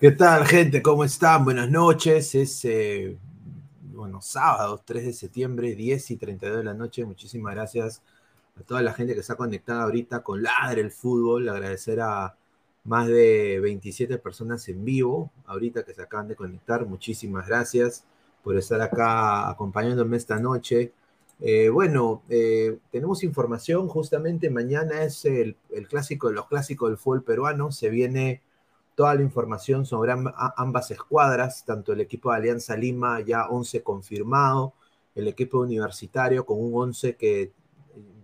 ¿Qué tal, gente? ¿Cómo están? Buenas noches. Es, eh, bueno, sábado, 3 de septiembre, 10 y 32 de la noche. Muchísimas gracias a toda la gente que está conectada ahorita con Ladre el Fútbol. Agradecer a más de 27 personas en vivo, ahorita que se acaban de conectar. Muchísimas gracias por estar acá acompañándome esta noche. Eh, bueno, eh, tenemos información. Justamente mañana es el, el clásico de los clásicos del fútbol peruano. Se viene toda la información sobre ambas escuadras, tanto el equipo de Alianza Lima ya 11 confirmado, el equipo universitario con un 11 que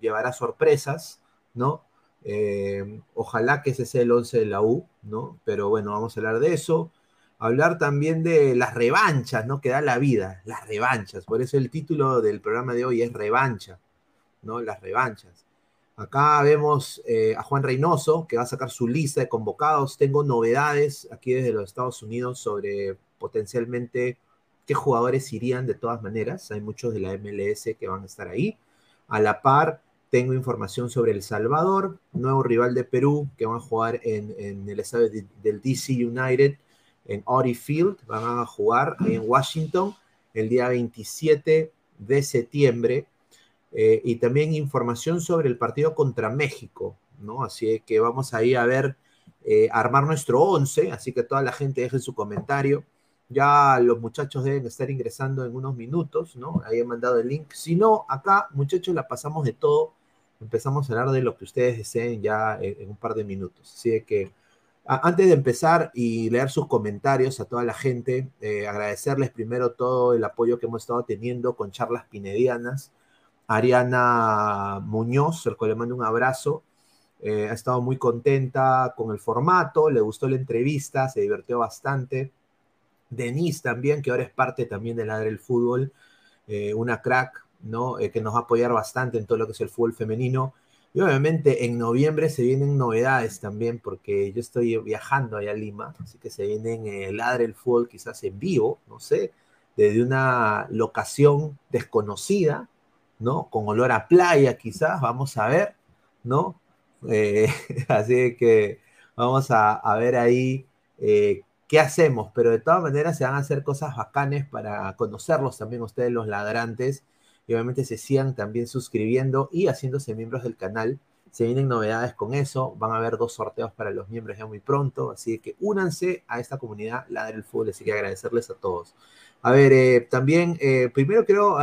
llevará sorpresas, ¿no? Eh, ojalá que ese sea el 11 de la U, ¿no? Pero bueno, vamos a hablar de eso. Hablar también de las revanchas, ¿no? Que da la vida, las revanchas. Por eso el título del programa de hoy es Revancha, ¿no? Las revanchas. Acá vemos eh, a Juan Reynoso, que va a sacar su lista de convocados. Tengo novedades aquí desde los Estados Unidos sobre potencialmente qué jugadores irían de todas maneras. Hay muchos de la MLS que van a estar ahí. A la par, tengo información sobre El Salvador, nuevo rival de Perú, que van a jugar en, el estadio del DC United, en Audi Field. Van a jugar en Washington el día 27 de septiembre eh, y también información sobre el partido contra México, ¿no? Así que vamos ahí a ver, eh, armar nuestro 11, así que toda la gente deje su comentario. Ya los muchachos deben estar ingresando en unos minutos, ¿no? Ahí he mandado el link. Si no, acá, muchachos, la pasamos de todo. Empezamos a hablar de lo que ustedes deseen ya en, un par de minutos. Así que antes de empezar y leer sus comentarios a toda la gente, eh, agradecerles primero todo el apoyo que hemos estado teniendo con charlas pinedianas. Ariana Muñoz, el cual le mando un abrazo. Eh, ha estado muy contenta con el formato, le gustó la entrevista, se divirtió bastante. Denise también, que ahora es parte también de la del fútbol, eh, una crack, ¿no? Eh, que nos va a apoyar bastante en todo lo que es el fútbol femenino. Y obviamente en noviembre se vienen novedades también, porque yo estoy viajando allá a Lima, así que se vienen el Ladre el Fútbol quizás en vivo, no sé, desde una locación desconocida, ¿no? Con olor a playa quizás, vamos a ver, ¿no? Eh, así que vamos a, ver ahí eh, qué hacemos, pero de todas maneras se van a hacer cosas bacanes para conocerlos también ustedes los ladrantes y obviamente se sigan también suscribiendo y haciéndose miembros del canal. Se vienen novedades con eso, van a haber dos sorteos para los miembros ya muy pronto, así que únanse a esta comunidad Ladre el Fútbol, así que agradecerles a todos. A ver, eh, también, eh, primero quiero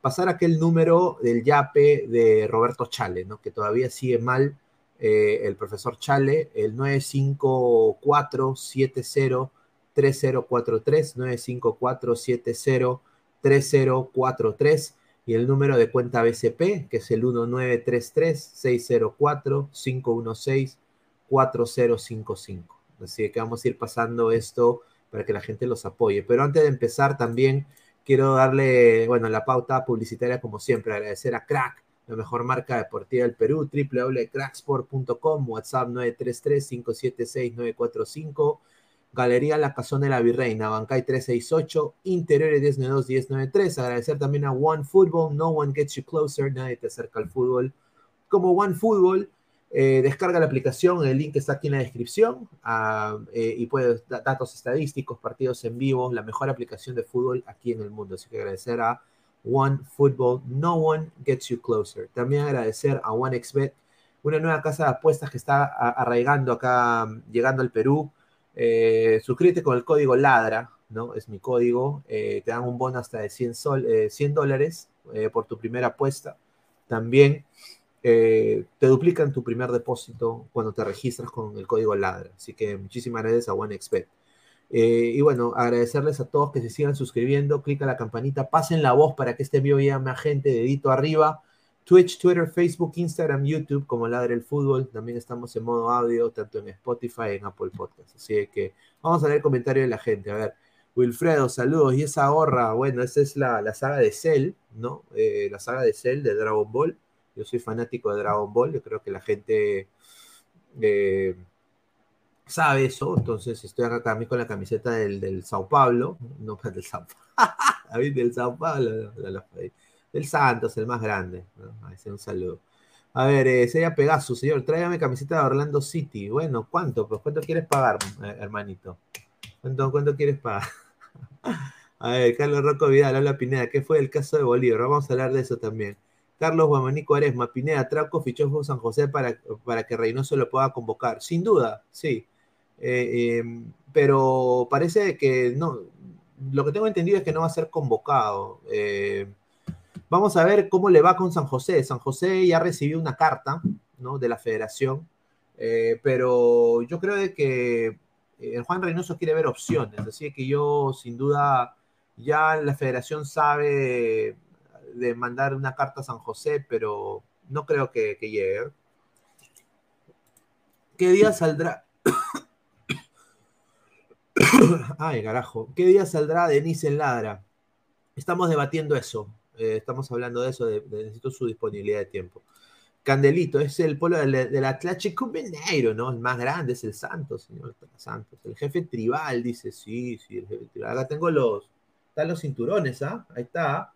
pasar aquel número del YAPE de Roberto Chale, ¿no? que todavía sigue mal el profesor Chale, el 954703043, 954703043 y el número de cuenta BCP, que es el 1933-604-516-4055. Así que vamos a ir pasando esto para que la gente los apoye. Pero antes de empezar también quiero darle, bueno, la pauta publicitaria como siempre, agradecer a Crack, la mejor marca deportiva del Perú, www.cracksport.com, WhatsApp 933-576-945, Galería La Cazón de la Virreina, Bancay 368, Interiores 1092-1093. Agradecer también a One Football, No One Gets You Closer, nadie te acerca al fútbol. Como One Football, eh, descarga la aplicación, el link está aquí en la descripción ah, eh, y puedes datos estadísticos, partidos en vivo, la mejor aplicación de fútbol aquí en el mundo. Así que agradecer a One Football, No One Gets You Closer. También agradecer a OneXBet, una nueva casa de apuestas que está arraigando acá, llegando al Perú. Eh, suscríbete con el código LADRA, ¿no? Es mi código. te dan un bono hasta de 100, sol, 100 dólares por tu primera apuesta. También eh, te duplican tu primer depósito cuando te registras con el código LADRA. Así que muchísimas gracias a OneXpert. Eh, y bueno, agradecerles a todos que se sigan suscribiendo, clica la campanita, pasen la voz para que este video llegue a más gente, dedito arriba. Twitch, Twitter, Facebook, Instagram, YouTube, como Ladre el Fútbol. También estamos en modo audio, tanto en Spotify, en Apple Podcasts. Así que vamos a leer el comentario de la gente. A ver, Wilfredo, saludos. Y esa gorra, bueno, esa es la, saga de Cell, ¿no? Eh, la saga de Cell de Dragon Ball. Yo soy fanático de Dragon Ball, yo creo que la gente eh, sabe eso, entonces estoy acá también con la camiseta del, del Sao Paulo, no del Sao Paulo, del Sao Paulo, del Santos, el más grande, ¿no? un saludo. A ver, eh, sería Pegasus, señor, tráigame camiseta de Orlando City. Bueno, ¿cuánto? Pues, ¿cuánto quieres pagar, eh, hermanito? ¿Cuánto, ¿Cuánto quieres pagar? A ver, Carlos Rocco Vidal, hola Pineda, ¿qué fue el caso de Bolívar? Vamos a hablar de eso también. Carlos Guamanico Aresma, Pineda, Trauco fichó con San José para, para que Reynoso lo pueda convocar. Sin duda, sí. Eh, em, pero parece que no. Lo que tengo entendido es que no va a ser convocado. Eh, vamos a ver cómo le va con San José. San José ya recibió una carta ¿no? de la federación, eh, pero yo creo de que Juan Reynoso quiere ver opciones. Así que yo, sin duda, ya la federación sabe de mandar una carta a San José, pero no creo que, llegue. ¿Qué día saldrá? Ay, carajo. ¿Qué día saldrá Denise en Ladra? Estamos debatiendo eso. Eh, estamos hablando de eso. necesito su disponibilidad de tiempo. Candelito, es el polo del, del Atlético Mineiro, ¿no? El más grande es el Santos, señor Santos. El jefe tribal dice, sí, sí, el jefe tribal. Acá tengo los, están los cinturones, ¿ah? Ahí está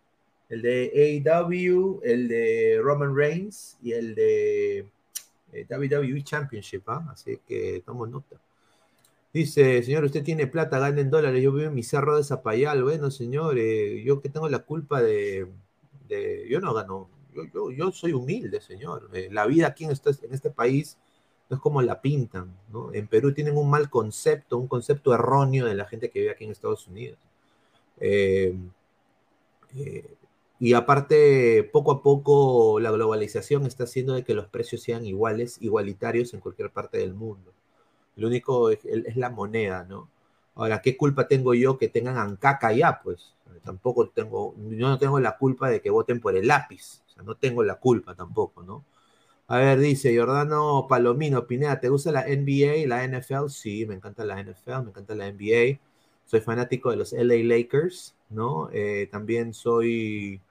el de AEW, el de Roman Reigns y el de eh, WWE Championship, ¿ah? así que tomo nota. Dice, señor, usted tiene plata, gana en dólares, yo vivo en mi cerro de Zapayal. Bueno, señor, eh, yo que tengo la culpa de, yo no gano, yo, yo, soy humilde, señor. Eh, la vida aquí en este, en este país no es como la pintan, ¿no? En Perú tienen un mal concepto, un concepto erróneo de la gente que vive aquí en Estados Unidos. Eh, y aparte, poco a poco la globalización está haciendo de que los precios sean iguales, igualitarios en cualquier parte del mundo. Lo único es, la moneda, ¿no? Ahora, ¿qué culpa tengo yo que tengan ancaca ya? Pues tampoco tengo, yo no tengo la culpa de que voten por el lápiz. O sea, no tengo la culpa tampoco, ¿no? A ver, dice Jordano Palomino, Pineda, ¿te gusta la NBA la NFL? Sí, me encanta la NFL, me encanta la NBA. Soy fanático de los LA Lakers, ¿no? Eh, también soy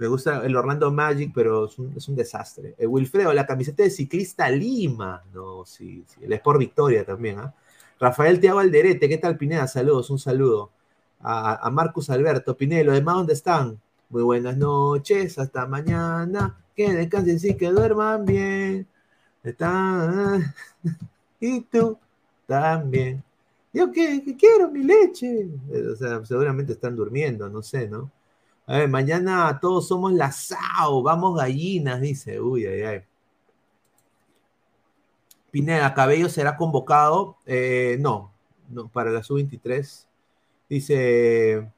me gusta el Orlando Magic, pero es un, desastre. Eh, Wilfredo, la camiseta de ciclista Lima. No, sí, sí. El Sport Victoria también. ¿ah? Rafael Tiago Alderete, ¿qué tal Pineda? Saludos, un saludo. A, a Marcus Alberto Pinelo, demás, ¿dónde están? Muy buenas noches, hasta mañana. Que descansen, sí, que duerman bien. Están. Y tú también. Yo que, quiero mi leche. O sea, seguramente están durmiendo, no sé, ¿no? A ver, mañana todos somos la SAO, vamos gallinas, dice. Uy, ay, ay. Pineda, Cabello será convocado. Eh, no, no, para la sub-23. Dice,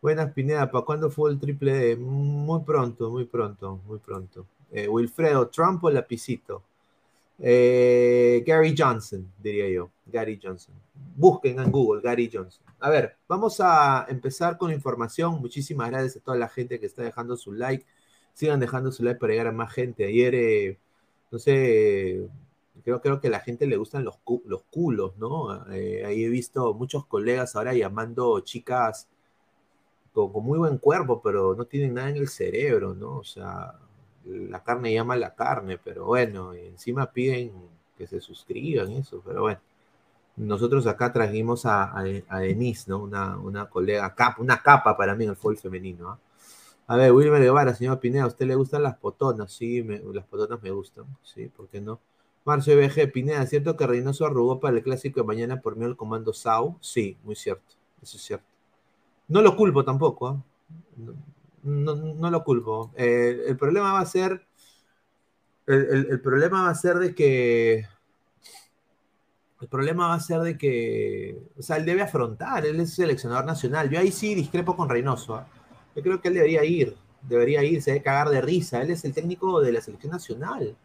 buenas Pineda, ¿para cuándo fue el triple D? Muy pronto, muy pronto, muy pronto. Eh, Wilfredo, Trump o Lapicito. Eh, Gary Johnson, diría yo. Gary Johnson. Busquen en Google, Gary Johnson. A ver, vamos a empezar con información. Muchísimas gracias a toda la gente que está dejando su like. Sigan dejando su like para llegar a más gente. Ayer, eh, no sé, creo, creo que a la gente le gustan los, los culos, ¿no? Eh, ahí he visto muchos colegas ahora llamando chicas con, con, muy buen cuerpo, pero no tienen nada en el cerebro, ¿no? O sea, la carne llama la carne, pero bueno, encima piden que se suscriban eso, pero bueno. Nosotros acá trajimos a, a, Denise, ¿no? Una, una colega, capa, una capa para mí en el fútbol femenino, ¿eh? A ver, Wilmer Guevara, señor Pineda, ¿a usted le gustan las potonas? Sí, me, las potonas me gustan, sí, ¿por qué no? Marcio BG, Pineda, ¿cierto que Reynoso arrugó para el clásico de mañana por medio del comando SAU? Sí, muy cierto, eso es cierto. No lo culpo tampoco, ¿eh? no, no, no, lo culpo. Eh, el problema va a ser, el, el, problema va a ser de que, el problema va a ser de que, o sea, él debe afrontar, él es seleccionador nacional. Yo ahí sí discrepo con Reynoso. ¿eh? Yo creo que él debería ir, debería ir, se debe cagar de risa. Él es el técnico de la selección nacional,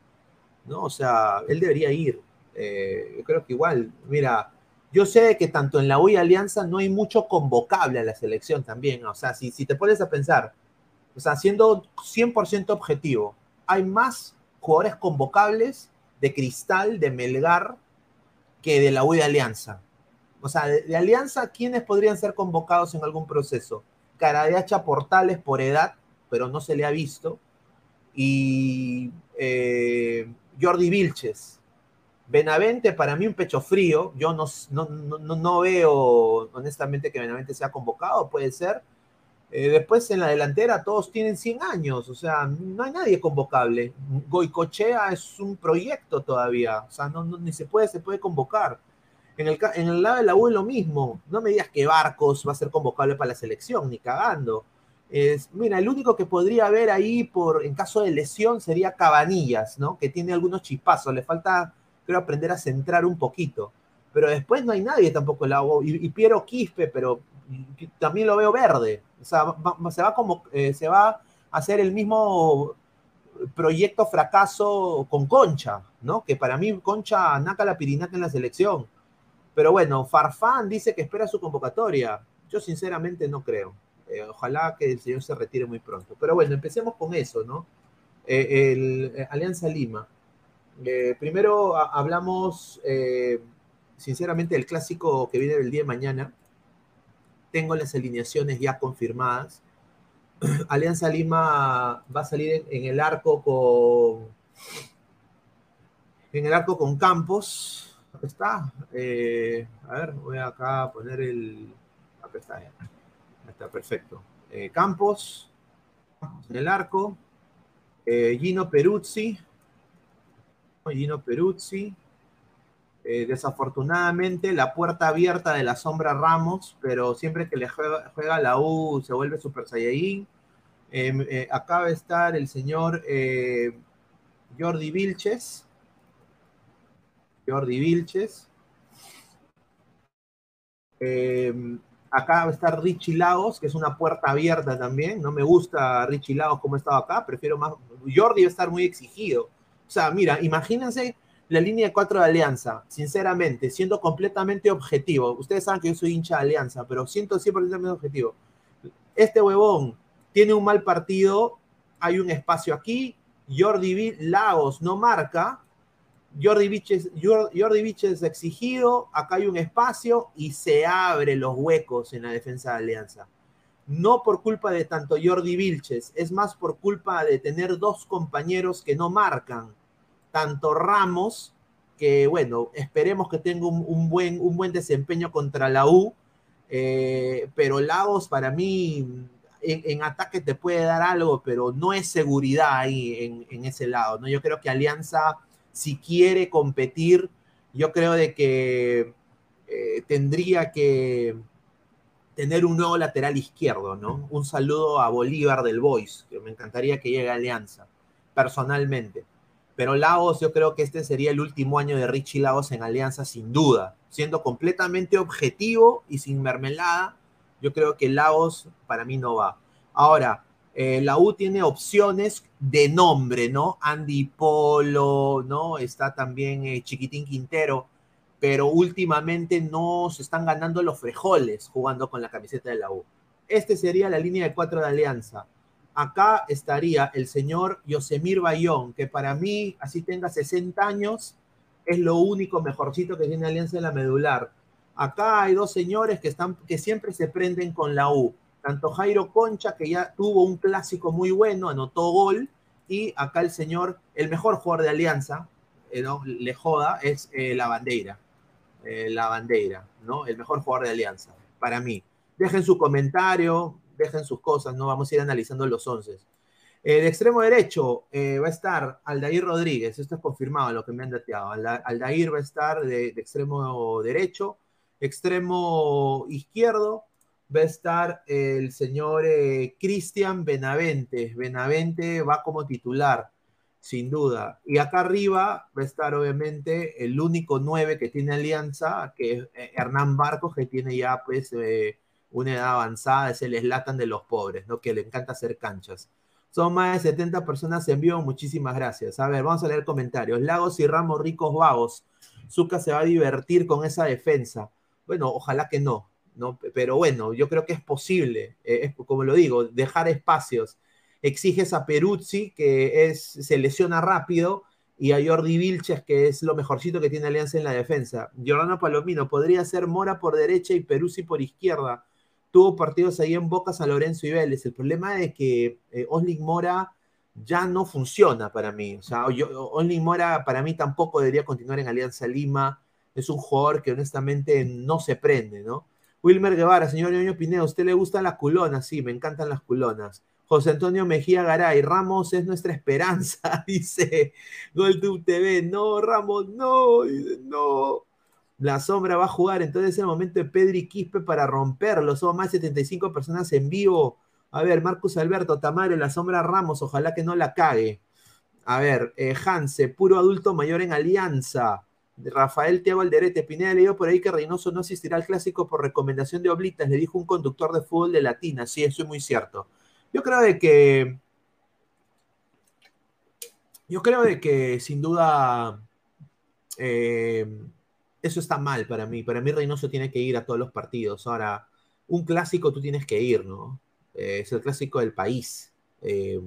¿no? O sea, él debería ir. Eh, yo creo que igual, mira, yo sé que tanto en la U y Alianza no hay mucho convocable a la selección también. O sea, si, si te pones a pensar, o sea, siendo 100% objetivo, hay más jugadores convocables de Cristal, de Melgar, que de la U y Alianza. O sea, de, de Alianza, ¿quiénes podrían ser convocados en algún proceso? Caradiacha Portales por edad, pero no se le ha visto. Y eh, Jordi Vilches. Benavente, para mí un pecho frío. Yo no, no, no, no veo, honestamente, que Benavente sea convocado, puede ser. Eh, después en la delantera todos tienen 100 años, o sea, no hay nadie convocable. Goicochea es un proyecto todavía, o sea, no, ni se puede, se puede convocar. En el, en el, lado de la U es lo mismo. No me digas que Barcos va a ser convocable para la selección, ni cagando. Es, mira, el único que podría haber ahí por, en caso de lesión sería Cabanillas, ¿no? Que tiene algunos chispazos. Le falta, creo, aprender a centrar un poquito. Pero después no hay nadie tampoco la U. Y, y Piero Quispe, pero también lo veo verde. O sea, se, va como, eh, se va a hacer el mismo proyecto fracaso con Concha, ¿no? Que para mí Concha naca la pirinaca en la selección. Pero bueno, Farfán dice que espera su convocatoria. Yo sinceramente no creo. Eh, ojalá que el señor se retire muy pronto. Pero bueno, empecemos con eso, ¿no? Eh, el, Alianza Lima. primero hablamos, sinceramente, del clásico que viene el día de mañana. Tengo las alineaciones ya confirmadas. Alianza Lima va a salir en, el arco con en el arco con Campos, Acá está. Eh, a ver, voy acá a poner el. Acá está. Está perfecto. Eh, Campos, en el arco. Eh, Gino Peruzzi. Gino Peruzzi. Desafortunadamente, la puerta abierta de la sombra Ramos, pero siempre que le juega, la U se vuelve Super Saiyajin. acá va a estar el señor Jordi Vilches. Jordi Vilches. Eh, acá va a estar Richie Lagos, que es una puerta abierta también. No me gusta Richie Lagos como estaba acá, prefiero más. Jordi va a estar muy exigido. O sea, mira, imagínense la línea de cuatro de Alianza, sinceramente, siendo completamente objetivo. Ustedes saben que yo soy hincha de Alianza, pero siento 100% objetivo. Este huevón tiene un mal partido, hay un espacio aquí, Jordi Lagos no marca, Jordi Viches, Jordi Viches exigido, acá hay un espacio y se abren los huecos en la defensa de Alianza. No por culpa de tanto Jordi Vilches, es más por culpa de tener dos compañeros que no marcan. Tanto Ramos, que bueno, esperemos que tenga un, buen, un buen desempeño contra la U, Eh, pero Lagos para mí en, ataque te puede dar algo, pero no es seguridad ahí en, ese lado, ¿no? Yo creo que Alianza, si quiere competir, yo creo de que eh, tendría que tener un nuevo lateral izquierdo, ¿no? Un saludo a Bolívar del Boys, que me encantaría que llegue a Alianza, personalmente. Pero Lagos, yo creo que este sería el último año de Richie Lagos en Alianza, sin duda. Siendo completamente objetivo y sin mermelada, yo creo que Lagos para mí no va. Ahora, eh, la U tiene opciones de nombre, ¿no? Andy Polo, ¿no? Está también eh, Chiquitín Quintero, pero últimamente no se están ganando los frejoles jugando con la camiseta de la U. Este sería la línea de cuatro de Alianza acá estaría el señor Yosemir Bayón, que para mí, así tenga 60 años, es lo único mejorcito que tiene Alianza en la Medular. Acá hay dos señores que, están, que siempre se prenden con la U. Tanto Jairo Concha, que ya tuvo un clásico muy bueno, anotó gol, y acá el señor, el mejor jugador de Alianza, eh, ¿no? le joda, es eh, la bandera. Eh, la bandera, ¿no? El mejor jugador de Alianza, para mí. Dejen su comentario, dejen sus cosas, no vamos a ir analizando los once. Eh, de extremo derecho eh, va a estar Aldair Rodríguez, esto es confirmado lo que me han dateado. Aldair va a estar de, extremo derecho, extremo izquierdo va a estar el señor eh, Cristian Benavente. Benavente va como titular, sin duda. Y acá arriba va a estar obviamente el único nueve que tiene Alianza, que es Hernán Barcos, que tiene ya pues una edad avanzada, es el eslatan de los pobres, ¿no? Que le encanta hacer canchas. Son más de 70 personas en vivo, muchísimas gracias. A ver, vamos a leer comentarios. Lagos y Ramos ricos vagos. Zucca se va a divertir con esa defensa. Bueno, ojalá que no, ¿no? Pero bueno, yo creo que es posible, eh, como lo digo, dejar espacios. Exiges a Peruzzi, que es, se lesiona rápido, y a Jordi Vilches, que es lo mejorcito que tiene Alianza en la defensa. Giordano Palomino, podría ser Mora por derecha y Peruzzi por izquierda tuvo partidos ahí en Boca, San Lorenzo y Vélez. El problema es que eh, Mora ya no funciona para mí. O sea, Osling Mora para mí tampoco debería continuar en Alianza Lima. Es un jugador que honestamente no se prende, ¿no? Wilmer Guevara, señor Ñoño Pineda, ¿a usted le gustan las culonas? Sí, me encantan las culonas. José Antonio Mejía Garay, Ramos es nuestra esperanza, dice GolTube TV. No, Ramos, no, no. La sombra va a jugar, entonces es el momento de Pedri Quispe para romperlo. Somos más de 75 personas en vivo. A ver, Marcus Alberto, Tamario, la sombra Ramos, ojalá que no la cague. A ver, eh, puro adulto mayor en alianza. Rafael Tiago Alderete, Pineda leído por ahí que Reynoso no asistirá al clásico por recomendación de Oblitas, le dijo un conductor de fútbol de Latina. Sí, eso es muy cierto. Yo creo de que. Yo creo de que sin duda. Eh, eso está mal para mí. Para mí Reynoso tiene que ir a todos los partidos. Ahora, un clásico tú tienes que ir, ¿no? Eh, es el clásico del país. Eh,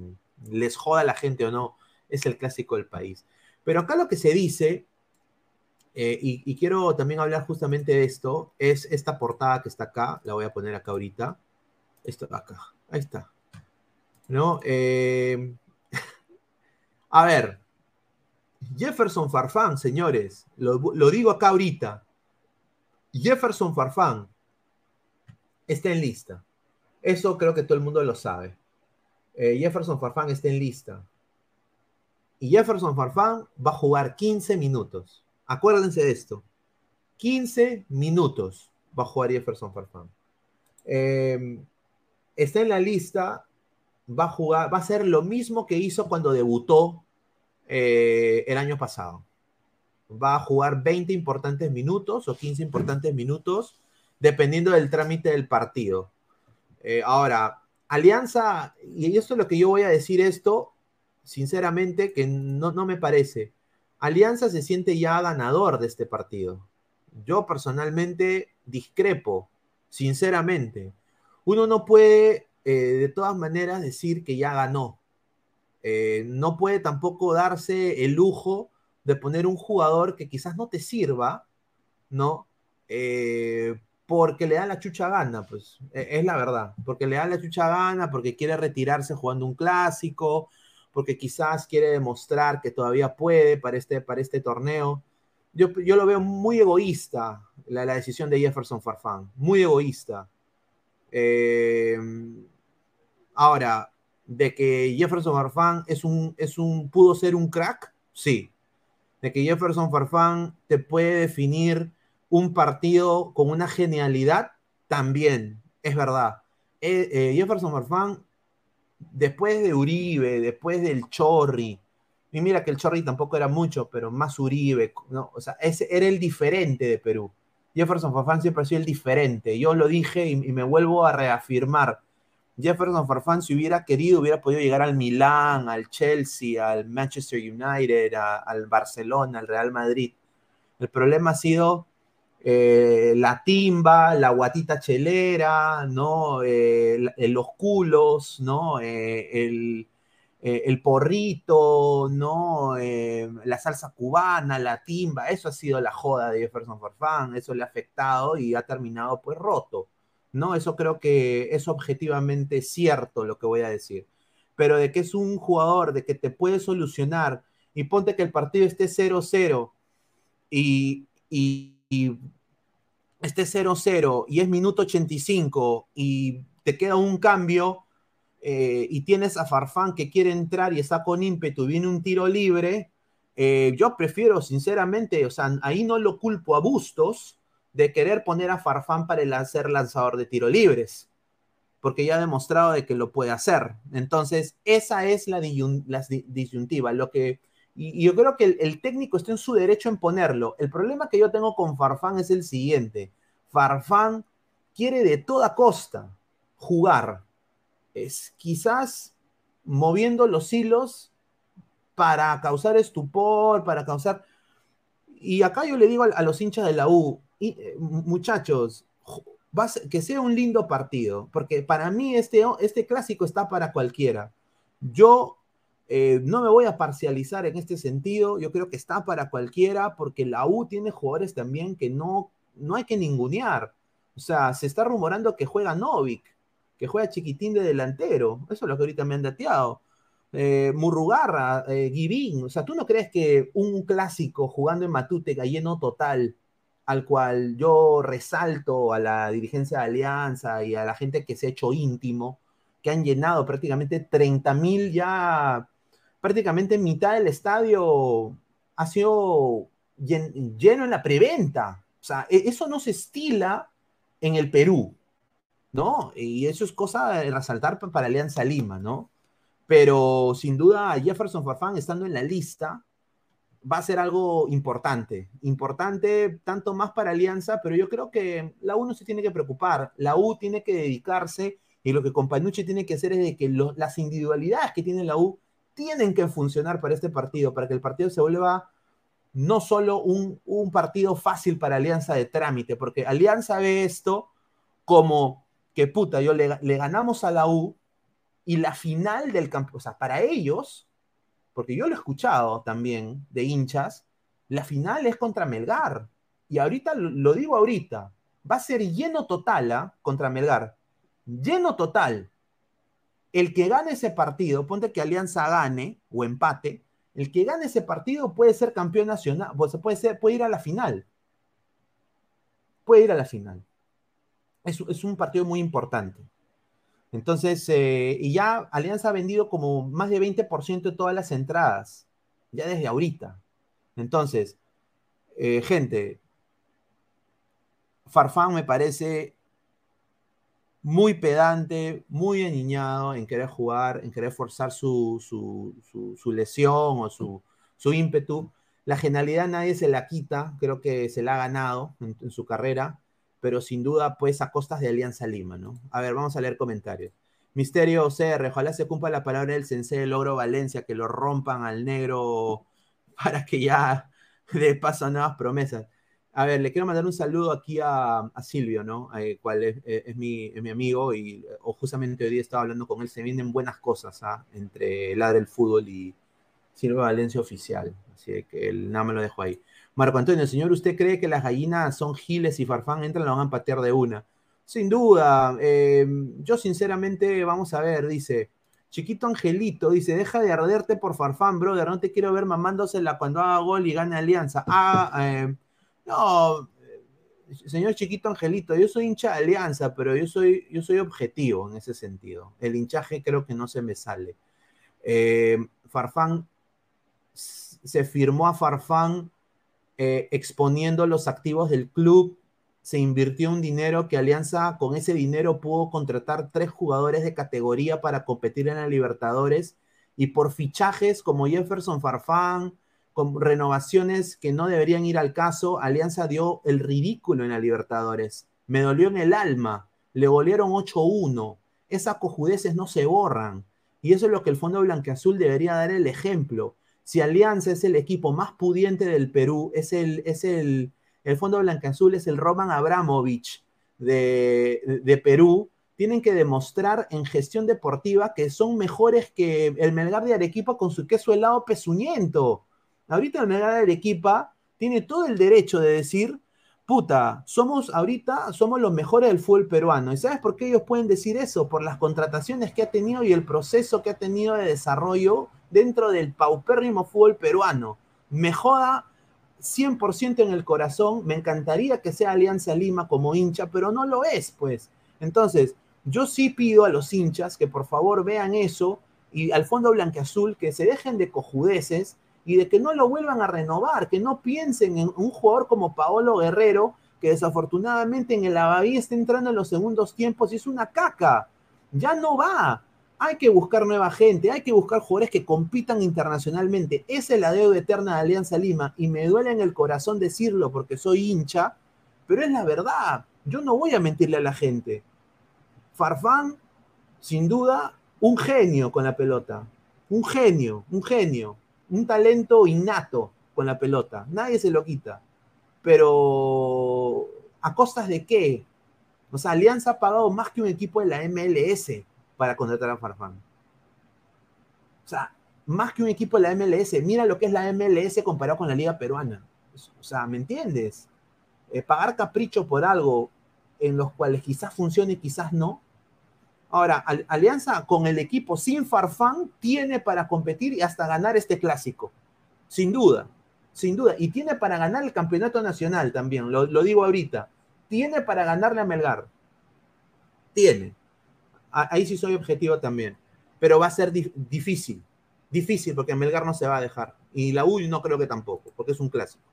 les joda la gente o no, es el clásico del país. Pero acá lo que se dice, eh, y, quiero también hablar justamente de esto, es esta portada que está acá, la voy a poner acá ahorita. Esto acá, ahí está. ¿No? a ver, Jefferson Farfán, señores, lo, digo acá ahorita. Jefferson Farfán está en lista. Eso creo que todo el mundo lo sabe. Eh, Jefferson Farfán está en lista. Y Jefferson Farfán va a jugar 15 minutos. Acuérdense de esto. 15 minutos va a jugar Jefferson Farfán. Em, está en la lista. Va a jugar, va a ser lo mismo que hizo cuando debutó eh, el año pasado. Va a jugar 20 importantes minutos o 15 importantes minutos, dependiendo del trámite del partido. Eh, ahora, Alianza, y esto es lo que yo voy a decir esto, sinceramente, que no, no me parece. Alianza se siente ya ganador de este partido. Yo personalmente discrepo, sinceramente. Uno no puede, eh, de todas maneras, decir que ya ganó. Eh, no puede tampoco darse el lujo de poner un jugador que quizás no te sirva, ¿no? Eh, porque le da la chucha gana, pues e, es la verdad, porque le da la chucha gana, porque quiere retirarse jugando un clásico, porque quizás quiere demostrar que todavía puede para este, para este torneo. yo, yo lo veo muy egoísta, la, decisión de Jefferson Farfán, muy egoísta. Eh, ahora, de que Jefferson Farfán es un, es un, pudo ser un crack, sí. De que Jefferson Farfán te puede definir un partido con una genialidad, también, es verdad. Eh, eh, Jefferson Farfán, después de Uribe, después del Chorri, y mira que el Chorri tampoco era mucho, pero más Uribe, ¿no? O sea, ese era el diferente de Perú. Jefferson Farfán siempre ha sido el diferente. Yo lo dije y, y me vuelvo a reafirmar. Jefferson Farfán, si hubiera querido, hubiera podido llegar al Milán, al Chelsea, al Manchester United, al Barcelona, al Real Madrid. El problema ha sido eh, la timba, la guatita chelera, ¿no? Eh, los culos, ¿no? Eh, el, eh, el porrito, ¿no? Eh, la salsa cubana, la timba, eso ha sido la joda de Jefferson Farfán, eso le ha afectado y ha terminado pues roto, ¿no? Eso creo que es objetivamente cierto lo que voy a decir, pero de que es un jugador, de que te puede solucionar y ponte que el partido esté 0-0 y, y, esté 0-0 y es minuto 85 y te queda un cambio eh, y tienes a Farfán que quiere entrar y está con ímpetu y viene un tiro libre, eh, yo prefiero sinceramente, o sea, ahí no lo culpo a Bustos de querer poner a Farfán para ser lanzador de tiro libres, porque ya ha demostrado de que lo puede hacer. Entonces, esa es la, disyun la disyuntiva, lo que... Y, yo creo que el, el, técnico está en su derecho en ponerlo. El problema que yo tengo con Farfán es el siguiente. Farfán quiere de toda costa jugar, es quizás moviendo los hilos para causar estupor, para causar... Y acá yo le digo a, a los hinchas de la U, eh, muchachos, que sea un lindo partido, porque para mí este, este clásico está para cualquiera. Yo eh, no me voy a parcializar en este sentido, yo creo que está para cualquiera, porque la U tiene jugadores también que no, no hay que ningunear. O sea, se está rumorando que juega Novik, que juega chiquitín de delantero. Eso es lo que ahorita me han dateado. Eh, Murrugarra, eh, Givín. O sea, ¿tú no crees que un clásico jugando en Matute, lleno total, al cual yo resalto a la dirigencia de Alianza y a la gente que se ha hecho íntimo, que han llenado prácticamente 30 mil ya, prácticamente mitad del estadio ha sido lleno en la preventa. O sea, e-, eso no se estila en el Perú. ¿no? Y eso es cosa de resaltar para Alianza Lima, ¿no? Pero sin duda Jefferson Farfán estando en la lista va a ser algo importante, importante tanto más para Alianza, pero yo creo que la U no se tiene que preocupar, la U tiene que dedicarse y lo que Compañucci tiene que hacer es de que las individualidades que tiene la U tienen que funcionar para este partido, para que el partido se vuelva no solo un, partido fácil para Alianza de trámite, porque Alianza ve esto como que puta, yo le, le, ganamos a la U y la final del campo, o sea, para ellos, porque yo lo he escuchado también de hinchas, la final es contra Melgar. Y ahorita, lo digo ahorita, va a ser lleno total ¿eh? contra Melgar. Lleno total. El que gane ese partido, ponte que Alianza gane o empate, el que gane ese partido puede ser campeón nacional, pues puede, puede ir a la final. Puede ir a la final es un partido muy importante. Entonces, eh, y ya Alianza ha vendido como más de 20% de todas las entradas, ya desde ahorita. Entonces, eh, gente, Farfán me parece muy pedante, muy aniñado en querer jugar, en querer forzar su, su, su, lesión o su, ímpetu. La genialidad nadie se la quita, creo que se la ha ganado en su carrera pero sin duda, pues a costas de Alianza Lima, ¿no? A ver, vamos a leer comentarios. Misterio CR, ojalá se cumpla la palabra del sensei de Logro Valencia, que lo rompan al negro para que ya de paso a nuevas promesas. A ver, le quiero mandar un saludo aquí a, Silvio, ¿no? Eh, cual es, es, mi, amigo y o justamente hoy día estaba hablando con él. Se vienen buenas cosas ¿ah? entre Ladre el Fútbol y Silvio Valencia Oficial. Así que el, nada me lo dejo ahí. Marco Antonio, señor, ¿usted cree que las gallinas son giles y Farfán entran, lo van a patear de una? Sin duda. Eh, yo sinceramente, vamos a ver, dice, Chiquito Angelito dice, deja de arderte por Farfán, brother, no te quiero ver mamándosela cuando haga gol y gane Alianza. Ah, eh, no, señor Chiquito Angelito, yo soy hincha de Alianza, pero yo soy, yo soy objetivo en ese sentido. El hinchaje creo que no se me sale. Eh, Farfán, se firmó a Farfán eh, exponiendo los activos del club, se invirtió un dinero que Alianza con ese dinero pudo contratar tres jugadores de categoría para competir en la Libertadores y por fichajes como Jefferson Farfán, con renovaciones que no deberían ir al caso, Alianza dio el ridículo en la Libertadores. Me dolió en el alma, le golearon 8-1. Esas cojudeces no se borran. Y eso es lo que el Fondo Blanqueazul debería dar el ejemplo. Si Alianza es el equipo más pudiente del Perú, es el, es el, el Fondo es el Roman Abramovich de, de Perú, tienen que demostrar en gestión deportiva que son mejores que el Melgar de Arequipa con su queso helado pezuñento. Ahorita el Melgar de Arequipa tiene todo el derecho de decir, puta, somos ahorita, somos los mejores del fútbol peruano. ¿Y sabes por qué ellos pueden decir eso? Por las contrataciones que ha tenido y el proceso que ha tenido de desarrollo dentro del paupérrimo fútbol peruano. Me joda 100% en el corazón, me encantaría que sea Alianza Lima como hincha, pero no lo es, pues. Entonces, yo sí pido a los hinchas que por favor vean eso y al fondo blanqueazul que se dejen de cojudeces y de que no lo vuelvan a renovar, que no piensen en un jugador como Paolo Guerrero, que desafortunadamente en el Abadí está entrando en los segundos tiempos y es una caca. Ya no va. Hay que buscar nueva gente, hay que buscar jugadores que compitan internacionalmente. Esa es la deuda eterna de Alianza Lima y me duele en el corazón decirlo porque soy hincha, pero es la verdad. Yo no voy a mentirle a la gente. Farfán, sin duda, un genio con la pelota. Un genio, un genio. Un talento innato con la pelota. Nadie se lo quita. Pero, ¿a costas de qué? O sea, Alianza ha pagado más que un equipo de la MLS para contratar a Farfán. O sea, más que un equipo de la MLS, mira lo que es la MLS comparado con la Liga Peruana. O sea, ¿me entiendes? Eh, pagar capricho por algo en los cuales quizás funcione quizás no. Ahora, Alianza con el equipo sin Farfán tiene para competir y hasta ganar este clásico. Sin duda, sin duda. Y tiene para ganar el campeonato nacional también, lo digo ahorita. Tiene para ganarle a Melgar. Tiene ahí sí soy objetivo también. Pero va a ser difícil, difícil porque Melgar no se va a dejar. Y la U no creo que tampoco, porque es un clásico.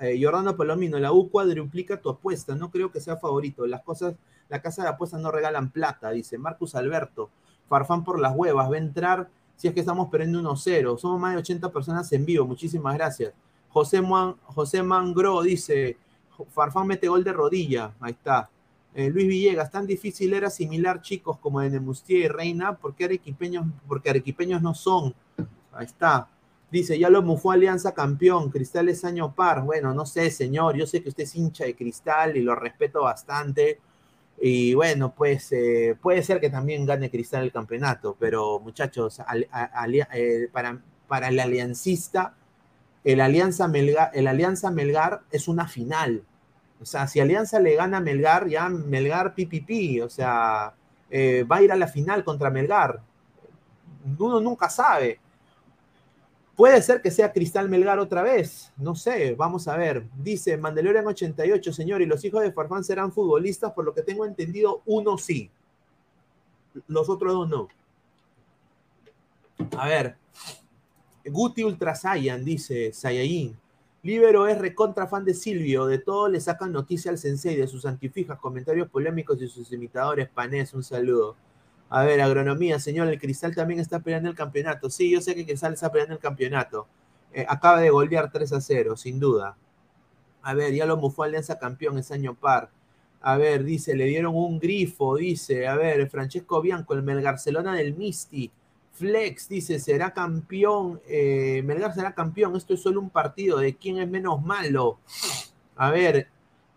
Eh, Jordano Palomino, la U cuadruplica tu apuesta, no creo que sea favorito. Las cosas, la casa de apuestas no regalan plata, dice Marcus Alberto. Farfán por las huevas, va a entrar si es que estamos perdiendo 1-0. Somos más de 80 personas en vivo, muchísimas gracias. José, José Mangro dice, Farfán mete gol de rodilla, ahí está. Eh, Luis Villegas, tan difícil era asimilar chicos como en Mustier y Reina, porque arequipeños, porque arequipeños no son. Ahí está. Dice, ya lo mufó Alianza campeón, Cristal es año par. Bueno, no sé, señor, yo sé que usted es hincha de Cristal y lo respeto bastante. Y bueno, pues eh, puede ser que también gane Cristal el campeonato, pero muchachos, eh, para, para el aliancista, el Alianza, Melgar, el Alianza Melgar es una final o sea, si Alianza le gana a Melgar, ya Melgar pipipi, o sea, eh, va a ir a la final contra Melgar. Uno nunca sabe. Puede ser que sea Cristal Melgar otra vez, no sé, vamos a ver. Dice Mandalorian 88, señor, y los hijos de Farfán serán futbolistas, por lo que tengo entendido, uno sí. Los otros dos no. A ver, Guti Ultra Saiyan, dice Sayayin. Libero es recontra fan de Silvio, de todo le sacan noticia al sensei, de sus antifijas, comentarios polémicos y sus imitadores. Panés, un saludo. A ver, agronomía, señor, el Cristal también está peleando el campeonato. Sí, yo sé que Cristal está peleando el campeonato. Eh, acaba de golpear 3 a 0, sin duda. A ver, ya lo mufó Alianza campeón ese año par. A ver, dice, le dieron un grifo, dice. A ver, Francesco Bianco, el Melgarcelona del Misti. Flex dice, será campeón, eh, Melgar será campeón, esto es solo un partido, ¿de quién es menos malo? A ver,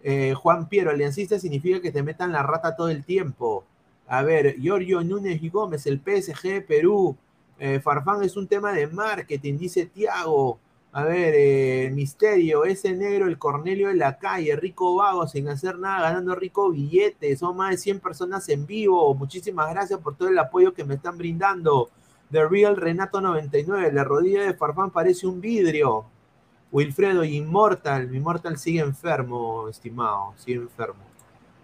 eh, Juan Piero, aliancista significa que te metan la rata todo el tiempo. A ver, Giorgio Núñez y Gómez, el PSG Perú. Eh, Farfán es un tema de marketing, dice Tiago. A ver, eh, Misterio, ese negro, el Cornelio de la calle, rico vago, sin hacer nada, ganando rico billete. Son más de 100 personas en vivo. Muchísimas gracias por todo el apoyo que me están brindando. The Real Renato 99, la rodilla de Farfán parece un vidrio. Wilfredo, Immortal, Immortal sigue enfermo, estimado, sigue enfermo.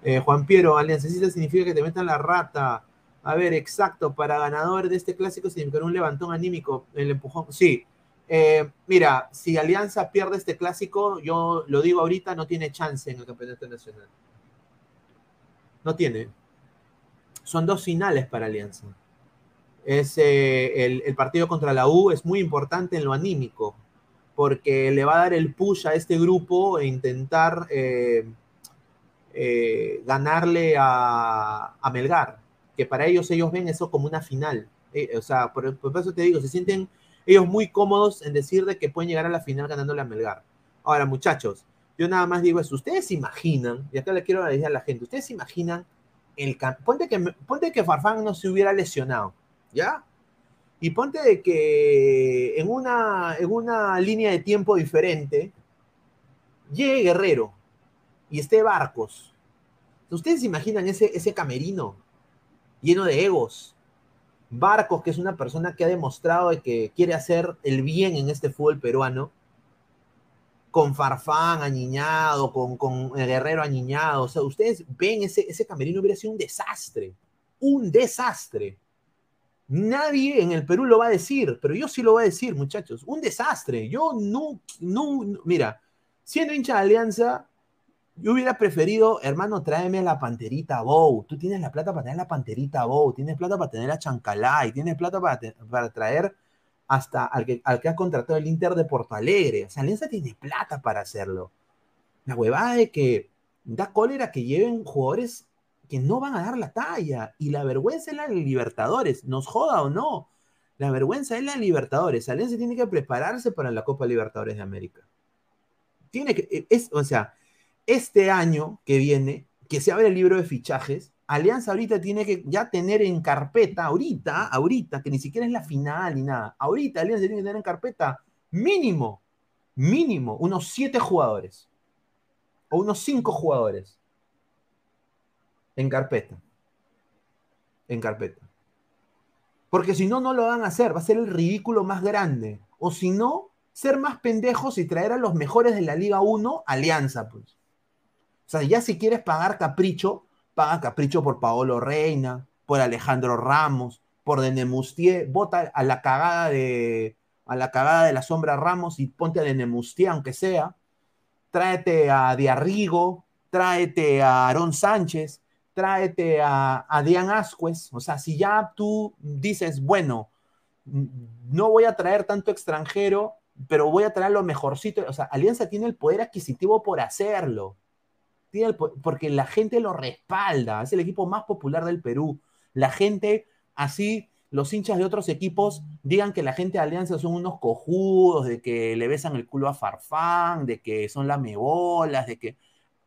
Eh, Juan Piero, aliancecita significa que te metan la rata. A ver, exacto, para ganador de este clásico significa un levantón anímico, el empujón. Sí, eh, mira, si Alianza pierde este clásico, yo lo digo ahorita, no tiene chance en el campeonato nacional. No tiene. Son dos finales para Alianza. Es, eh, el, partido contra la U es muy importante en lo anímico, porque le va a dar el push a este grupo e intentar eh, ganarle a, Melgar, que para ellos ellos ven eso como una final. o sea, por, eso te digo, se sienten ellos muy cómodos en decir de que pueden llegar a la final ganándole a Melgar. Ahora, muchachos, yo nada más digo eso. Ustedes imaginan, y acá le quiero decir a la gente, ustedes imaginan el ponte que ponte que Farfán no se hubiera lesionado, ¿ya? Y ponte de que en una, en una línea de tiempo diferente llegue Guerrero y esté Barcos. ¿Ustedes imaginan ese, ese camerino lleno de egos? Barcos, que es una persona que ha demostrado que quiere hacer el bien en este fútbol peruano, con Farfán añiñado, con, con Guerrero añiñado. O sea, ustedes ven ese, ese camerino hubiera sido un desastre. Un desastre. Nadie en el Perú lo va a decir, pero yo sí lo voy a decir, muchachos. Un desastre. Yo no, no, no mira, siendo hincha de Alianza, yo hubiera preferido, hermano, tráeme la panterita Bow. Tú tienes la plata para tener la panterita Bow, tienes plata para tener a Chancalay, tienes plata para, para traer hasta al que, al que ha contratado el Inter de Porto Alegre. O sea, Alianza tiene plata para hacerlo. La huevada de que da cólera que lleven jugadores que no van a dar la talla. Y la vergüenza es la de Libertadores, nos joda o no. La vergüenza es la de Libertadores. Alianza tiene que prepararse para la Copa Libertadores de América. Tiene que, es, o sea, este año que viene, que se abre el libro de fichajes, Alianza ahorita tiene que ya tener en carpeta, ahorita, ahorita, que ni siquiera es la final ni nada, ahorita Alianza tiene que tener en carpeta mínimo, mínimo, unos siete jugadores o unos cinco jugadores en carpeta. En carpeta. Porque si no, no lo van a hacer, va a ser el ridículo más grande. O si no, ser más pendejos y traer a los mejores de la Liga 1, Alianza, pues. O sea, ya si quieres pagar capricho, paga capricho por Paolo Reina, por Alejandro Ramos, por Denemustier, vota a la cagada de a la cagada de la sombra Ramos y ponte a Denemustier, aunque sea. Tráete a Diarrigo, tráete a Aarón Sánchez, tráete a, a Dian Ascuez. O sea, si ya tú dices, bueno, no voy a traer tanto extranjero, pero voy a traer lo mejorcito. O sea, Alianza tiene el poder adquisitivo por hacerlo porque la gente lo respalda, es el equipo más popular del Perú. La gente, así los hinchas de otros equipos digan que la gente de Alianza son unos cojudos, de que le besan el culo a Farfán, de que son lamebolas, de que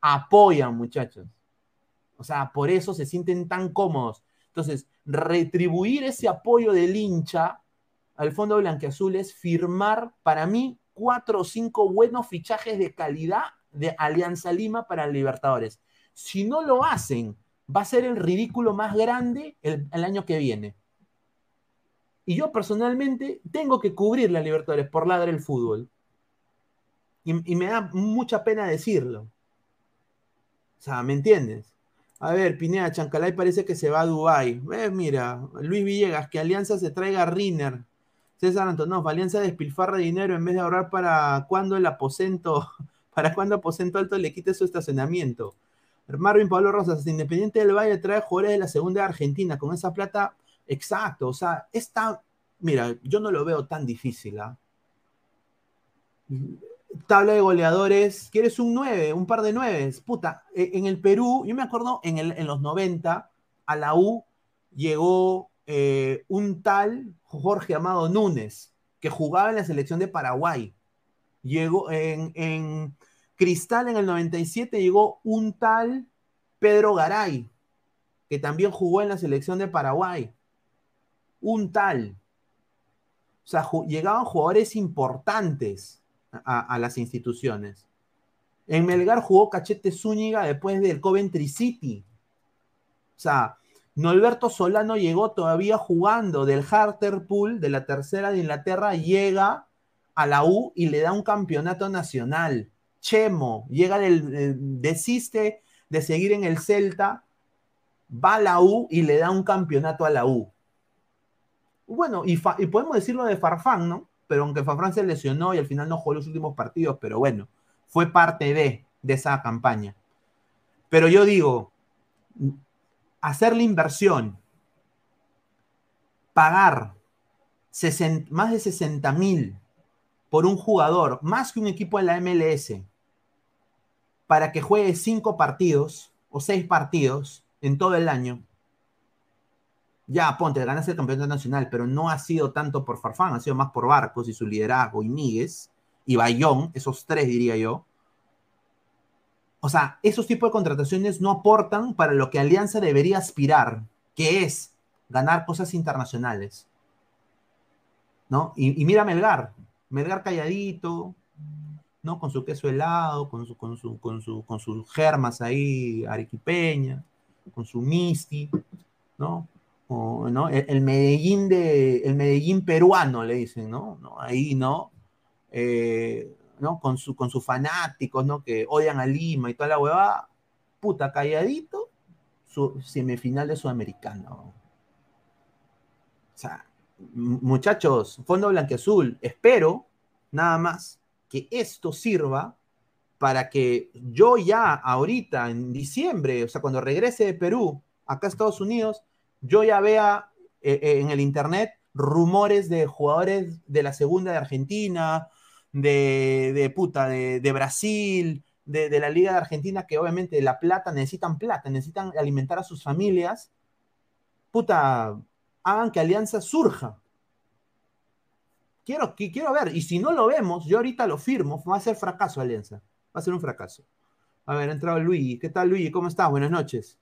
apoyan, muchachos. O sea, por eso se sienten tan cómodos. Entonces, retribuir ese apoyo del hincha al Fondo Blanqueazul es firmar, para mí, cuatro o cinco buenos fichajes de calidad de Alianza Lima para Libertadores. Si no lo hacen, va a ser el ridículo más grande el, año que viene. Y yo personalmente tengo que cubrir la Libertadores por ladrar el fútbol. Y, me da mucha pena decirlo. O sea, ¿me entiendes? A ver, Pineda, Chancalay parece que se va a Dubái. Eh, mira, Luis Villegas, que Alianza se traiga a Riner. César Antonov, Alianza despilfarra dinero en vez de ahorrar para cuando el aposento ¿Para cuando Aposento Alto le quite su estacionamiento? Marvin Pablo Rosas, Independiente del Valle trae jugadores de la segunda de Argentina con esa plata. Exacto, o sea, está, mira, yo no lo veo tan difícil. ¿ah? Tabla de goleadores, ¿quieres un 9? Un par de 9? Puta, e, en el Perú, yo me acuerdo en, los 90, a la U llegó eh, un tal Jorge Amado Núñez, que jugaba en la selección de Paraguay. Llegó en, Cristal en el 97, llegó un tal Pedro Garay, que también jugó en la selección de Paraguay. Un tal. O sea, llegaban jugadores importantes. A, las instituciones. En Melgar jugó Cachete Zúñiga después del Coventry City. O sea, Norberto Solano llegó todavía jugando del Hartlepool, de la tercera de Inglaterra, llega a la U y le da un campeonato nacional. Chemo, llega del, desiste de seguir en el Celta, va a la U y le da un campeonato a la U. Bueno, y, podemos decirlo de Farfán, ¿no? Pero aunque Farfán se lesionó y al final no jugó los últimos partidos, pero bueno, fue parte de, de esa campaña. Pero yo digo, hacer la inversión, pagar más de 60 mil por un jugador, más que un equipo en la MLS, para que juegue cinco partidos o seis partidos en todo el año, ya, ponte, ganas el campeonato nacional, pero no ha sido tanto por Farfán, ha sido más por Barcos y su liderazgo, y Míguez, y Bayón, esos tres diría yo. O sea, esos tipos de contrataciones no aportan para lo que Alianza debería aspirar, que es ganar cosas internacionales. ¿No? Y, y mira Melgar, Melgar calladito, ¿no? Con su queso helado, con, su, con, su, con, su, con sus germas ahí arequipeña, con su misti, ¿no? ¿No? El, Medellín de, el Medellín peruano, le dicen. ¿No? Ahí, ¿no? Eh, ¿no? Con, su, con sus fanáticos, ¿no? Que odian a Lima y toda la huevada, puta, calladito, su semifinal de Sudamericano. O sea, muchachos, Fondo Blanqueazul, espero nada más que esto sirva para que yo ya ahorita, en diciembre, o sea, cuando regrese de Perú, acá a Estados Unidos, yo ya vea eh, eh, en el internet rumores de jugadores de la segunda de Argentina, de, puta, de, Brasil, de, la Liga de Argentina, que obviamente la plata, necesitan plata, necesitan alimentar a sus familias. Puta, hagan que Alianza surja. Quiero, quiero ver, y si no lo vemos, yo ahorita lo firmo, va a ser fracaso Alianza, va a ser un fracaso. A ver, ha entrado Luis. ¿Qué tal, Luis? ¿Cómo estás? Buenas noches.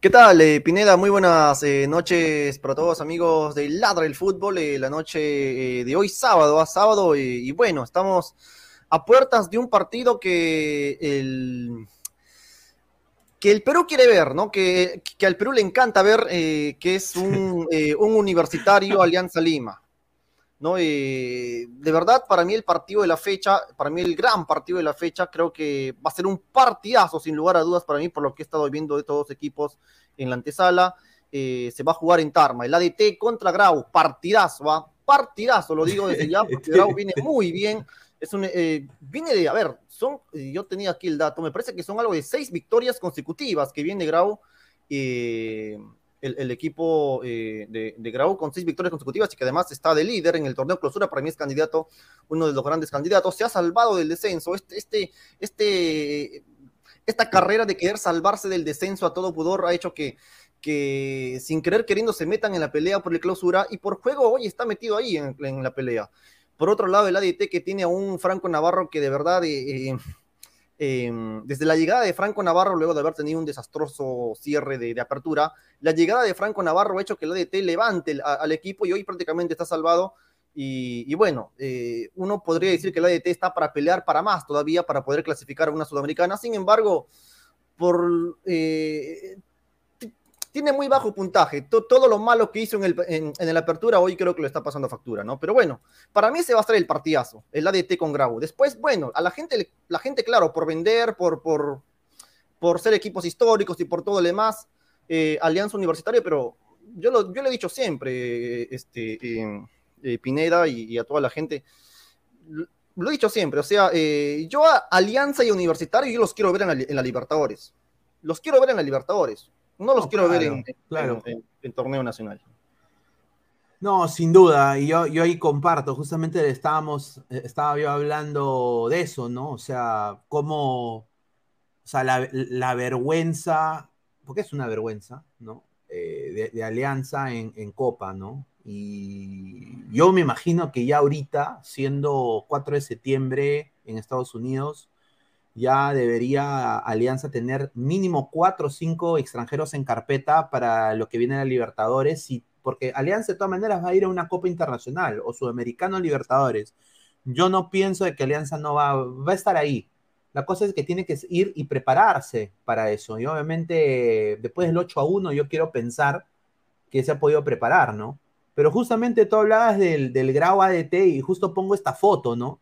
¿Qué tal, eh, Pineda? Muy buenas eh, noches para todos amigos de Ladra el Fútbol. Eh, la noche de hoy, sábado, a sábado, y bueno, estamos a puertas de un partido que el, que el Perú quiere ver, ¿no? Que, que al Perú le encanta ver, que es un, un universitario Alianza Lima. ¿No? de verdad, para mí el partido de la fecha, para mí el gran partido de la fecha, creo que va a ser un partidazo, sin lugar a dudas, para mí, por lo que he estado viendo de todos los equipos en la antesala. Eh, se va a jugar en Tarma, el ADT contra Grau, partidazo, ¿va? Partidazo, lo digo desde ya, porque Grau viene muy bien. Es un, eh, viene de, a ver, son, eh, yo tenía aquí el dato, me parece que son algo de seis victorias consecutivas que viene Grau. Eh, el, equipo eh, de, de, Grau con seis victorias consecutivas y que además está de líder en el torneo clausura. Para mí es candidato, uno de los grandes candidatos. Se ha salvado del descenso. Este, este, este, esta carrera de querer salvarse del descenso a todo pudor ha hecho que, que sin querer queriendo se metan en la pelea por el clausura y por juego hoy está metido ahí en, la pelea. Por otro lado, el ADT que tiene a un Franco Navarro que de verdad eh, eh, Em, desde la llegada de Franco Navarro, luego de haber tenido un desastroso cierre de, apertura, la llegada de Franco Navarro ha hecho que el ADT levante al equipo y hoy prácticamente está salvado. Y, bueno, eh, uno podría decir que el ADT está para pelear para más todavía, para poder clasificar a una sudamericana. Sin embargo, por eh, tiene muy bajo puntaje. todo lo malo que hizo en el, en, la apertura, hoy creo que lo está pasando factura, ¿no? Pero bueno, para mí se va a estar el partidazo, el ADT con Grau. Después, bueno, a la gente, la gente, claro, por vender, por, por, por ser equipos históricos y por todo lo demás, eh, Alianza Universitaria, pero yo lo, yo le he dicho siempre, este, eh, Pineda y, a toda la gente, lo he dicho siempre, o sea, eh, yo a Alianza y Universitario, yo los quiero ver en la Libertadores. Los quiero ver en la Libertadores no los quiero ver en, claro. En, torneo nacional. No, sin duda, y yo, yo ahí comparto, justamente estábamos, eh, estaba yo hablando de eso, ¿no? O sea, cómo, o sea, la, vergüenza, porque es una vergüenza, ¿no? Eh, de, alianza en, en, Copa, ¿no? Y yo me imagino que ya ahorita, siendo 4 de septiembre en Estados Unidos, ya debería Alianza tener mínimo cuatro o cinco extranjeros en carpeta para lo que viene a Libertadores y porque Alianza de todas maneras va a ir a una Copa Internacional o Sudamericano Libertadores. Yo no pienso de que Alianza no va, va a estar ahí. La cosa es que tiene que ir y prepararse para eso. Y obviamente, después del 8 a 1, yo quiero pensar que se ha podido preparar, ¿no? Pero justamente tú hablabas del, del Grau ADT y justo pongo esta foto, ¿no?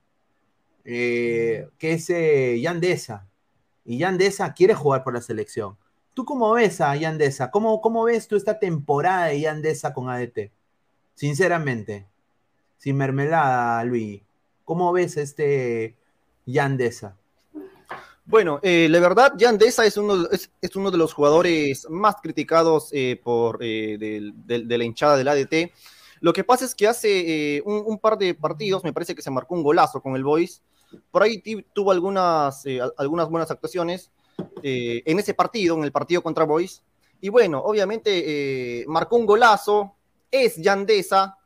Eh, que es eh, Yandesa. Y Yandesa quiere jugar por la selección. ¿Tú cómo ves a Yandesa? ¿Cómo, ¿Cómo ves tú esta temporada de Yandesa con ADT? Sinceramente, sin mermelada, Luis. ¿Cómo ves este Yandesa? Bueno, eh, la verdad, Yandesa es uno, es, es, uno de los jugadores más criticados eh, por eh, de, de, de, la hinchada del ADT. Lo que pasa es que hace un, un, par de partidos, me parece que se marcó un golazo con el Boys. Por ahí tuvo algunas, algunas buenas actuaciones en ese partido, en el partido contra Boys. Y bueno, obviamente marcó un golazo, es Yandesa,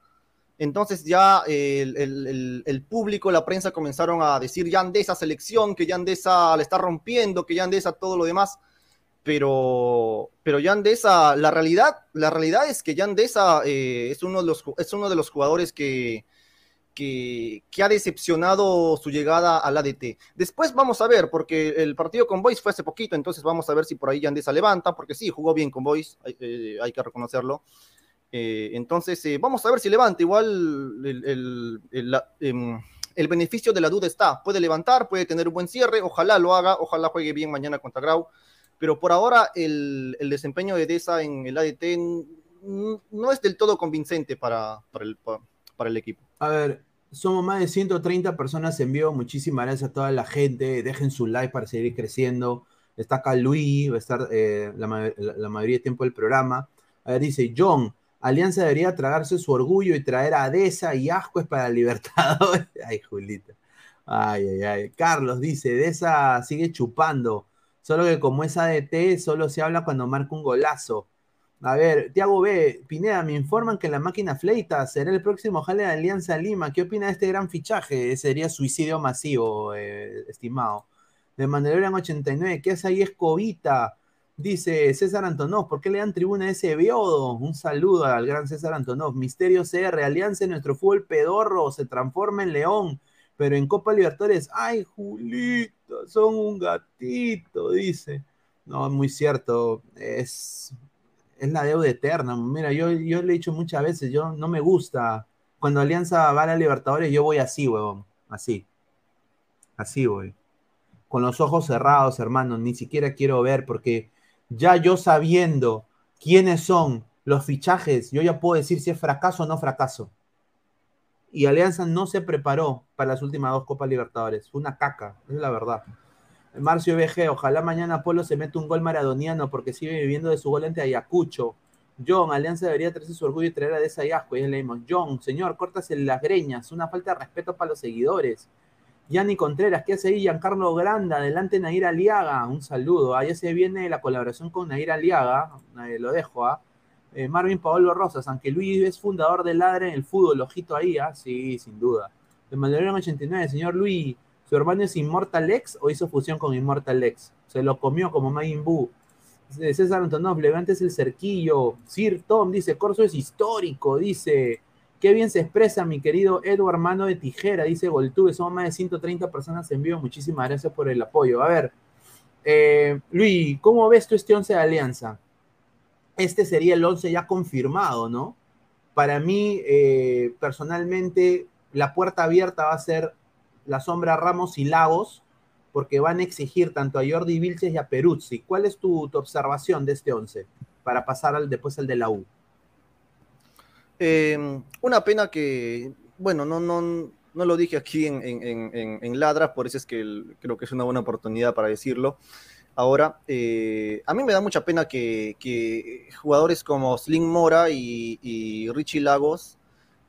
entonces ya el, el, el, público, la prensa comenzaron a decir Yandesa selección, que Yandesa le está rompiendo, que Yandesa todo lo demás. Pero, pero Yandesa, la realidad, la realidad es que Yandesa eh, es, uno de los, es uno de los jugadores que, que, ha decepcionado su llegada al ADT. Después vamos a ver, porque el partido con Boys fue hace poquito, entonces vamos a ver si por ahí Yandesa levanta, porque sí, jugó bien con Boys, hay, eh, que reconocerlo. Eh, entonces, eh, vamos a ver si levanta. Igual el, el, el, el, beneficio de la duda está. Puede levantar, puede tener un buen cierre. Ojalá lo haga, ojalá juegue bien mañana contra Grau. Pero por ahora el, desempeño de Deza en el ADT no es del todo convincente para, para el equipo. A ver, somos más de 130 personas en vivo. Muchísimas gracias a toda la gente. Dejen su like para seguir creciendo. Está acá Luis, va a estar eh, la, mayoría del tiempo del programa. A ver, dice John, Alianza debería tragarse su orgullo y traer a Deza y Ascuez para Libertadores. Ay, Julita. Ay, ay, ay. Carlos dice, Deza sigue chupando. Solo que como es ADT, solo se habla cuando marca un golazo. A ver, Tiago B, Pineda, me informan que la máquina Fleita será el próximo jale de Alianza Lima. ¿Qué opina de este gran fichaje? Sería suicidio masivo, eh, estimado. De Mandalorian 89, ¿qué hace ahí Escobita? Dice César Antonov, ¿por qué le dan tribuna a ese biodo? Un saludo al gran César Antonov. Misterio CR, Alianza nuestro fútbol pedorro, se transforma en león, pero en Copa Libertadores, ay, Julita, son un gatito, dice. No, muy cierto, es, es la deuda eterna. Mira, yo, yo le he dicho muchas veces, yo no me gusta. Cuando Alianza va a la Libertadores, yo voy así, huevón, así. Así voy. Con los ojos cerrados, hermano, ni siquiera quiero ver porque ya yo sabiendo quiénes son los fichajes, yo ya puedo decir si es fracaso o no fracaso. Y Alianza no se preparó para las últimas dos Copas Libertadores. Fue una caca, es la verdad. Marcio BG, ojalá mañana Polo se mete un gol maradoniano porque sigue viviendo de su gol ante Ayacucho. John, Alianza debería traerse su orgullo y traer a Desa y leímos, John, señor, córtase las greñas, una falta de respeto para los seguidores. Yanni Contreras, ¿qué hace ahí? Giancarlo Granda, adelante Nair Aliaga, un saludo. Ahí se viene la colaboración con Nair Aliaga, lo dejo, ¿ah? ¿eh? Marvin Paolo Rosas, aunque Luis es fundador de Ladre en el fútbol, ojito ahí, ¿ah? Sí, sin duda. De Mandalorian 89, señor Luis, ¿su hermano es Immortal X o hizo fusión con Immortal X? Se lo comió como Majin Buu. César Antonov, levantes el cerquillo. Sir Tom dice, Corso es histórico, dice. Qué bien se expresa mi querido Edward Mano de Tijera, dice Goltube. Somos más de 130 personas en vivo. Muchísimas gracias por el apoyo. A ver, eh, Luis, ¿cómo ves tú este 11 de Alianza? Este sería el 11 ya confirmado, ¿no? Para mí, eh, personalmente, la puerta abierta va a ser la sombra Ramos y Lagos, porque van a exigir tanto a Jordi Vilches y a Peruzzi. ¿Cuál es tu, tu observación de este 11 para pasar al, después al de la U? Eh, una pena que, bueno, no, no, no lo dije aquí en, en, en, en Ladras, por eso es que creo que es una buena oportunidad para decirlo. Ahora, eh, a mí me da mucha pena que, que jugadores como Slim Mora y Richie Lagos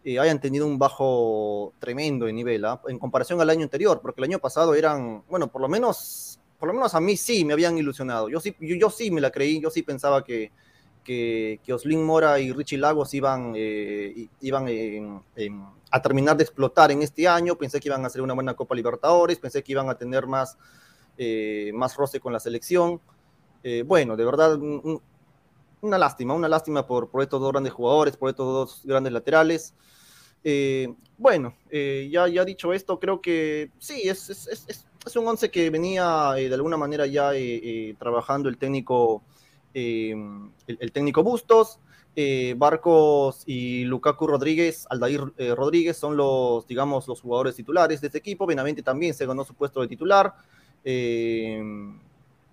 eh, hayan tenido un bajo tremendo de nivel ¿eh? en comparación al año anterior, porque el año pasado eran, bueno, por lo menos, por lo menos a mí sí me habían ilusionado. Yo sí, yo, sí me la creí, yo sí pensaba que, que, que Oslin Mora y Richie Lagos iban, eh, iban eh, eh, a terminar de explotar en este año. Pensé que iban a hacer una buena Copa Libertadores, pensé que iban a tener más, eh, más roce con la selección. bueno, de verdad, una lástima, una lástima por, por estos dos grandes jugadores, por estos dos grandes laterales. Eh, bueno, eh, ya, ya dicho esto, creo que sí, es, es, es, es un once que venía eh, de alguna manera ya trabajando el técnico, el, el, técnico Bustos. Barcos y Lukaku Rodríguez, Aldair Rodríguez son los, digamos, los jugadores titulares de este equipo. Benavente también se ganó su puesto de titular.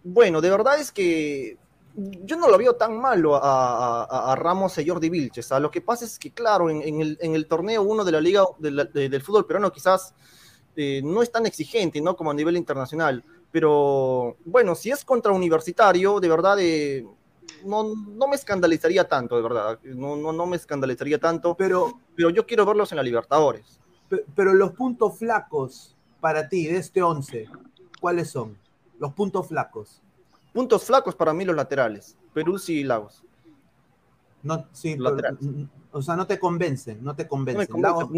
bueno, de verdad es que yo no lo veo tan malo a, Ramos y Jordi Vilches. Lo que pasa es que, claro, en, el, torneo uno de la Liga del Fútbol Peruano quizás eh, no es tan exigente, ¿no? Como a nivel internacional. Pero, bueno, si es contra universitario, de verdad, eh, no, no, me escandalizaría tanto, de verdad. No, no, no me escandalizaría tanto. Pero, pero yo quiero verlos en la Libertadores. Pero, los puntos flacos para ti de este 11, ¿cuáles son? Los puntos flacos. Puntos flacos para mí los laterales, Perú y Lagos. No, sí, o sea, no te convencen, no te convencen.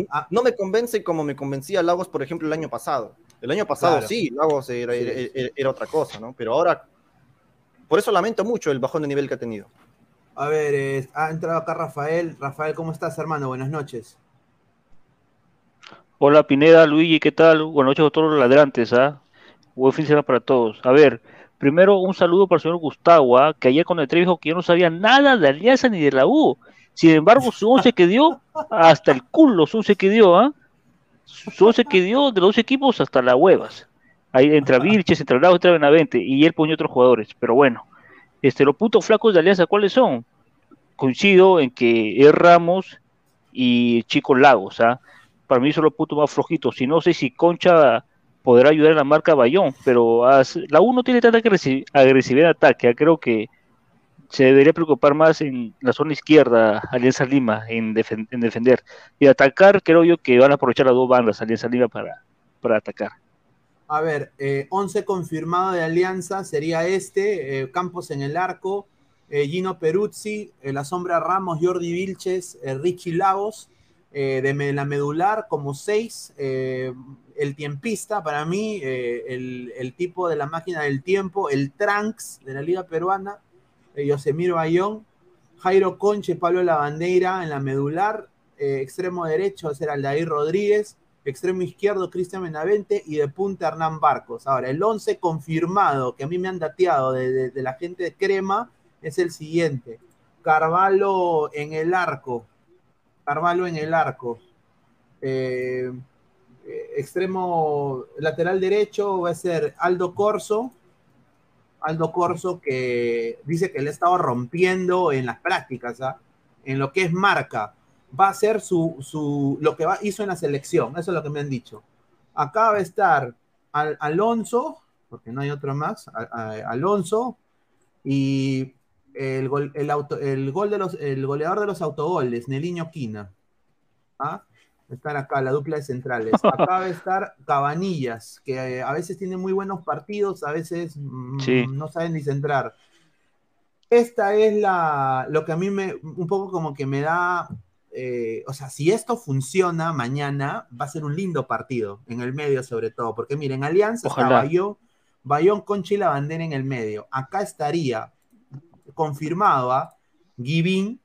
Ah. No me, convence, como me convencía Lagos, por ejemplo, el año pasado. El año pasado sí, Lagos era, otra cosa, ¿no? Pero ahora, por eso lamento mucho el bajón de nivel que ha tenido. A ver, ha entrado acá Rafael. Rafael, ¿cómo estás, hermano? Buenas noches. Hola, Pineda, Luigi, ¿qué tal? Buenas noches a todos los ladrantes, ¿ah? Buen fin de semana para todos. A ver, Primero, un saludo para el señor Gustavo, que ayer con el dijo que yo no sabía nada de Alianza ni de la U. Sin embargo, su once que dio, hasta el culo, su once que dio, ¿ah? Su once que dio de los dos equipos hasta las huevas. Ahí entra Vilches, entra Lagos, entra Benavente, y él pone otros jugadores. Pero bueno, este, los puntos flacos de Alianza, ¿cuáles son? Coincido en que es Ramos y Chico Lagos, ¿ah? Para mí son los puntos más flojitos. Si no sé si Concha podrá ayudar en la marca Bayón, pero la U no tiene tanta agresividad en ataque, ah, creo que se debería preocupar más en la zona izquierda, Alianza Lima, en, defender. Y atacar, creo yo que van a aprovechar las dos bandas, Alianza Lima, para, para atacar. A ver, 11 eh, confirmado de Alianza sería este, eh, Campos en el arco, eh, Gino Peruzzi, la sombra Ramos, Jordi Vilches, Richie Lagos, de la medular como 6, el tiempista, para mí, eh, el, tipo de la máquina del tiempo, el Tranks de la Liga Peruana, eh, Yosemir Bayón, Jairo Conche, Pablo Lavandeira en la medular, eh, extremo derecho será Aldair Rodríguez, extremo izquierdo Cristian Benavente y de punta Hernán Barcos. Ahora, el 11 confirmado que a mí me han dateado de, la gente de Crema es el siguiente. Carvalho en el arco. Carvalho en el arco. Eh, extremo lateral derecho va a ser Aldo Corso. Aldo Corso que dice que le estaba rompiendo en las prácticas, ¿ah? en lo que es marca. Va a ser su, lo que va, hizo en la selección, eso es lo que me han dicho. Acá va a estar Alonso, porque no hay otro más, Alonso, y el, gol, el, auto, el, gol de los, el goleador de los autogoles, Neliño Quina. ¿Ah? estar acá, la dupla de centrales. Acá va a estar Cabanillas, que eh, a veces tiene muy buenos partidos, a veces mm, no saben ni centrar. Esta es la, lo que a mí me, un poco como que me da, eh, o sea, si esto funciona mañana, va a ser un lindo partido, en el medio sobre todo, porque miren, Alianza está Bayón, Bayón con Bandera en el medio. Acá estaría confirmado a Givín,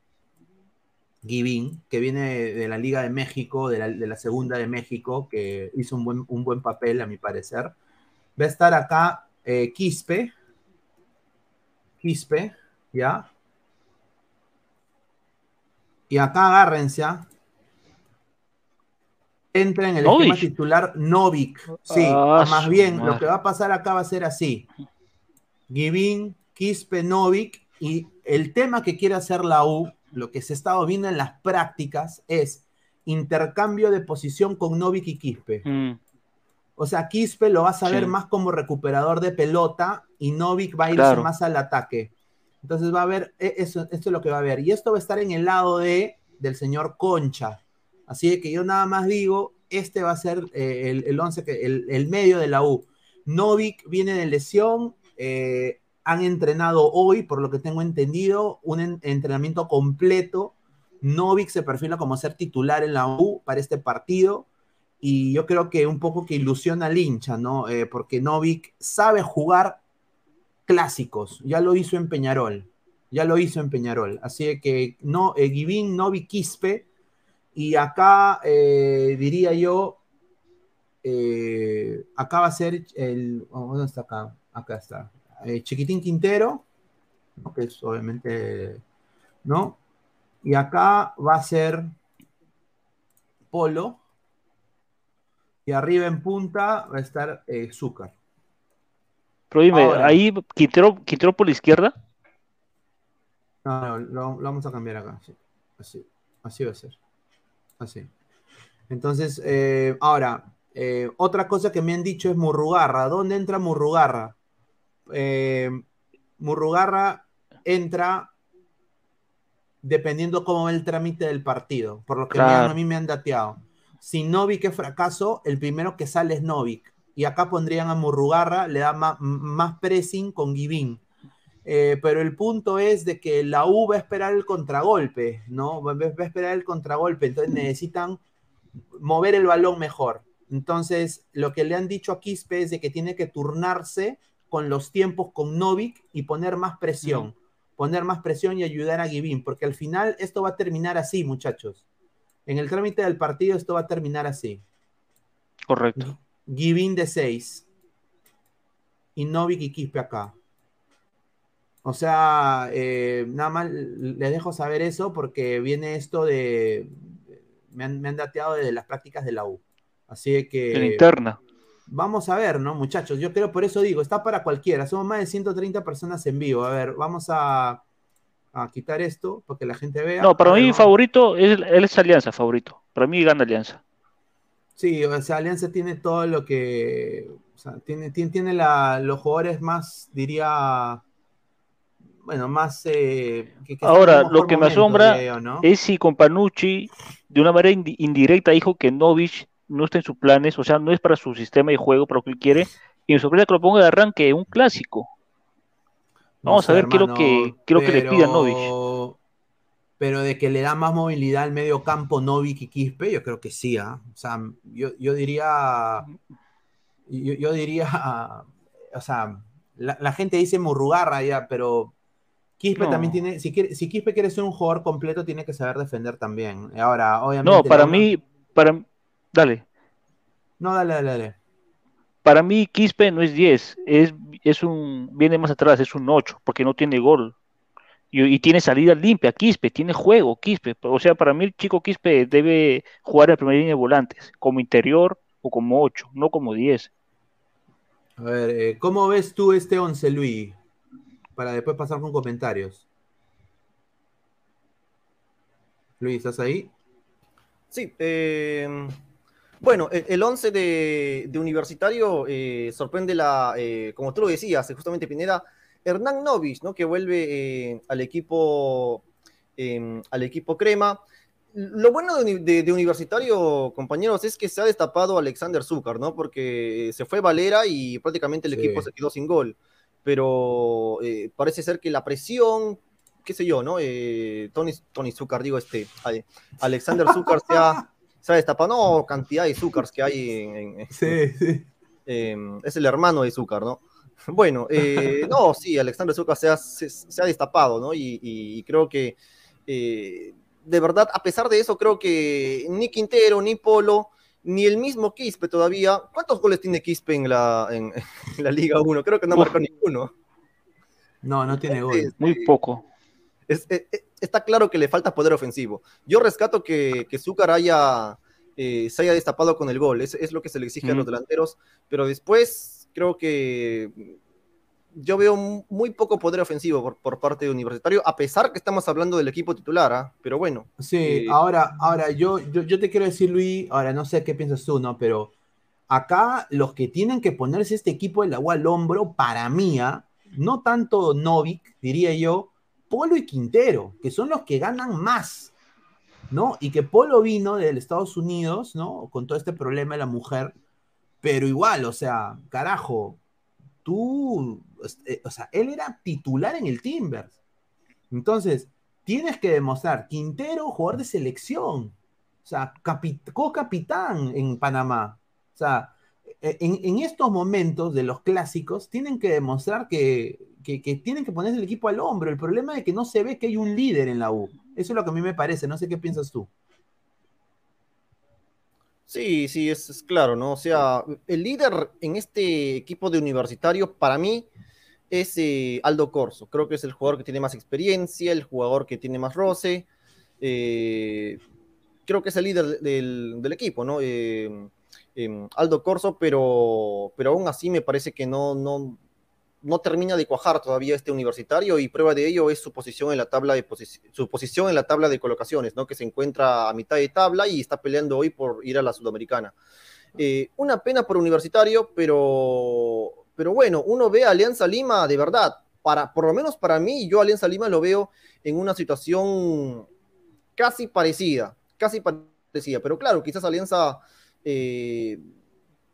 Giving, que viene de la Liga de México, de la, Segunda de México, que hizo un buen, un buen, papel, a mi parecer. Va a estar acá eh, Quispe. Quispe, ¿ya? Y acá agárrense, ¿ah? Entra en el esquema titular Novik. Sí, ah, más bien, lo que va a pasar acá va a ser así. Giving, Quispe, Novik. Y el tema que quiere hacer la U lo que se ha estado viendo en las prácticas es intercambio de posición con Novik y Quispe. Mm. O sea, Quispe lo vas a ver más como recuperador de pelota y Novik va a irse más al ataque. Entonces va a haber, e, eso, esto es lo que va a haber. Y esto va a estar en el lado de, del señor Concha. Así que yo nada más digo, este va a ser eh, el, el, once que, el, medio de la U. Novik viene de lesión, eh, han entrenado hoy, por lo que tengo entendido, un entrenamiento completo. Novik se perfila como ser titular en la U para este partido. Y yo creo que un poco que ilusiona al hincha, ¿no? Eh, porque Novik sabe jugar clásicos. Ya lo hizo en Peñarol. Ya lo hizo en Peñarol. Así que no, eh, Givín, Novi, Quispe. Y acá eh, diría yo, eh, acá va a ser el, oh, ¿dónde está acá? Acá está. Eh, Chiquitín Quintero, ¿no? que es obviamente, ¿no? Y acá va a ser Polo. Y arriba en punta va a estar eh, Zúcar. Pero dime, Ahora. ahí Quintero, Quintero por la izquierda. No, no, lo, lo vamos a cambiar acá. sí. Así, así va a ser. Así. Entonces, eh, ahora, eh, otra cosa que me han dicho es Murrugarra. ¿Dónde entra Murrugarra? Eh, Murrugarra entra dependiendo cómo va el trámite del partido. Por lo que Claro. a mí me han dateado. Si Novik es fracaso, el primero que sale es Novik. Y acá pondrían a Murrugarra, le da más, pressing con Givín. Eh, pero el punto es de que la U va a esperar el contragolpe, ¿no? Va, va a esperar el contragolpe, entonces necesitan mover el balón mejor. Entonces, lo que le han dicho a Quispe es de que tiene que turnarse con los tiempos con Novik y poner más presión. Poner más presión y ayudar a Givín, porque al final esto va a terminar así, muchachos. En el trámite del partido esto va a terminar así. Correcto. Givín de 6 y Novik y Quispe acá. O sea, eh, nada más les dejo saber eso porque viene esto de. Me han, me han dateado de las prácticas de la U. Así que. En interna. Vamos a ver, ¿no, muchachos? Yo creo, por eso digo, está para cualquiera. Somos más de 130 personas en vivo. A ver, vamos a, a quitar esto para que la gente vea. No, para mí favorito es, es Alianza, favorito. Para mí gana Alianza. Sí, o sea, Alianza tiene todo lo que. O sea, tiene, tiene, tiene la- los jugadores más, diría. Bueno, más. eh, que- Ahora, lo que me asombra yo, ¿no? es si con Panucci, de una manera indi- indirecta, dijo que Novich no está en sus planes, o sea, no es para su sistema de juego, para lo que él quiere, y me sorprende que lo ponga de arranque un clásico. No Vamos sé, a ver qué es lo que, qué es lo que le pide a pero- Novich. Pero de que le da más movilidad al medio campo Novik y Quispe, yo creo que sí, ¿ah? O sea, yo, yo diría. Yo, yo diría. O sea, la, la gente dice Murrugarra ya, pero Quispe No. también tiene. Si, quiere, si Quispe quiere ser un jugador completo, tiene que saber defender también. Ahora, obviamente. No, para mí, para, dale, No, dale, dale, dale. para mí Quispe no es 10, es, es un, viene más atrás, es un 8, porque no tiene gol. Y, y tiene salida limpia, Quispe, tiene juego, Quispe. O sea, para mí el chico Quispe debe jugar en la primera línea de volantes, como interior o como 8, no como 10. A ver, eh, ¿cómo ves tú este 11, Luis? Para después pasar con comentarios. Luis, ¿estás ahí? Sí, eh, bueno, el, el 11 de, de Universitario eh, sorprende la, eh, como tú lo decías, justamente Pineda, Hernán Novich, ¿no? Que vuelve eh, al equipo eh, al equipo Crema. Lo bueno de, uni- de- de Universitario, compañeros, es que se ha destapado Alexander Zúcar, ¿no? Porque se fue Valera y prácticamente el Sí. equipo se quedó sin gol. Pero parece ser que la presión, qué sé yo, ¿no? Tony, Tony Zúcar, digo, este, Ale- Alexander Zúcar se ha, se ha destapado, no, cantidad de Zúcars que hay en, en- en- Sí, sí. eh, es el hermano de Zúcar, ¿no? Bueno, eh, no, sí, Alexander Zúcar se ha, se, se ha destapado, ¿no? Y, y- y creo que, eh, de verdad, a pesar de eso, creo que ni Quintero, ni Polo, ni el mismo Quispe todavía. ¿Cuántos goles tiene Quispe en la, en, en la Liga 1? Creo que no marcó ninguno. No, no tiene gol. Este, Muy poco. es- es- es- está claro que le falta poder ofensivo. Yo rescato que, que Zúcar haya, eh, se haya destapado con el gol, es, es lo que se le exige a los delanteros, pero después creo que yo veo mu- muy poco poder ofensivo por, por parte de Universitario, a pesar que estamos hablando del equipo titular, ¿ah? pero bueno. Sí, Eh, ahora, ahora yo, yo, yo te quiero decir, Luis, ahora no sé qué piensas tú, ¿no? Pero acá los que tienen que ponerse este equipo del agua al hombro, para mí, ¿ah? no tanto Novik, diría yo, Polo y Quintero, que son los que ganan más, ¿no? Y que Polo vino de Estados Unidos, ¿no? Con todo este problema de la mujer, pero igual, o sea, carajo, tú, eh, o sea, él era titular en el Timbers. Entonces, tienes que demostrar, Quintero, jugador de selección, o sea, capi- co-capitán en Panamá. O sea, e, en, en estos momentos de los clásicos, tienen que demostrar que, que, tienen que ponerse el equipo al hombro. El problema es que no se ve que hay un líder en la U. Eso es lo que a mí me parece. No sé qué piensas tú. Sí, sí, es, claro, ¿no? O sea, el líder en este equipo de universitario, para mí, es eh, Aldo Corso. Creo que es el jugador que tiene más experiencia, el jugador que tiene más roce. eh, creo que es el líder del, equipo, ¿no? Eh, eh, Aldo Corso, pero, pero aún así me parece que no, no termina de cuajar todavía este universitario y prueba de ello es su posición en la tabla de su posición en la tabla de colocaciones, ¿no? Que se encuentra a mitad de tabla y está peleando hoy por ir a la Sudamericana. Eh, una pena por universitario, pero, pero bueno, uno ve a Alianza Lima de verdad. Para, por lo menos para mí, yo Alianza Lima lo veo en una situación casi parecida, casi parecida. Pero claro, quizás Alianza, eh,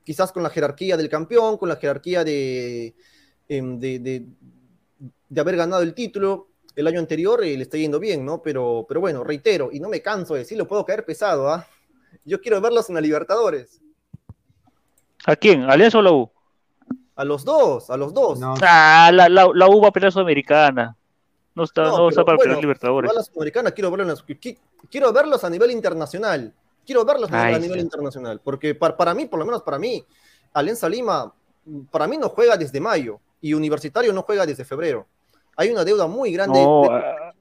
quizás con la jerarquía del campeón, con la jerarquía de, em, de, de- de haber ganado el título el año anterior, eh, le está yendo bien, ¿no? Pero, pero bueno, reitero, y no me canso de decirlo, puedo caer pesado, ¿ah? Yo quiero verlos en la Libertadores. ¿A quién? ¿Alianza o la U? A los dos, a los dos. No, Ah, la, la, la U va a pelear Sudamericana. No está, no, No, está pero para bueno, pelear Libertadores. igual la Sudamericana quiero verlo en las- qui- quiero verlos a nivel internacional. Quiero verlos a, a nivel internacional. Porque para, para mí, por lo menos para mí, Alianza Lima, para mí no juega desde mayo y Universitario no juega desde febrero. Hay una deuda muy grande No, de ah,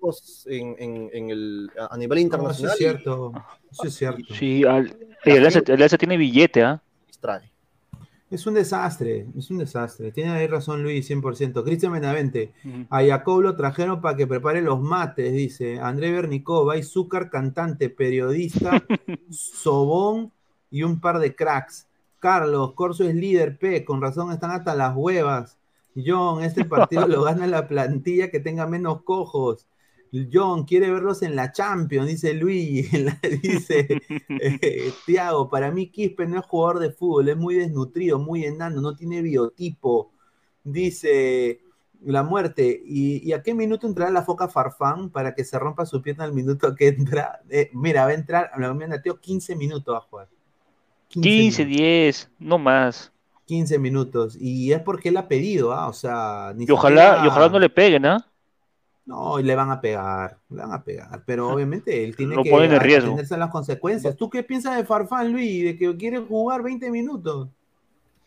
en, en- en el, a nivel no, eso internacional. es cierto. Eso es cierto. sí, al- y Alianza, Alianza tiene billete, ¿ah? y. Es un desastre, es un desastre. Tiene ahí razón Luis, 100%. Cristian Benavente, Ujú. a Jacob lo trajeron para que prepare los mates, dice. André Bernicó, Zúcar, cantante, periodista, Sobón y un par de cracks. Carlos, Corso es líder, P, con razón están hasta las huevas. John, este partido lo gana la plantilla que tenga menos cojos. John quiere verlos en la Champions, dice la- dice eh, Tiago, para mí Quispe no es jugador de fútbol, es muy desnutrido, muy enano, no tiene biotipo. Dice la muerte. ¿Y, y a qué minuto entrará la foca Farfán para que se rompa su pierna al minuto que entra? Eh, mira, va a entrar, me me Teo, 15 minutos va a jugar. 15, minutos. 10, no más. 15 minutos. Y es porque él ha pedido, ¿ah? O sea, ni Y ojalá, siquiera- y ojalá no le peguen, ¿ah? No, y le van a pegar, le van a pegar, pero obviamente él tiene que ponen en riesgo. las consecuencias. ¿Tú qué piensas de Farfán, Luis? De que quiere jugar 20 minutos.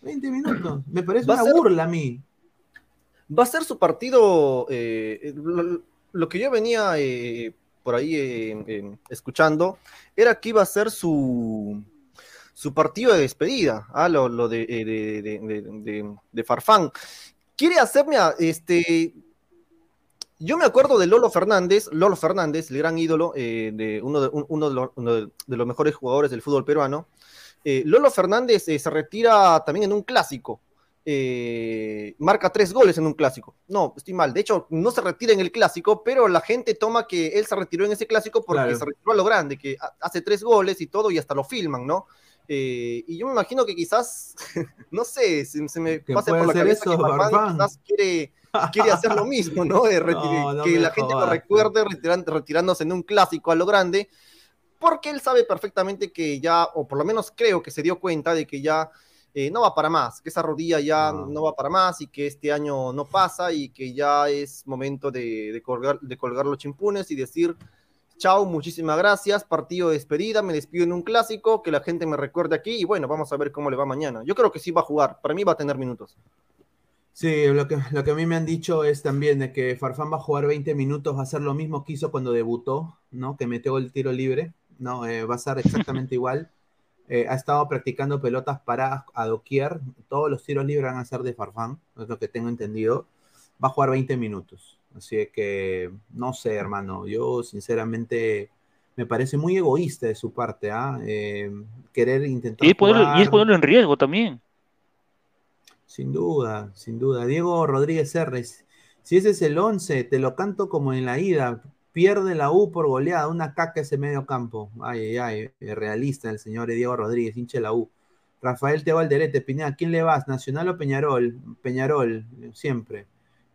20 minutos. Me parece Va a una ser- burla a mí. Va a ser su partido, eh, lo, lo que yo venía eh, por ahí eh, eh, escuchando, era que iba a ser su, su partido de despedida, ah, lo, lo de, eh, de, de- de- Farfán. Quiere hacerme, a- este, yo me acuerdo de Lolo Fernández, Lolo Fernández, el gran ídolo, eh, de uno, de, un- uno de, los, uno de- los mejores jugadores del fútbol peruano. Eh, Lolo Fernández eh, se retira también en un clásico. eh, marca tres goles en un clásico. No, estoy mal. De hecho, no se retira en el clásico, pero la gente toma que él se retiró en ese clásico porque Claro. se retiró a lo grande, que ha- hace tres goles y todo, y hasta lo filman, ¿no? Eh, y yo me imagino que quizás, no sé, se, se me puede por la cabeza eso, que Farfán. quizás quiere, quiere hacer lo mismo, ¿no? No, no que la gente lo recuerde retiran- retirándose en un clásico a lo grande, porque él sabe perfectamente que ya, o por lo menos creo que se dio cuenta de que ya eh, no va para más, que esa rodilla ya No. no. va para más y que este año no pasa y que ya es momento de, de colgar, de colgar los chimpunes y decir, chao, muchísimas gracias, partido de despedida, me despido en un clásico, que la gente me recuerde aquí y bueno, vamos a ver cómo le va mañana. Yo creo que sí va a jugar, para mí va a tener minutos. Sí, lo que, lo que a mí me han dicho es también de que Farfán va a jugar 20 minutos, va a hacer lo mismo que hizo cuando debutó, ¿no? Que metió el tiro libre, ¿no? Eh, va a ser exactamente igual. Eh, ha estado practicando pelotas paradas a doquier. Todos los tiros libres van a ser de Farfán, es lo que tengo entendido. Va a jugar 20 minutos. Así que, no sé, hermano. Yo, sinceramente, me parece muy egoísta de su parte, ¿ah? Eh, querer intentar. Y es, ponerlo, y es jugar- ponerlo en riesgo también. sin duda, sin duda. Diego Rodríguez R. Si ese es el 11, te lo canto como en la ida. Pierde la U por goleada, una caca ese medio campo. Ay, ay, ay. Realista el señor Diego Rodríguez, hincha de la U. Rafael Teo Alderete, Pineda, ¿a quién le vas? ¿Nacional o Peñarol? Peñarol, siempre.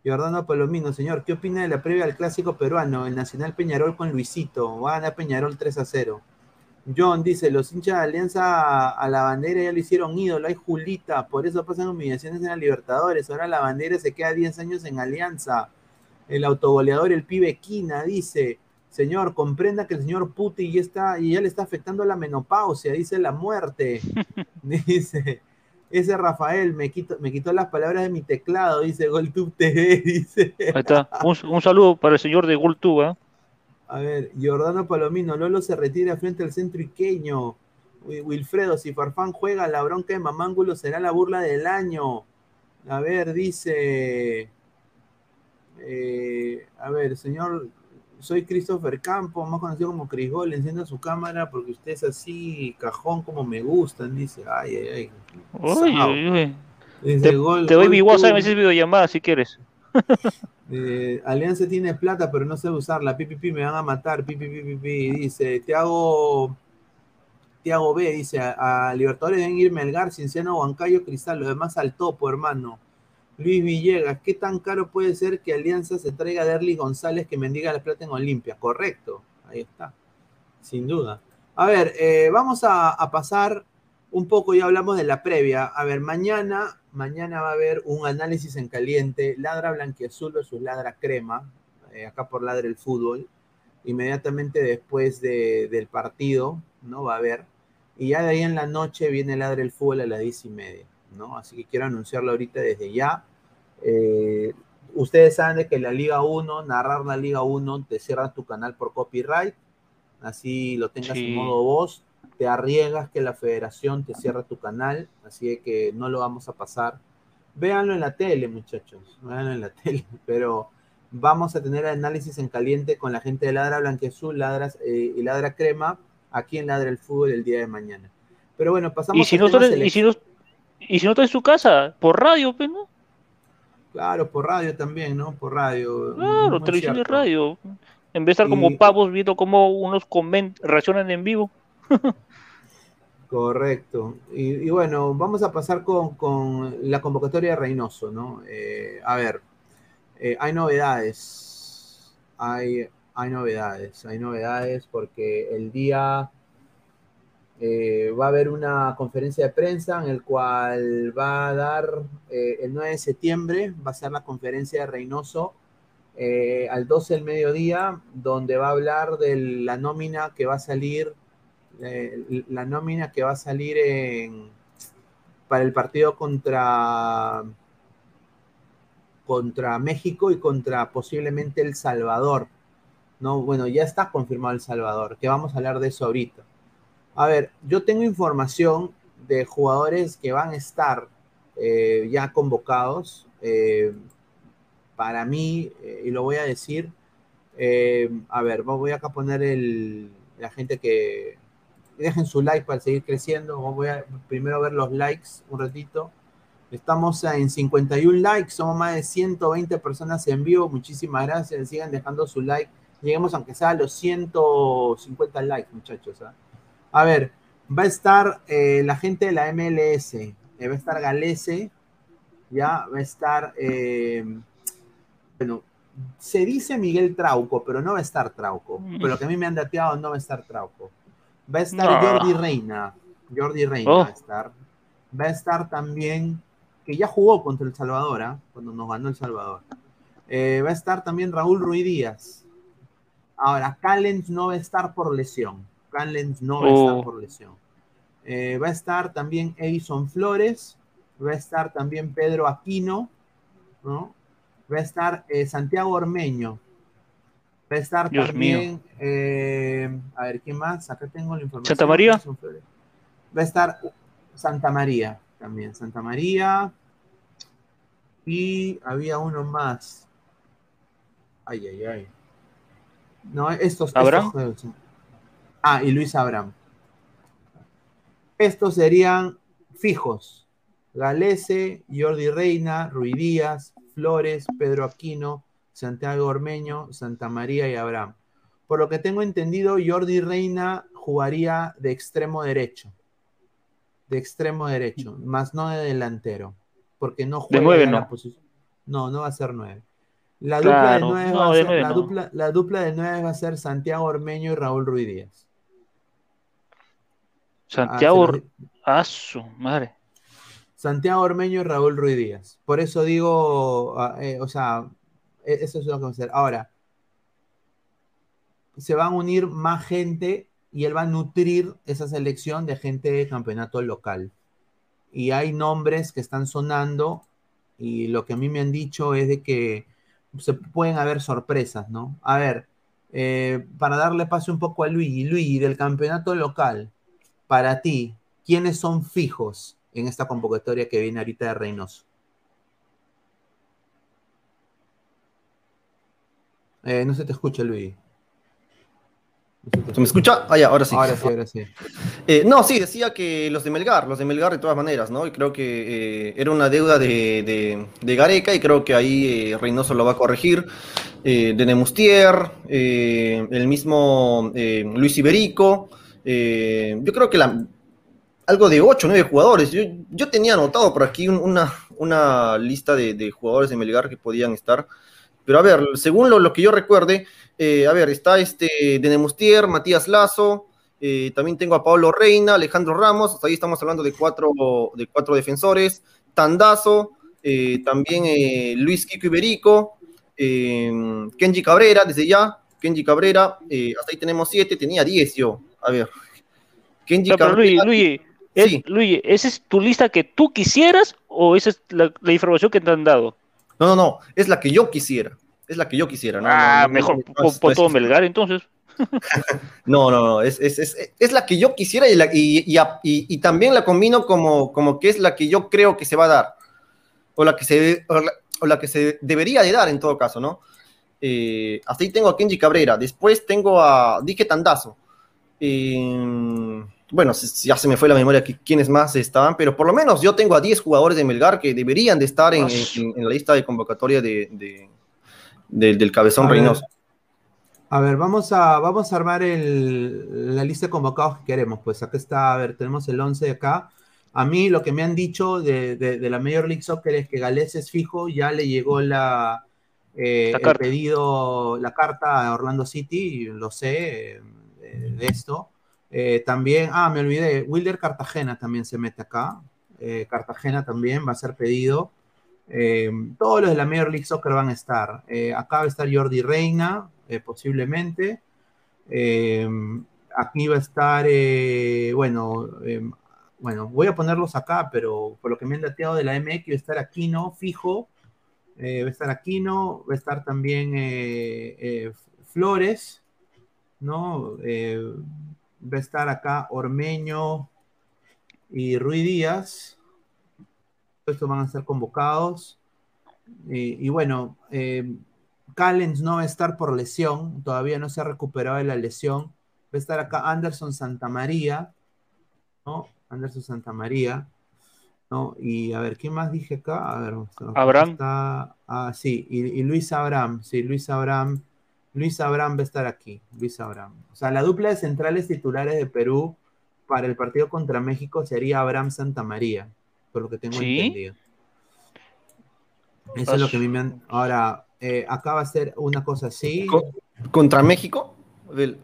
Jordano Palomino, señor, ¿qué opina de la previa al clásico peruano? El Nacional Peñarol con Luisito. Va a ganar Peñarol 3 a 0. John dice, los hinchas de Alianza a la bandera ya lo hicieron ídolo, hay Julita, por eso pasan humillaciones en la Libertadores, ahora la bandera se queda 10 años en Alianza. El autogoleador, el pibe Quina, dice, señor, comprenda que el señor Puti ya, está, y ya le está afectando la menopausia, dice la muerte. dice, ese Rafael me, quito, me quitó las palabras de mi teclado, dice GolTube TV, dice. Ahí está. Un, un saludo para el señor de GolTube. ¿eh? A ver, Giordano Palomino, Lolo se retira frente al centro iqueño. Wilfredo, si Farfán juega, la bronca de Mamángulo será la burla del año. A ver, dice. Eh, a ver, señor, soy Christopher Campos, más conocido como Crisgol, encienda su cámara porque usted es así, cajón como me gustan, dice. Ay, ay, ay. Uy, uy, uy. Te, gol, te, doy mi WhatsApp y me haces videollamada si quieres. Eh, Alianza tiene plata, pero no sé usarla. Pipi, me van a matar. Pipi, pipi, Dice, te hago. Te hago B, dice, a, Libertadores deben ir Melgar, Cinciano, Huancayo, Cristal, lo demás al topo, hermano. Luis Villegas, ¿qué tan caro puede ser que Alianza se traiga a Derly González que mendiga la plata en Olimpia? Correcto, ahí está, sin duda. A ver, eh, vamos a, pasar un poco, ya hablamos de la previa. A ver, mañana Mañana va a haber un análisis en caliente, ladra blanquiazul versus ladra crema, eh, acá por ladra el fútbol. Inmediatamente después del partido, ¿no? Va a haber. Y ya de ahí en la noche viene ladra el fútbol a las diez y media, ¿no? Así que quiero anunciarlo ahorita desde ya. Eh, ustedes saben de que la Liga 1, narrar la Liga 1, te cierra tu canal por copyright. Así lo tengas en modo voz te arriesgas que la federación te cierre tu canal, así que no lo vamos a pasar. Véanlo en la tele, muchachos, véanlo en la tele, pero vamos a tener análisis en caliente con la gente de Ladra Blanquezul Ladras, eh, y Ladra Crema aquí en Ladra el Fútbol el día de mañana. Pero bueno, pasamos ¿Y si, no y, si no, y si no está en su casa, por radio, pues, ¿no? Claro, por radio también, ¿no? Por radio. Claro, televisión y radio. En vez de estar como pavos viendo cómo unos reaccionan en vivo. Correcto. Y, bueno, vamos a pasar con, la convocatoria de Reynoso, ¿no? Eh, a ver, eh, hay novedades. Hay, hay novedades, hay novedades porque el día eh, va a haber una conferencia de prensa en el cual va a dar el 9 de septiembre, va a ser la conferencia de Reynoso al 12 del mediodía, donde va a hablar de la nómina que va a salir eh, la nómina que va a salir para el partido contra, contra México y contra posiblemente El Salvador. No, bueno, ya está confirmado El Salvador, que vamos a hablar de eso ahorita. A ver, yo tengo información de jugadores que van a estar eh, ya convocados. Eh, para mí, y lo voy a decir, a ver, voy acá a poner el, la gente que, dejen su like para seguir creciendo. Voy a primero ver los likes un ratito. Estamos en 51 likes, somos más de 120 personas en vivo. Muchísimas gracias. Sigan dejando su like. Lleguemos aunque sea a los 150 likes, muchachos. ¿ah? A ver, va a estar eh, la gente de la MLS. Eh, va a estar Galese. Ya, va a estar. Eh, bueno, se dice Miguel Trauco, pero no va a estar Trauco. Pero lo que a mí me han dateado no va a estar Trauco. Va a estar Jordi Reina. Jordi Reina va a oh. estar. Va a estar también, que ya jugó contra El Salvador, ¿ah? cuando nos ganó El Salvador. Va a estar también Raúl Ruiz Díaz. Ahora, Callens no va a estar por lesión. Callens no va a estar oh. por lesión. Eh, va a estar también Edison Flores. Va a estar también Pedro Aquino. ¿no? Va a estar eh, Santiago Ormeño. Va a estar también, eh, a ver, ¿quién más? Acá tengo la información. ¿Santa María? Va a estar Santa María también, Santa María. Y había uno más. Ay, ay, ay. No, estos. ¿Abraham? Ah, y Luis Abraham. Estos serían fijos. Galese, Jordi Reina, Rui Díaz, Flores, Pedro Aquino, Santiago Ormeño, Santa María y Abraham. Por lo que tengo entendido, Jordi Reina jugaría de extremo derecho. De extremo derecho, más no de delantero. Porque no juega en la posición. No, no va a ser nueve. La dupla, de nueve va a ser, la, dupla, de nueve va a ser Santiago Ormeño y Raúl Ruiz Díaz. Santiago, Ah, se lo- a su madre. Santiago Ormeño y Raúl Ruiz Díaz. Por eso digo, ah, eh, o sea, e- eso es lo que vamos a hacer. Ahora, se van a unir más gente y él va a nutrir esa selección de gente de campeonato local. Y hay nombres que están sonando y lo que a mí me han dicho es de que se pueden haber sorpresas, ¿no? A ver, eh, para darle paso un poco a Luigi, Luigi, del campeonato local, para ti, ¿quiénes son fijos en esta convocatoria que viene ahorita de Reynoso? Eh, no se te escucha. No se te ¿Se me escucha? Ah, ya, ahora sí. Ahora sí, ahora sí. Eh, no, sí, decía que los de Melgar, los de Melgar de todas maneras, ¿no? Y creo que eh, era una deuda de, de- de Gareca y creo que ahí eh, Reynoso lo va a corregir. De Nemustier, el mismo Luis Iberico. Eh, yo creo que la, algo de 8 o 9 jugadores. Yo, yo tenía anotado por aquí un- una, una lista de, jugadores de Melgar que podían estar. Pero a ver, según lo, lo que yo recuerde, eh, a ver, está este de Nemustier, Matías Lazo. Eh, también tengo a Pablo Reina, Alejandro Ramos, hasta ahí estamos hablando de cuatro, de cuatro defensores, Tandazo, también Luis Kiko Iberico, Kenji Cabrera, desde ya, Kenji Cabrera, hasta ahí tenemos siete, tenía diez yo, a ver. Kenji No, pero es- Sí. Luigi, ¿esa es tu lista que tú quisieras o esa es la, la información que te han dado? no, no, no, es la que yo quisiera, es la que yo quisiera, no, ah, no, mejor no, todo Melgar entonces. No, no, no, es, es, es, es la que yo quisiera y, la- y, también la combino como, como que es la que yo creo que se va a dar, o la que se, o la, o la que se debería de dar en todo caso, ¿no? Eh, hasta ahí tengo a Kenji Cabrera, después tengo a Dique Tandazo. Eh, bueno, ya se me fue la memoria que, quiénes más estaban, pero por lo menos yo tengo a 10 jugadores de Melgar que deberían de estar en, en- en la lista de convocatoria de, de- del- del Cabezón A ver, Reynoso. A ver, vamos a, vamos a armar el- la lista de convocados que queremos. Pues acá está, a ver, tenemos el 11 de acá. A mí lo que me han dicho de, de- de la Major League Soccer es que Galés es fijo, ya le llegó la, eh, La el carta. pedido, la carta a Orlando City, lo sé eh, de, esto. Eh, también, ah, me olvidé, Wilder Cartagena también se mete acá. Eh, Cartagena también va a ser pedido. Eh, todos los de la Major League Soccer van a estar. Acá va a estar Jordi Reina, posiblemente. Aquí va a estar, bueno, bueno, voy a ponerlos acá, pero por lo que me han dateado de la MX va a estar Aquino, fijo. Va a estar Aquino, va a estar también Flores, ¿no? Eh, va a estar acá Ormeño y Rui Díaz. Estos van a ser convocados. Eh, y bueno, eh, Callens no va a estar por lesión, todavía no se ha recuperado de la lesión. Va a estar acá Anderson Santamaría, ¿no? Anderson Santamaría, ¿no? Y a ver, ¿quién más dije acá? A ver, vamos a- Abraham. Está, ah, sí, y, y Luis Abraham, sí, Luis Abraham. Luis Abraham va a estar aquí, Luis Abraham. O sea, la dupla de centrales titulares de Perú para el partido contra México sería Abraham Santamaría, por lo que tengo ¿Sí? entendido. Eso es lo que a mí me han... Ahora, eh, acá va a ser una cosa así. Co- ¿Contra México? Del-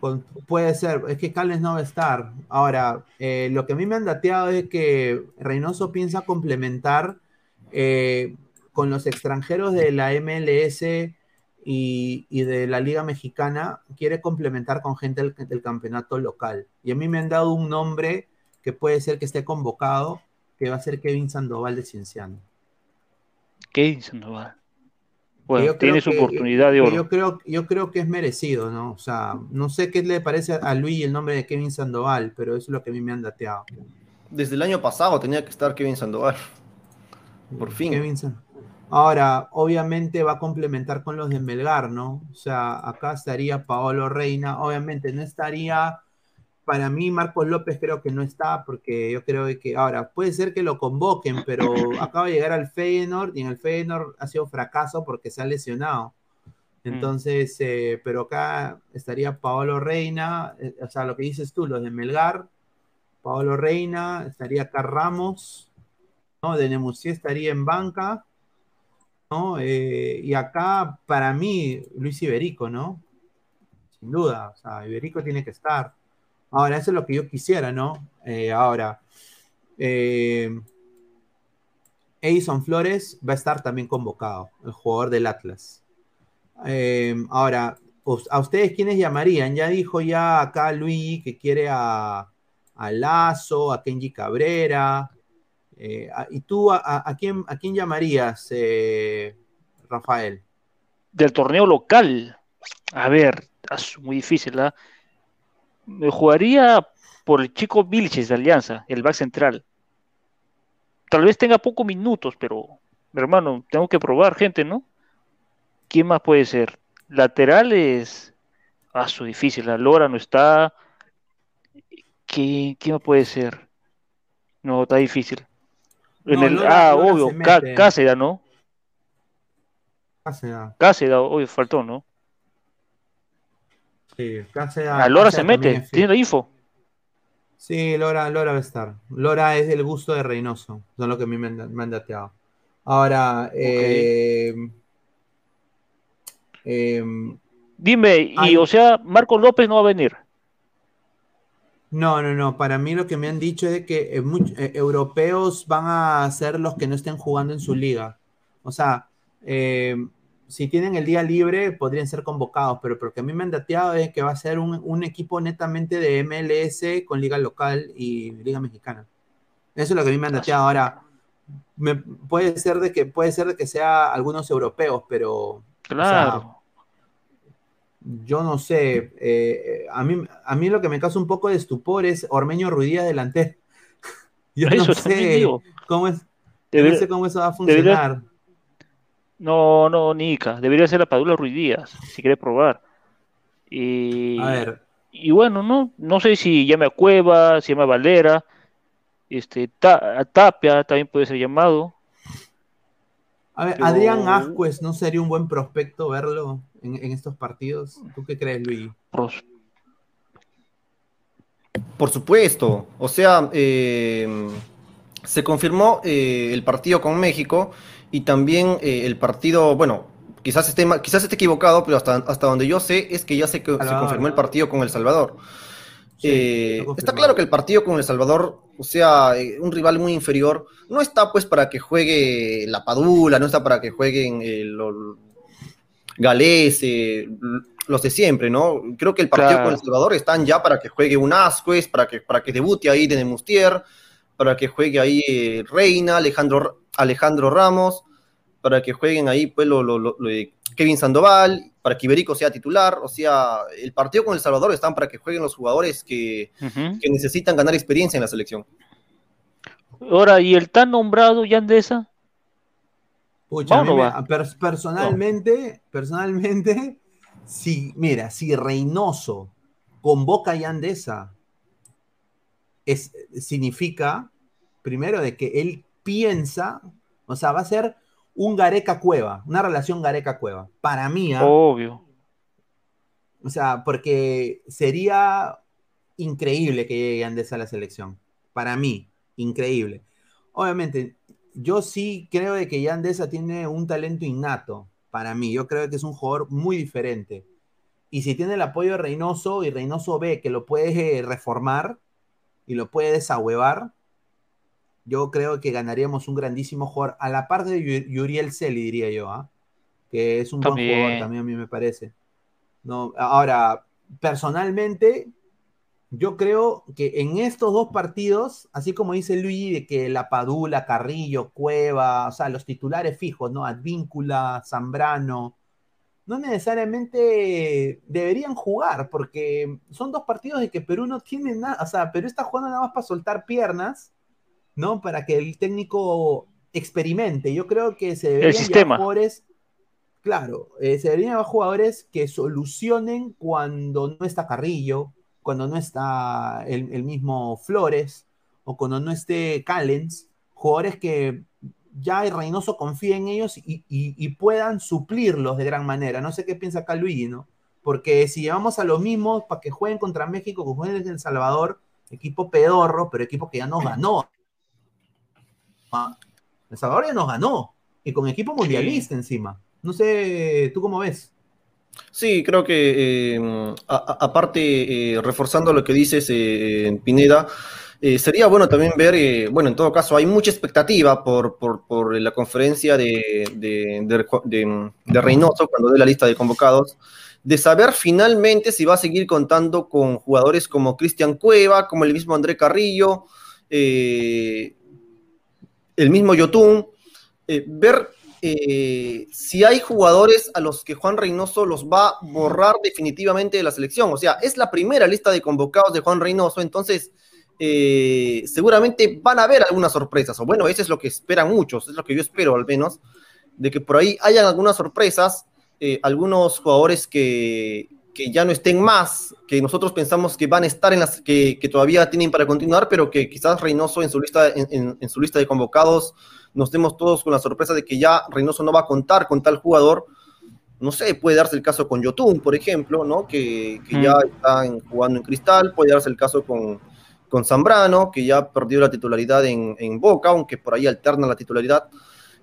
Con- puede ser, es que Callens no va a estar. Ahora, eh, lo que a mí me han dateado es que Reynoso piensa complementar eh, con los extranjeros de la MLS y, y de la Liga Mexicana, quiere complementar con gente del, del campeonato local. Y a mí me han dado un nombre que puede ser que esté convocado, que va a ser Kevin Sandoval de Cienciano. Kevin Sandoval. Bueno, yo tiene su que- oportunidad de oro. Yo creo, yo creo que es merecido, ¿no? O sea, no sé qué le parece a Luis el nombre de Kevin Sandoval, pero eso es lo que a mí me han dateado. Desde el año pasado tenía que estar Kevin Sandoval. Por fin. Kevin San- Ahora, obviamente va a complementar con los de Melgar, ¿no? O sea, acá estaría Paolo Reina, obviamente no estaría, para mí Marcos López creo que no está, porque yo creo que, ahora, puede ser que lo convoquen, pero acaba de llegar al Feyenoord y en el Feyenoord ha sido fracaso porque se ha lesionado. Entonces, eh, pero acá estaría Paolo Reina, eh, o sea, lo que dices tú, los de Melgar, Paolo Reina, estaría acá Ramos, ¿no? De Nemusí estaría en banca, Eh, y acá, para mí, Luis Iberico, ¿no? Sin duda, o sea, Iberico tiene que estar. Ahora, eso es lo que yo quisiera, ¿no? Eh, ahora, eh, Edison Flores va a estar también convocado, el jugador del Atlas. Eh, ahora, ¿a ustedes quiénes llamarían? Ya dijo ya acá Luis que quiere a, a Lazo, a Kenji Cabrera. Eh, a- ¿Y tú a, a- quién, a quién llamarías, eh, Rafael? Del torneo local. A ver, es muy difícil, ¿ah? Me jugaría por el chico Vilches de Alianza, el back central. Tal vez tenga pocos minutos, pero, hermano, tengo que probar gente, ¿no? ¿Quién más puede ser? Laterales. Ah, su difícil. La Lora no está. ¿Quién, quién puede ser? No, está difícil. En No, el, Lora- ah, Lora obvio, Cá-. Cáceres, ¿no? Cáceres, Cáceres, obvio, faltó, ¿no? sí, Cáceres- A Lora Cáceres se mete, tiene la info. Sí, Lora, Lora va a estar. Lora es el gusto de Reynoso, son lo que a mí me han, me han dateado. Ahora, eh, em, Dime, y o sea, Marco López no va a venir. No, no, no. Para mí lo que me han dicho es de que eh, much- eh, europeos van a ser los que no estén jugando en su liga. O sea, em, si tienen el día libre, podrían ser convocados, pero porque a mí me han dateado es que va a ser un, un equipo netamente de MLS con liga local y liga mexicana. Eso es lo que a mí me han dateado. Ahora, me- puede ser de que puede ser de que sea algunos europeos, pero Claro. yo no sé. eh, a, mí, a mí lo que me causa un poco de estupor es Ormeño Ruidías delantero. Yo no Eso también sé cómo es, Debería- no sé cómo eso va a debería- funcionar. No, no, Nica. Debería ser la Padula Ruiz Díaz, si quiere probar. Y, A ver, y bueno, no, no sé si llame a Cueva, si llama a Valera, este, Ta- a Tapia también puede ser llamado. a ver, Adrián Ascuez, ¿no sería un buen prospecto verlo en, en estos partidos? ¿Tú qué crees, Luis? Pros- Por supuesto. O sea, eh, se confirmó eh, el partido con México y también eh, el partido, bueno, quizás esté, quizás esté equivocado, pero hasta, hasta donde yo sé es que ya se, se Salvador. confirmó el partido con El Salvador. Sí, está claro que el partido con El Salvador, o sea, un rival muy inferior, no está pues para que juegue la Padula, no está para que jueguen los Galés, eh, los de siempre, ¿no? Creo que el partido Claro. con El Salvador están ya para que juegue un Ascuez, para que, para que debute ahí de Mustier, para que juegue ahí eh, Reina, Alejandro, Alejandro Ramos, para que jueguen ahí pues lo, lo- lo- lo de Kevin Sandoval, para que Iberico sea titular, o sea, el partido con El Salvador están para que jueguen los jugadores que, que necesitan ganar experiencia en la selección. Ahora, ¿y el tan nombrado Yandesa? Pucha, a mí ¿Va o no me- va? per- personalmente, personalmente, si, mira, si Reynoso convoca a Yandesa, es, significa, primero, de que él piensa, o sea, va a ser un Gareca Cueva, una relación Gareca Cueva. Para mí, ¿ah? Obvio. O sea, porque sería increíble que llegue Andes a la selección. Para mí, increíble. Obviamente, yo sí creo de que Yandesa tiene un talento innato. Para mí, yo creo que es un jugador muy diferente. Y si tiene el apoyo de Reynoso y Reynoso ve que lo puede reformar y lo puede desahuevar, yo creo que ganaríamos un grandísimo jugador. A la par de Yu- Yuriel Celi, diría yo, ¿ah? que es un buen También. jugador también a mí me parece. No, ahora, personalmente, yo creo que en estos dos partidos, así como dice Luigi, de que la Padula, Carrillo, Cueva, o sea, los titulares fijos, ¿no? Advíncula, Zambrano, no necesariamente deberían jugar, porque son dos partidos de que Perú no tiene nada, o sea, Perú está jugando nada más para soltar piernas, ¿no? Para que el técnico experimente. Yo creo que se deberían llevar jugadores, claro, eh, se deberían llevar jugadores que solucionen cuando no está Carrillo, cuando no está el, el mismo Flores, o cuando no esté Callens, jugadores que ya el Reynoso confía en ellos y, y- y puedan suplirlos de gran manera. No sé qué piensa acá Luigi, ¿no? Porque si llevamos a los mismos para que jueguen contra México, que jueguen en El Salvador, equipo pedorro, pero equipo que ya nos ganó. Ah, El Salvador ya nos ganó. Y con equipo mundialista encima. No sé, ¿tú cómo ves? Sí, creo que eh, aparte, eh, reforzando lo que dices, eh, Pineda, sería bueno también ver, bueno, en todo caso, hay mucha expectativa por, la conferencia de, de, Reynoso cuando dé la lista de convocados, de saber finalmente si va a seguir contando con jugadores como Cristian Cueva, como el mismo André Carrillo, el mismo Yotun, ver eh, si hay jugadores a los que Juan Reynoso los va a borrar definitivamente de la selección. O sea, es la primera lista de convocados de Juan Reynoso, entonces eh, seguramente van a haber algunas sorpresas. O bueno, eso es lo que esperan muchos, es lo que yo espero al menos, de que por ahí hayan algunas sorpresas, eh, algunos jugadores que, ya no estén más, que nosotros pensamos que van a estar en las que, todavía tienen para continuar, pero que quizás Reynoso en su lista, en su lista de convocados nos demos todos con la sorpresa de que ya Reynoso no va a contar con tal jugador. No sé, puede darse el caso con Yotun, por ejemplo, ¿no? que, ya mm. está jugando en Cristal, puede darse el caso con, con Zambrano, que ya perdió la titularidad en, Boca, aunque por ahí alterna la titularidad.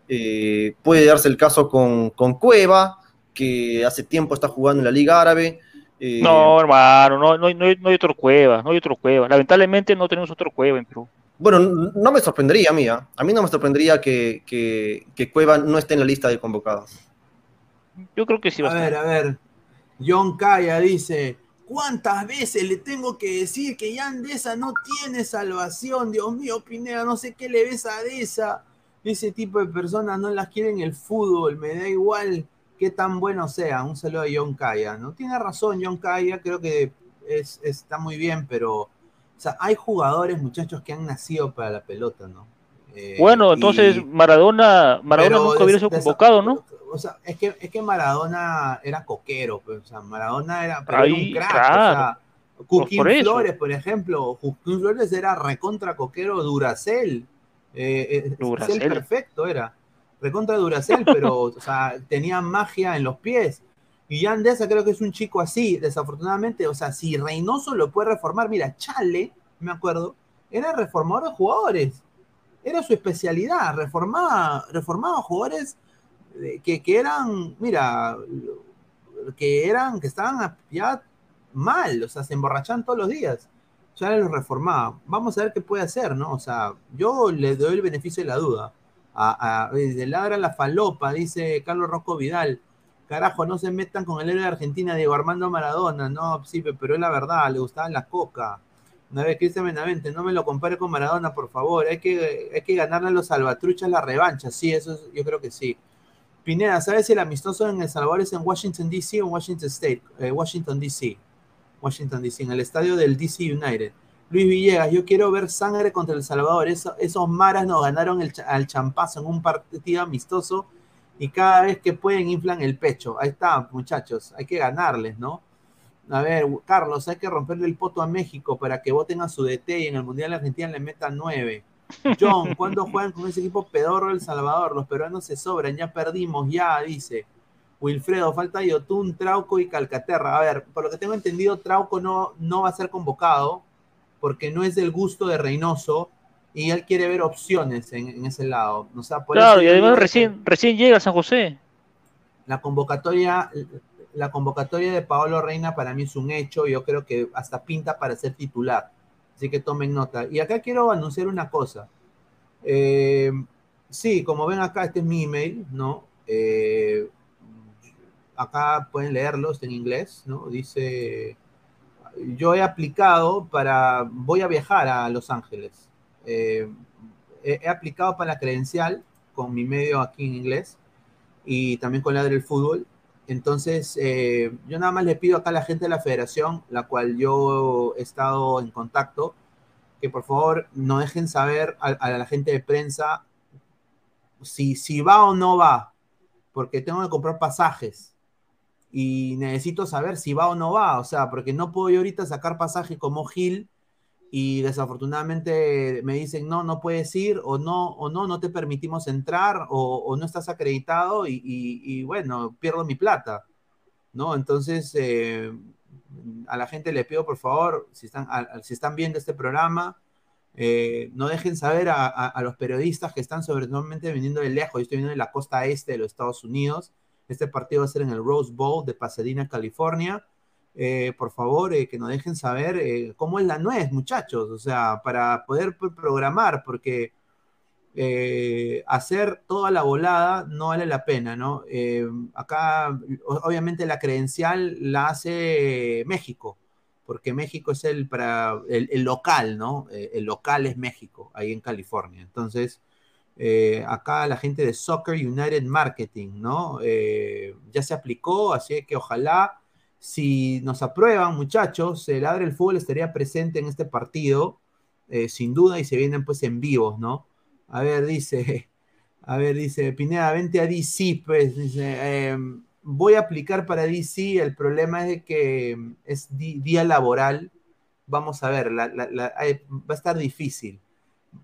Eh, puede darse el caso con, Cueva, que hace tiempo está jugando en la Liga Árabe. Eh, no, hermano, no, no, no, hay otro Cueva, no hay otro Cueva. Lamentablemente no tenemos otro Cueva en Perú. Bueno, no me sorprendería a mí, ¿ah? a mí no me sorprendería que, que, Cueva no esté en la lista de convocados. Yo creo que sí va a, a ver, a ver. John Kaya dice, ¿cuántas veces le tengo que decir que Yandesa no tiene salvación? Dios mío, Pineda, no sé qué le ves a Deza. Ese tipo de personas no las quieren el fútbol, me da igual qué tan bueno sea. Un saludo a John Kaya, ¿no? Tiene razón John Kaya, creo que es, está muy bien, pero o sea, hay jugadores, muchachos, que han nacido para la pelota, ¿no? Eh, bueno, entonces Maradona, Maradona nunca hubiera sido convocado, ¿no? O sea, es que, es que Maradona era coquero, pues, o sea, Maradona era, un crack, o sea, Cuquín Flores, por ejemplo, Cuquín Flores era recontra coquero Duracel, eh, eh Duracel perfecto era, recontra Duracel, pero, o sea, tenía magia en los pies, y Yandesa creo que es un chico así, desafortunadamente. O sea, si Reynoso lo puede reformar, mira, Chale, me acuerdo, era reformador de jugadores. Era su especialidad, reformaba, reformaba jugadores que, eran, mira, que eran, que estaban ya mal, o sea, se emborrachaban todos los días. Ya los reformaba. Vamos a ver qué puede hacer, ¿no? O sea, yo le doy el beneficio de la duda. A, a, ladra la falopa, dice Carlos Rocco Vidal Carajo, no se metan con el héroe de Argentina, Diego Armando Maradona. No, sí, pero es la verdad, le gustaba la coca. Una vez Cristian Benavente, no me lo compare con Maradona, por favor. Hay que, que ganarle a los salvatruchas la revancha. Sí, eso yo creo que sí. Pineda, ¿sabes si el amistoso en El Salvador es en Washington, D.C. o Washington State? Eh, Washington, D.C. Washington, D.C., en el estadio del D.C. United. Luis Villegas, yo quiero ver sangre contra El Salvador. esos maras nos ganaron el, al champazo en un partido amistoso y cada vez que pueden inflan el pecho. Ahí está, muchachos, hay que ganarles, ¿no? A ver, Carlos, hay que romperle el poto a México para que voten a su DT y en el Mundial de Argentina le metan nueve. John, ¿cuándo juegan con ese equipo pedorro El Salvador? Los peruanos se sobran, ya perdimos, ya, dice. Wilfredo, falta Yotun, Trauco y Calcaterra. A ver, por lo que tengo entendido, Trauco no, no va a ser convocado porque no es del gusto de Reynoso y él quiere ver opciones en, ese lado. claro, y además recién, recién llega a San José. La convocatoria, la convocatoria de Paolo Reina para mí es un hecho, yo creo que hasta pinta para ser titular. Así que tomen nota. Y acá quiero anunciar una cosa. Eh, sí, como ven acá, este es mi email, ¿no? Eh, acá pueden leerlo, está en inglés, ¿no? Dice, yo he aplicado para, voy a viajar a Los Ángeles eh, he, aplicado para la credencial con mi medio aquí en inglés y también con la del fútbol. Entonces, eh, yo nada más le pido acá a la gente de la federación, la cual yo he estado en contacto, que por favor no dejen saber a, la gente de prensa si, si va o no va, porque tengo que comprar pasajes y necesito saber si va o no va, o sea, porque no puedo yo ahorita sacar pasaje como Gil y desafortunadamente me dicen no, no puedes ir o no, o no, no te permitimos entrar o, no estás acreditado y, bueno, pierdo mi plata, ¿no? Entonces, eh, a la gente le pido por favor, si están, si están viendo este programa, eh, no dejen saber a, los periodistas que están sobre normalmente viniendo de lejos, yo estoy viniendo de la costa este de los Estados Unidos, Este partido va a ser en el Rose Bowl de Pasadena, California. Eh, por favor, eh, que nos dejen saber eh, cómo es la nuez, muchachos, o sea, para poder programar, porque hacer toda la volada no vale la pena, ¿no? acá, obviamente, la credencial la hace México, porque México es el, para, el, local, ¿no? el local es México, ahí en California. Entonces, acá la gente de Soccer United Marketing, ¿no? ya se aplicó, así que ojalá si nos aprueban, muchachos, el Adre el Fútbol estaría presente en este partido, eh, sin duda, y se vienen pues en vivos, ¿no? A ver, dice, a ver, dice, Pineda, vente a DC, pues, dice, em, voy a aplicar para DC, el problema es que em, es día laboral, vamos a ver, va a estar difícil.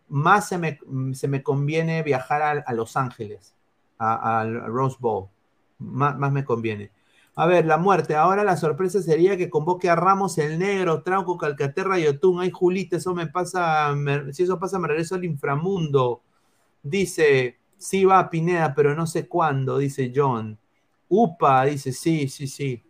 Más se me, conviene viajar a, Los Ángeles, al Rose Bowl, más me conviene. A ver, la muerte. Ahora la sorpresa sería que convoque a Ramos el Negro, Trauco, Calcaterra y Otún. Ay, Julita, eso me pasa. si eso pasa, me regreso al inframundo. Dice, sí va a Pineda, pero no sé cuándo, dice John. Upa, dice, sí, sí, sí.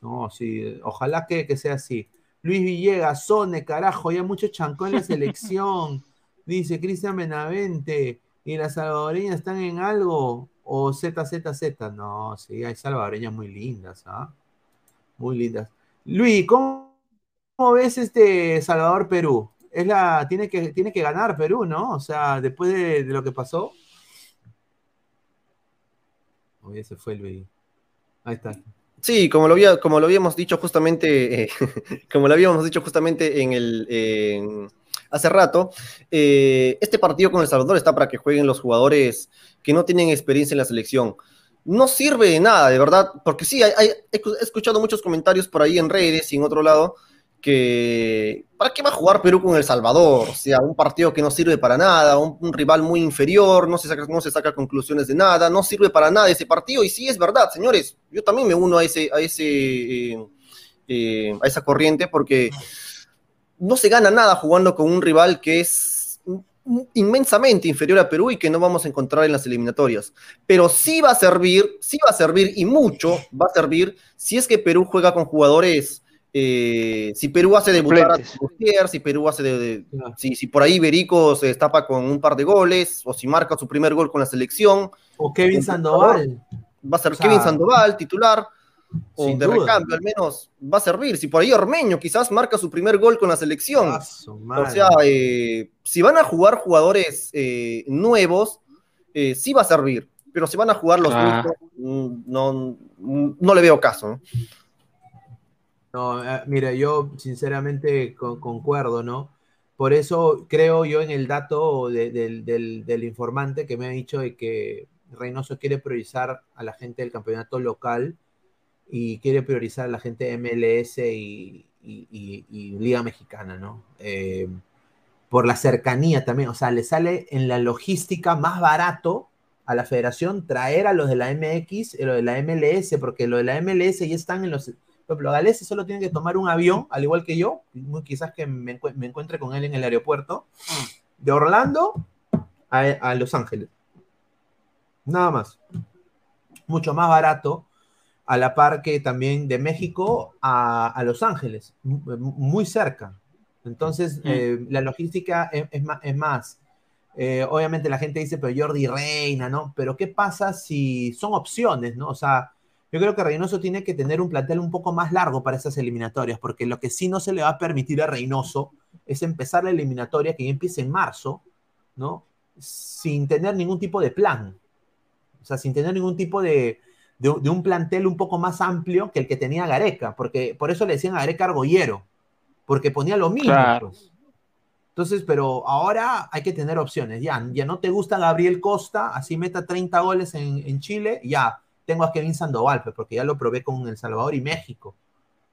No, sí, ojalá que, que sea así. Luis Villegas, Sone, carajo, ya mucho chancó en la selección. dice Cristian Benavente. ¿Y las salvadoreñas están en algo? O ZZZ. No, sí, hay salvadoreñas muy lindas, ¿ah? Muy lindas. Luis, ¿cómo, ves este Salvador-Perú? Es la, tiene, que, tiene que ganar Perú, ¿no? O sea, después de, lo que pasó. Oye, se fue Luis. Ahí está. Sí, como lo, había, como lo habíamos dicho justamente, eh, como lo habíamos dicho justamente en el hace rato, eh, este partido con El Salvador está para que jueguen los jugadores que no tienen experiencia en la selección. No sirve de nada, de verdad, porque sí, he escuchado muchos comentarios por ahí en redes y en otro lado que ¿para qué va a jugar Perú con El Salvador? O sea, un partido que no sirve para nada, un, rival muy inferior, no se, saca, no se saca conclusiones de nada, no sirve para nada ese partido. Y sí, es verdad, señores, yo también me uno a, ese, a, eh, eh, a esa corriente porque no se gana nada jugando con un rival que es inmensamente inferior a Perú y que no vamos a encontrar en las eliminatorias. Pero sí va a servir, sí va a servir y mucho va a servir si es que Perú juega con jugadores, eh, si Perú hace debutar a si Perú hace de, si, por ahí Berico se destapa con un par de goles, o si marca su primer gol con la selección. O Kevin Sandoval. Va a ser Kevin Sandoval, titular o de recambio, al menos va a servir. Si por ahí Ormeño quizás marca su primer gol con la selección. O sea, eh, si van a jugar jugadores eh, nuevos, eh, sí va a servir. Pero si van a jugar los ah. mismos, no, no, le veo caso. No, mira, yo sinceramente concuerdo, ¿no? Por eso creo yo en el dato del, del, informante que me ha dicho de que Reynoso quiere priorizar a la gente del campeonato local y quiere priorizar a la gente de MLS y, Liga Mexicana, ¿no? Eh, por la cercanía también, o sea, le sale en la logística más barato a la federación traer a los de la MX y los de la MLS, porque los de la MLS ya están en los... Los galeses solo tienen que tomar un avión, al igual que yo, quizás que me, encuentre con él en el aeropuerto, de Orlando a, a Los Ángeles. Nada más. Mucho más barato a la par que también de México a, Los Ángeles, muy cerca. Entonces, eh, la logística es, más. Eh, obviamente la gente dice, pero Jordi Reina, ¿no? Pero ¿qué pasa si son opciones, ¿no? O sea, yo creo que Reynoso tiene que tener un plantel un poco más largo para esas eliminatorias, porque lo que sí no se le va a permitir a Reynoso es empezar la eliminatoria que ya empiece en marzo, ¿no? Sin tener ningún tipo de plan. O sea, sin tener ningún tipo de, de, un plantel un poco más amplio que el que tenía Gareca, porque por eso le decían a Gareca argollero, porque ponía lo mismo. Pues. Entonces, pero ahora hay que tener opciones. Ya, ya no te gusta Gabriel Costa, así meta 30 goles en, Chile, ya tengo a Kevin Sandoval, pues, porque ya lo probé con El Salvador y México,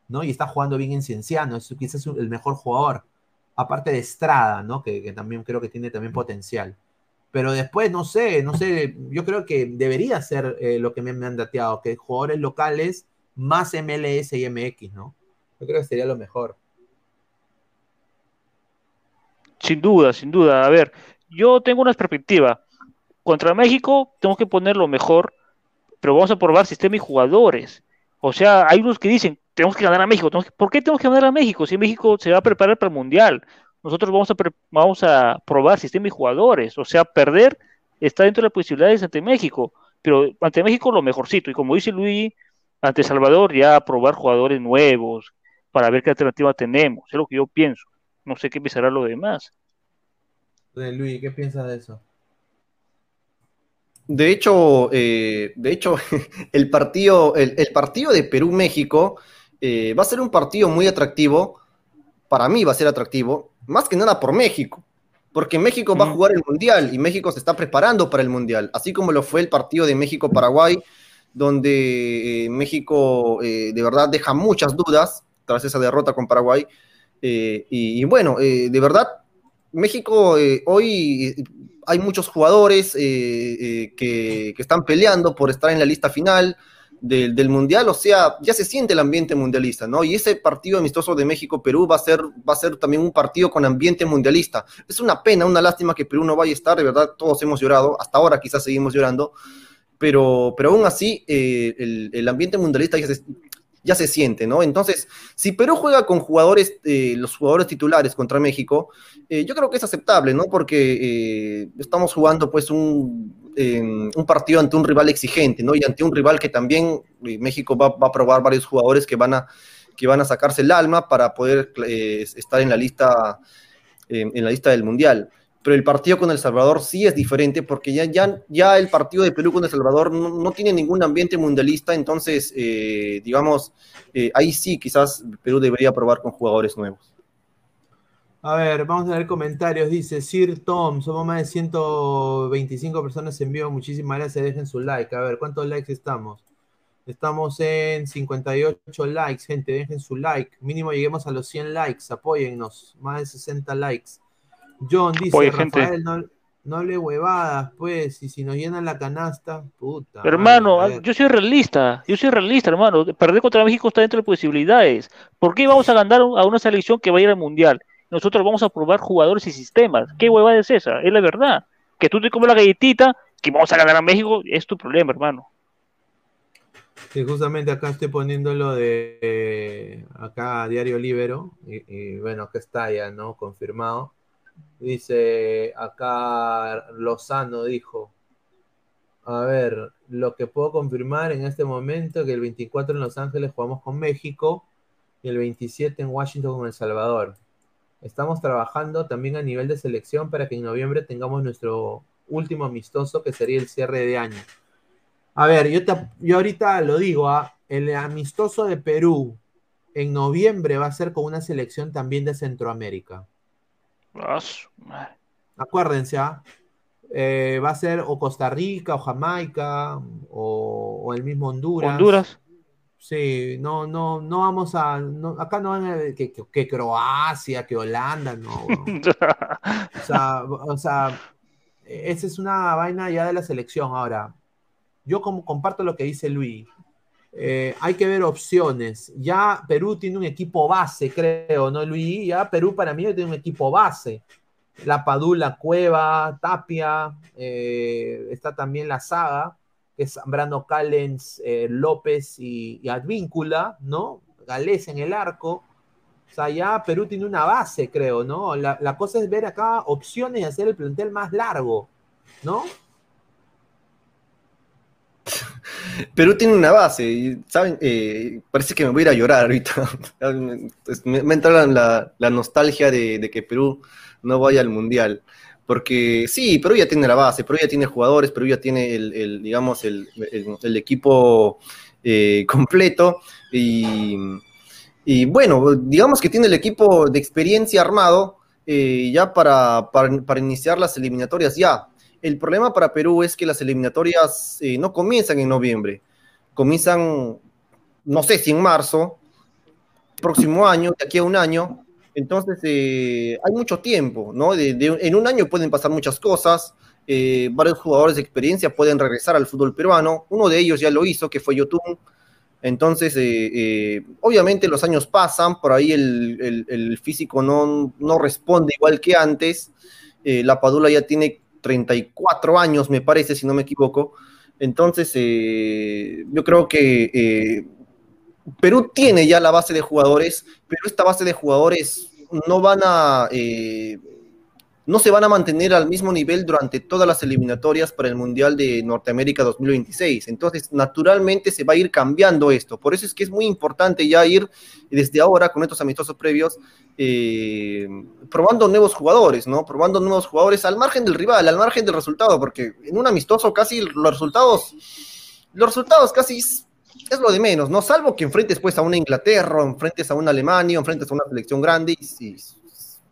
¿no? Y está jugando bien en Cienciano, es quizás el mejor jugador, aparte de Estrada, ¿no? Que, que también creo que tiene también potencial. Pero después, no sé, no sé, yo creo que debería ser eh, lo que me, han dateado, que jugadores locales más MLS y MX, ¿no? Yo creo que sería lo mejor. Sin duda, sin duda. A ver, yo tengo una perspectiva. Contra México tenemos que poner lo mejor pero vamos a probar sistema y jugadores. O sea, hay unos que dicen, tenemos que ganar a México. ¿Por qué tenemos que ganar a México? Si México se va a preparar para el Mundial, nosotros vamos a, vamos a probar sistema y jugadores. O sea, perder está dentro de las posibilidades ante México, pero ante México lo mejorcito. Y como dice Luis, ante Salvador ya probar jugadores nuevos para ver qué alternativa tenemos. Es lo que yo pienso. No sé qué pensará lo demás. Luis, ¿qué piensas de eso? De hecho, eh, de hecho el, partido, el, partido de Perú-México eh, va a ser un partido muy atractivo. Para mí va a ser atractivo, más que nada por México, porque México va a jugar el Mundial y México se está preparando para el Mundial, así como lo fue el partido de México-Paraguay, donde eh, México de verdad deja muchas dudas tras esa derrota con Paraguay. y, bueno, de verdad, México hoy hay muchos jugadores eh, eh, que, están peleando por estar en la lista final del, Mundial, o sea, ya se siente el ambiente mundialista, ¿no? Y ese partido amistoso de México-Perú va, a ser, va a ser también un partido con ambiente mundialista. Es una pena, una lástima que Perú no vaya a estar, de verdad, todos hemos llorado, hasta ahora quizás seguimos llorando, pero, pero aún así eh, el, ambiente mundialista ya se, ya se siente, ¿no? Entonces, si Perú juega con jugadores, eh, los jugadores titulares contra México, eh, yo creo que es aceptable, ¿no? Porque eh, estamos jugando pues un, un, partido ante un rival exigente, ¿no? Y ante un rival que también México va, a probar varios jugadores que van a, que van a sacarse el alma para poder estar en la lista, en la lista del Mundial pero el partido con El Salvador sí es diferente porque ya, ya, ya el partido de Perú con El Salvador no, tiene ningún ambiente mundialista, entonces, eh, digamos, eh, ahí sí quizás Perú debería probar con jugadores nuevos. A ver, vamos a ver comentarios. Dice Sir Tom, somos más de 125 personas en vivo. Muchísimas gracias. Dejen su like. A ver, ¿cuántos likes estamos? Estamos en 58 likes, gente. Dejen su like. Mínimo lleguemos a los 100 likes. Apóyennos. Más de 60 likes. John dice, Rafael, no, no hable huevadas, pues, y si nos llenan la canasta, puta. Hermano, yo soy realista, yo soy realista, hermano. Perder contra México está dentro de posibilidades. ¿Por qué vamos a ganar a una selección que va a ir al Mundial? Nosotros vamos a probar jugadores y sistemas. ¿Qué huevada es esa? Es la verdad. Que tú te comes la galletita, que vamos a ganar a México, es tu problema, hermano. Sí, justamente acá estoy poniendo lo de acá Diario Libero, y, bueno, acá está ya, ¿no? Confirmado Dice acá Lozano dijo, a ver, lo que puedo confirmar en este momento que el 24 en Los Ángeles jugamos con México y el 27 en Washington con El Salvador. Estamos trabajando también a nivel de selección para que en noviembre tengamos nuestro último amistoso que sería el cierre de año. A ver, yo, yo ahorita lo digo, ¿ah? el amistoso de Perú en noviembre va a ser con una selección también de Centroamérica. Acuérdense, ¿ah? eh, va a ser o Costa Rica o Jamaica o, el mismo Honduras. Honduras. Sí, no, no, no vamos a. acá no van a que, que, Croacia, que Holanda, no. o, sea, o sea, esa es una vaina ya de la selección. Ahora, yo como comparto lo que dice Luis. Eh, hay que ver opciones. Ya Perú tiene un equipo base, creo, ¿no, Luis? Ya Perú para mí tiene un equipo base. La Padula, Cueva, Tapia, eh, está también la saga, que es Brando Callens, eh, López y, Advíncula, ¿no? Galés en el arco. O sea, ya Perú tiene una base, creo, ¿no? La, la cosa es ver acá opciones y hacer el plantel más largo, ¿no? Perú tiene una base, y, ¿saben? Eh, parece que me voy a ir a llorar ahorita. me, me entra la, nostalgia de, que Perú no vaya al Mundial. Porque sí, Perú ya tiene la base, Perú ya tiene jugadores, Perú ya tiene el, digamos, el, equipo eh, completo. Y, bueno, digamos que tiene el equipo de experiencia armado eh, ya para, para iniciar las eliminatorias ya el problema para Perú es que las eliminatorias eh, no comienzan en noviembre, comienzan, no sé si en marzo, próximo año, de aquí a un año. Entonces, eh, hay mucho tiempo, ¿no? en un año pueden pasar muchas cosas. Eh, varios jugadores de experiencia pueden regresar al fútbol peruano. Uno de ellos ya lo hizo, que fue Yotun. Entonces, obviamente los años pasan, por ahí el, físico no, no, responde igual que antes. la Padula ya tiene 34 años, me parece, si no me equivoco. Entonces, eh, yo creo que eh, Perú tiene ya la base de jugadores, pero esta base de jugadores no van a eh, no se van a mantener al mismo nivel durante todas las eliminatorias para el Mundial de Norteamérica 2026. Entonces, naturalmente se va a ir cambiando esto. Por eso es que es muy importante ya ir desde ahora con estos amistosos previos eh, probando nuevos jugadores, ¿no? Probando nuevos jugadores al margen del rival, al margen del resultado, porque en un amistoso casi los resultados, los resultados casi es, lo de menos, ¿no? Salvo que enfrentes pues a una Inglaterra, enfrentes a una Alemania, enfrentes a una selección grande y,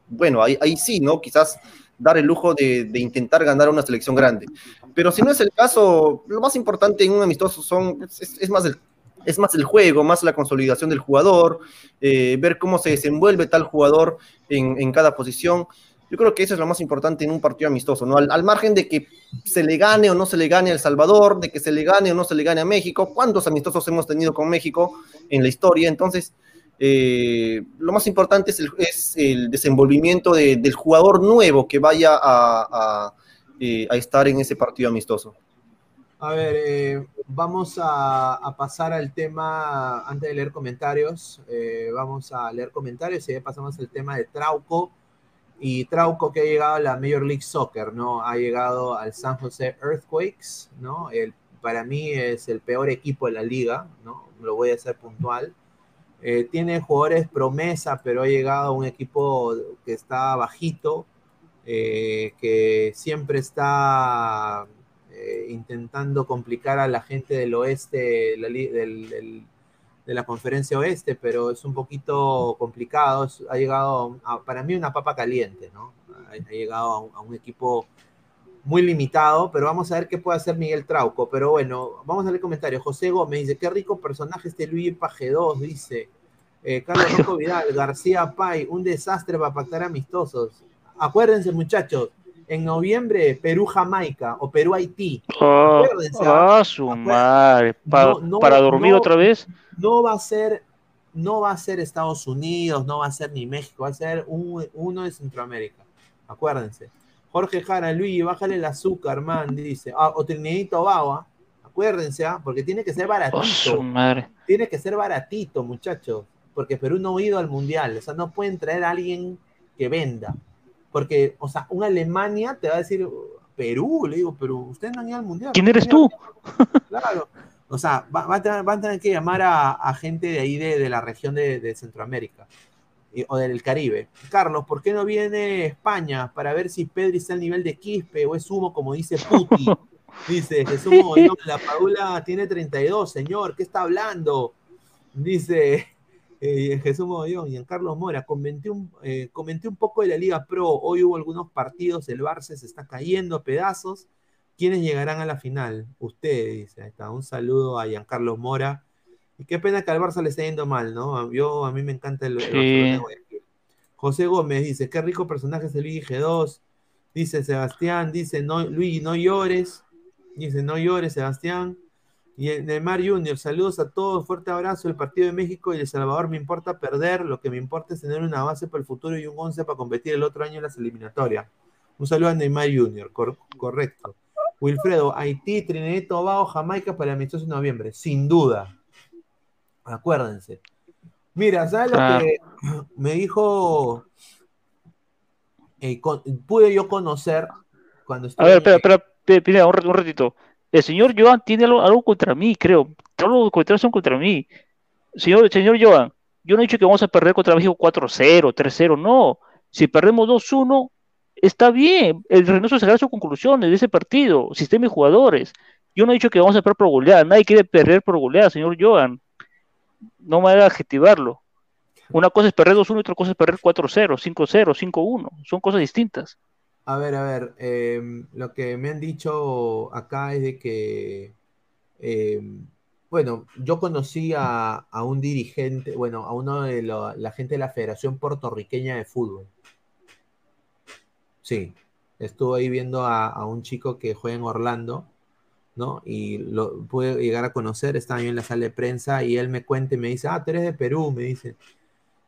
bueno, ahí, ahí, sí, ¿no? Quizás dar el lujo de, intentar ganar una selección grande. Pero si no es el caso, lo más importante en un amistoso son, es, más, el, es más el juego, más la consolidación del jugador, eh, ver cómo se desenvuelve tal jugador en, cada posición. Yo creo que eso es lo más importante en un partido amistoso, ¿no? Al, margen de que se le gane o no se le gane a El Salvador, de que se le gane o no se le gane a México, ¿cuántos amistosos hemos tenido con México en la historia? Entonces, eh, lo más importante es el, desenvolvimiento del jugador nuevo que vaya eh, a, estar en ese partido amistoso. A ver, eh, vamos a, pasar al tema, antes de leer comentarios, vamos a leer comentarios y pasamos al tema de Trauco. Y Trauco que ha llegado a la Major League Soccer, ¿no? Ha llegado al San José Earthquakes, ¿no? El, para mí es el peor equipo de la liga, ¿no? Lo voy a hacer puntual. Eh, tiene jugadores promesa, pero ha llegado a un equipo que está bajito, eh, que siempre está eh, intentando complicar a la gente del oeste, de la conferencia oeste, pero es un poquito complicado. Ha llegado, para mí, una papa caliente, ¿no? Ha, llegado a un, equipo muy limitado, pero vamos a ver qué puede hacer Miguel Trauco. Pero bueno, vamos a leer comentarios. José Gómez dice, qué rico personaje este Luis Paje 2, dice. Eh, Carlos Rocco Vidal, García Pay, un desastre para pactar amistosos. Acuérdense, muchachos, en noviembre Perú-Jamaica o Perú-Haití. Oh, ah, su madre. ¿Para, dormir otra vez? No va a ser no va a ser Estados Unidos, no va a ser ni México, va a ser uno de Centroamérica. Acuérdense. Jorge Jara, Luis, bájale el azúcar, man, dice. Ah, o Trinidad Baba. Acuérdense, ¿ah? porque tiene que ser baratito. Oh, tiene que ser baratito, muchachos porque Perú no ha ido al mundial, o sea, no pueden traer a alguien que venda, porque, o sea, una Alemania te va a decir, Perú, le digo, pero ustedes no han ido al mundial. ¿Quién eres tú? Claro, o sea, van a, tener, que llamar a, gente de ahí, de, la región de, Centroamérica o del Caribe. Carlos, ¿por qué no viene España para ver si Pedri está al nivel de Quispe o es humo, como dice Puti? Dice Jesús la Paula tiene 32, señor, ¿qué está hablando? Dice eh, Jesús Mogollón y Carlos Mora, comenté un, eh, comenté un poco de la Liga Pro. Hoy hubo algunos partidos, el Barça se está cayendo a pedazos. ¿Quiénes llegarán a la final? Ustedes, dice. Ahí está. Un saludo a Giancarlo Mora. Y qué pena que al Barça le esté yendo mal, ¿no? Yo, a mí me encanta el, José Gómez dice, qué rico personaje es el Luigi G2. Dice Sebastián, dice, no, Luigi, no llores. Dice, no llores, Sebastián. Y Neymar Junior, saludos a todos, fuerte abrazo. El partido de México y El Salvador me importa perder, lo que me importa es tener una base para el futuro y un 11 para competir el otro año en las eliminatorias. Un saludo a Neymar Junior, correcto. Wilfredo, Haití, Trinidad y Tobago, Jamaica para el amistoso de noviembre, sin duda. Acuérdense. Mira, ¿sabes lo ah. que me dijo? Eh, pude yo conocer cuando estuve. A ver, espera, espera, un ratito. El señor Joan tiene algo, contra mí, creo. Todos los comentarios son contra mí. Señor, señor Joan, yo no he dicho que vamos a perder contra México 4-0, 3-0, no. Si perdemos 2-1, está bien. El Reynoso sacará sus conclusiones de ese partido, sistema y jugadores. Yo no he dicho que vamos a perder por goleada. Nadie quiere perder por goleada, señor Joan. No me haga adjetivarlo. Una cosa es perder 2-1 y otra cosa es perder 4-0, 5-0, 5-1. Son cosas distintas. A ver, a ver, em, lo que me han dicho acá es de que, em, bueno, yo conocí a, un dirigente, bueno, a uno de la gente de la Federación Puertorriqueña de Fútbol. Sí, estuve ahí viendo a, un chico que juega en Orlando, ¿no? Y lo pude llegar a conocer, estaba yo en la sala de prensa y él me cuenta y me dice, ah, tú eres de Perú, me dice.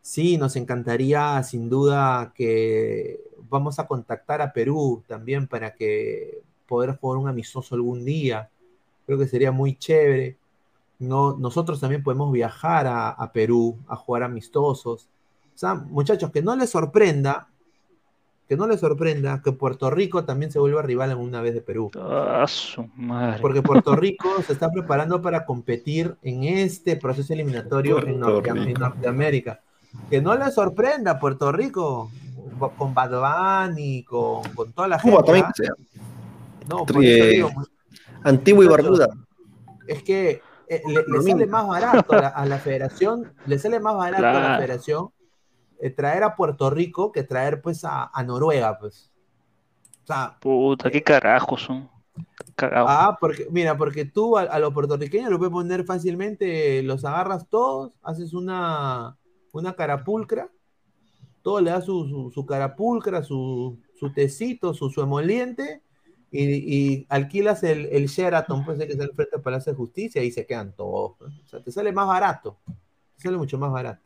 Sí, nos encantaría sin duda que vamos a contactar a Perú también para que poder jugar un amistoso algún día. Creo que sería muy chévere. No, nosotros también podemos viajar a, a Perú a jugar amistosos. O sea, muchachos, que no les sorprenda, que no les sorprenda que Puerto Rico también se vuelva rival en una vez de Perú. Ah, su madre. Porque Puerto Rico se está preparando para competir en este proceso eliminatorio en, Puerto Norte- en Rico. Norteamérica. Que no les sorprenda Puerto Rico con Bad Bunny, con, con toda la gente. Cuba también, ¿ah? sea, No, por eso digo, Antigua y Barbuda. es que eh, le, sale más barato a la, a la federación, le sale más barato a la federación eh, traer a Puerto Rico que traer pues a, a Noruega, pues. O sea, Puta, qué carajos son. Ah, porque, mira, porque tú a, a los puertorriqueños lo puedes poner fácilmente, los agarras todos, haces una, una carapulcra, todo le das su, su, su carapulcra, su, su tecito, su, su emoliente, y, y alquilas el, el Sheraton, pues que está al frente del Palacio de Justicia, y se quedan todos. pues. O sea, te sale más barato, te sale mucho más barato.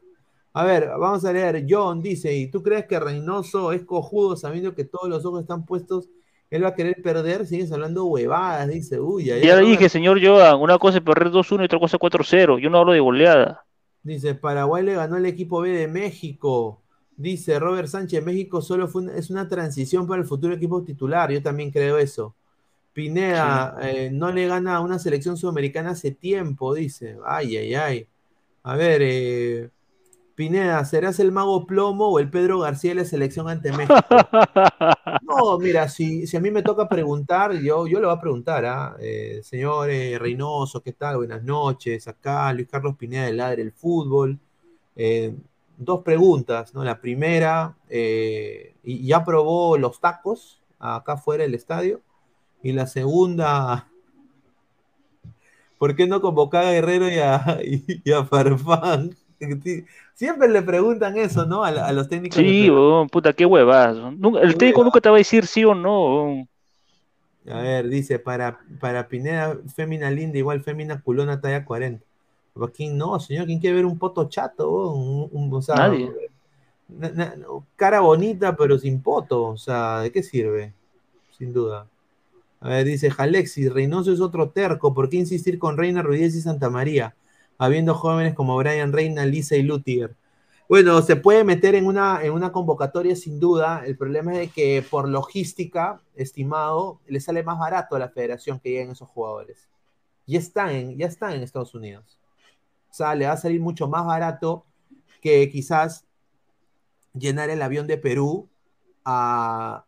A ver, vamos a leer. John dice, ¿y tú crees que Reynoso es cojudo sabiendo que todos los ojos están puestos? Él va a querer perder, sigues hablando huevadas, dice, uy, ya, Ya dije, señor Joan, una cosa es perder 2-1 y otra cosa es 4-0. Yo no hablo de goleada. Dice, Paraguay le ganó el equipo B de México. Dice Robert Sánchez, México solo fue una- es una transición para el futuro equipo titular. Yo también creo eso. Pineda, eh, no le gana a una selección sudamericana hace tiempo, dice. Ay, ay, ay. A ver, eh, Pineda, ¿serás el mago plomo o el Pedro García de la selección ante México? No, mira, si, si a mí me toca preguntar, yo, yo le voy a preguntar, ¿ah? Eh, señor Reynoso, ¿qué tal? Buenas noches. Acá Luis Carlos Pineda del Ladre el Fútbol. Eh, dos preguntas, ¿no? La primera, eh, ¿y- ¿ya probó los tacos acá fuera del estadio? Y la segunda, ¿por qué no convocar a Guerrero y a, y, y a Farfán? Siempre le preguntan eso, ¿no? A, los técnicos. Sí, weón, puta, qué huevas. Nunca- El Qué técnico nunca te va a decir sí o no. A ver, dice, para, para Pineda, fémina linda, igual fémina culona talla 40. ¿Quién no, señor? ¿Quién quiere ver un poto chato? Un, un- o sea, Nadie. cara bonita, pero sin poto. O sea, ¿de qué sirve? Sin duda. A ver, dice Jalexis, Reynoso es otro terco. ¿Por qué insistir con Reina Ruiz y Santa María? Habiendo jóvenes como Brian Reina, Lisa y Lutiger. Bueno, se puede meter en una, en una convocatoria sin duda. El problema es de que por logística, estimado, le sale más barato a la federación que lleguen esos jugadores. Ya están en, ya están en Estados Unidos. O sea, le va a salir mucho más barato que quizás llenar el avión de Perú a,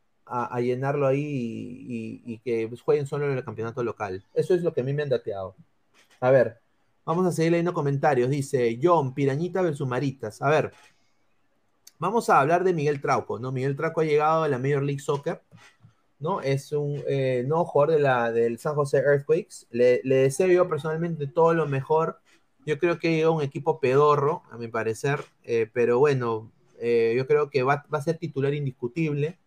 llenarlo ahí y, que pues, jueguen solo en el campeonato local. Eso es lo que a mí me han dateado. A ver, vamos a seguir leyendo comentarios. Dice John, Pirañita versus Maritas. A ver, vamos a hablar de Miguel Trauco, ¿no? Miguel Trauco ha llegado a la Major League Soccer, ¿no? Es un eh, nuevo jugador de la, del San José Earthquakes. Le, le deseo yo personalmente todo lo mejor. Yo creo que llega un equipo pedorro, a mi parecer, eh, pero bueno, eh, yo creo que va, a ser titular indiscutible,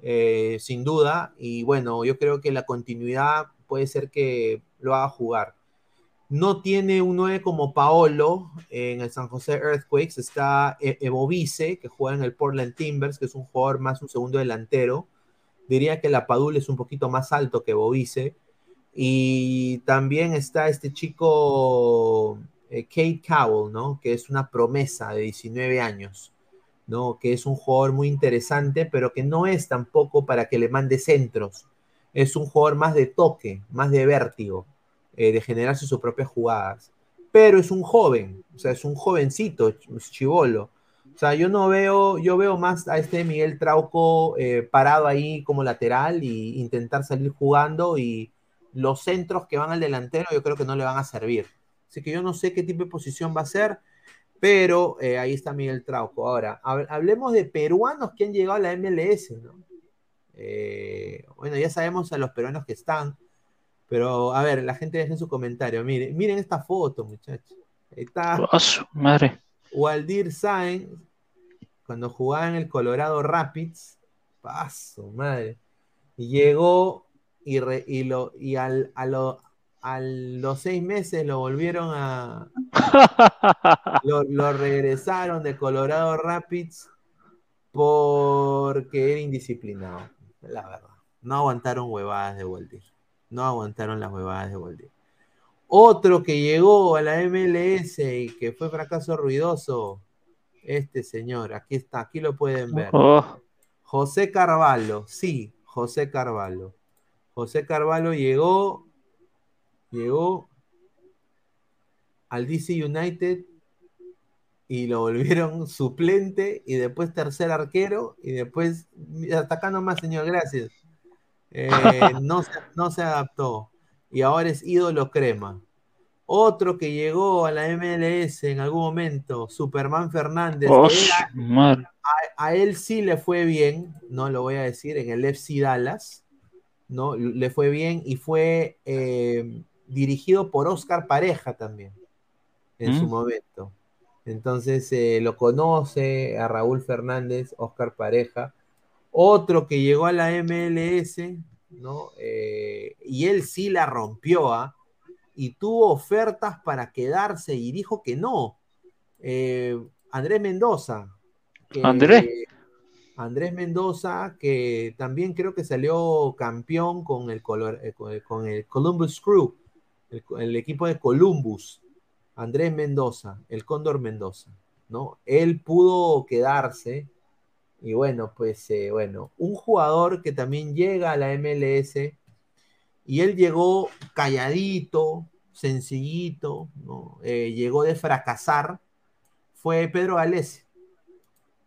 eh, sin duda, y bueno, yo creo que la continuidad puede ser que lo haga jugar. No tiene un 9 como Paolo en el San José Earthquakes, está E- Evo Vice, que juega en el Portland Timbers, que es un jugador más un segundo delantero. Diría que la Padula es un poquito más alto que Evo Vice. Y también está este chico eh, Kate Cowell, ¿no? Que es una promesa de 19 años, ¿no? Que es un jugador muy interesante, pero que no es tampoco para que le mande centros. Es un jugador más de toque, más de vértigo, eh, de generarse sus propias jugadas. Pero es un joven, o sea, es un jovencito, es chivolo. O sea, yo no veo, yo veo más a este Miguel Trauco eh, parado ahí como lateral y intentar salir jugando y los centros que van al delantero yo creo que no le van a servir. Así que yo no sé qué tipo de posición va a ser, pero eh, ahí está Miguel Trauco. Ahora, hab- hablemos de peruanos que han llegado a la MLS, ¿no? Eh, bueno, ya sabemos a los peruanos que están, pero a ver, la gente deja en su comentario. Miren, miren esta foto, muchachos. Ahí está. Madre. Waldir Sáenz, cuando jugaba en el Colorado Rapids, paso, madre, y llegó y, re- y, lo, y al, a, lo- a los seis meses lo volvieron a, lo, lo regresaron de Colorado Rapids porque era indisciplinado, la verdad. No aguantaron huevadas de Waldir. No aguantaron las huevadas de Waldir. Otro que llegó a la MLS y que fue fracaso ruidoso, este señor, aquí está, aquí lo pueden ver. Oh, José Carvalho, sí, José Carvalho. José Carvalho llegó, llegó al DC United y lo volvieron suplente y después tercer arquero y después, hasta acá nomás, señor, gracias. Eh, no, se, no se adaptó y ahora es ídolo crema. Otro que llegó a la MLS en algún momento, Superman Fernández, oh, era- a él sí le fue bien, no lo voy a decir, en el FC Dallas, ¿no? Le fue bien y fue eh, dirigido por Oscar Pareja también, en su Mm. momento. Entonces eh, lo conoce a Raúl Fernández, Oscar Pareja. Otro que llegó a la MLS, ¿no? Eh, y él sí la rompió, ¿ah? Y tuvo ofertas para quedarse y dijo que no. Andrés Mendoza. que- Andrés. Andrés Mendoza, que también creo que salió campeón con el, color, eh, con el, Columbus Crew, el, el equipo de Columbus. Andrés Mendoza, el Cóndor Mendoza, ¿no? Él pudo quedarse y bueno, pues eh, bueno, un jugador que también llega a la MLS y él llegó calladito, sencillito, ¿no? Eh, llegó de fracasar, fue Pedro Galese.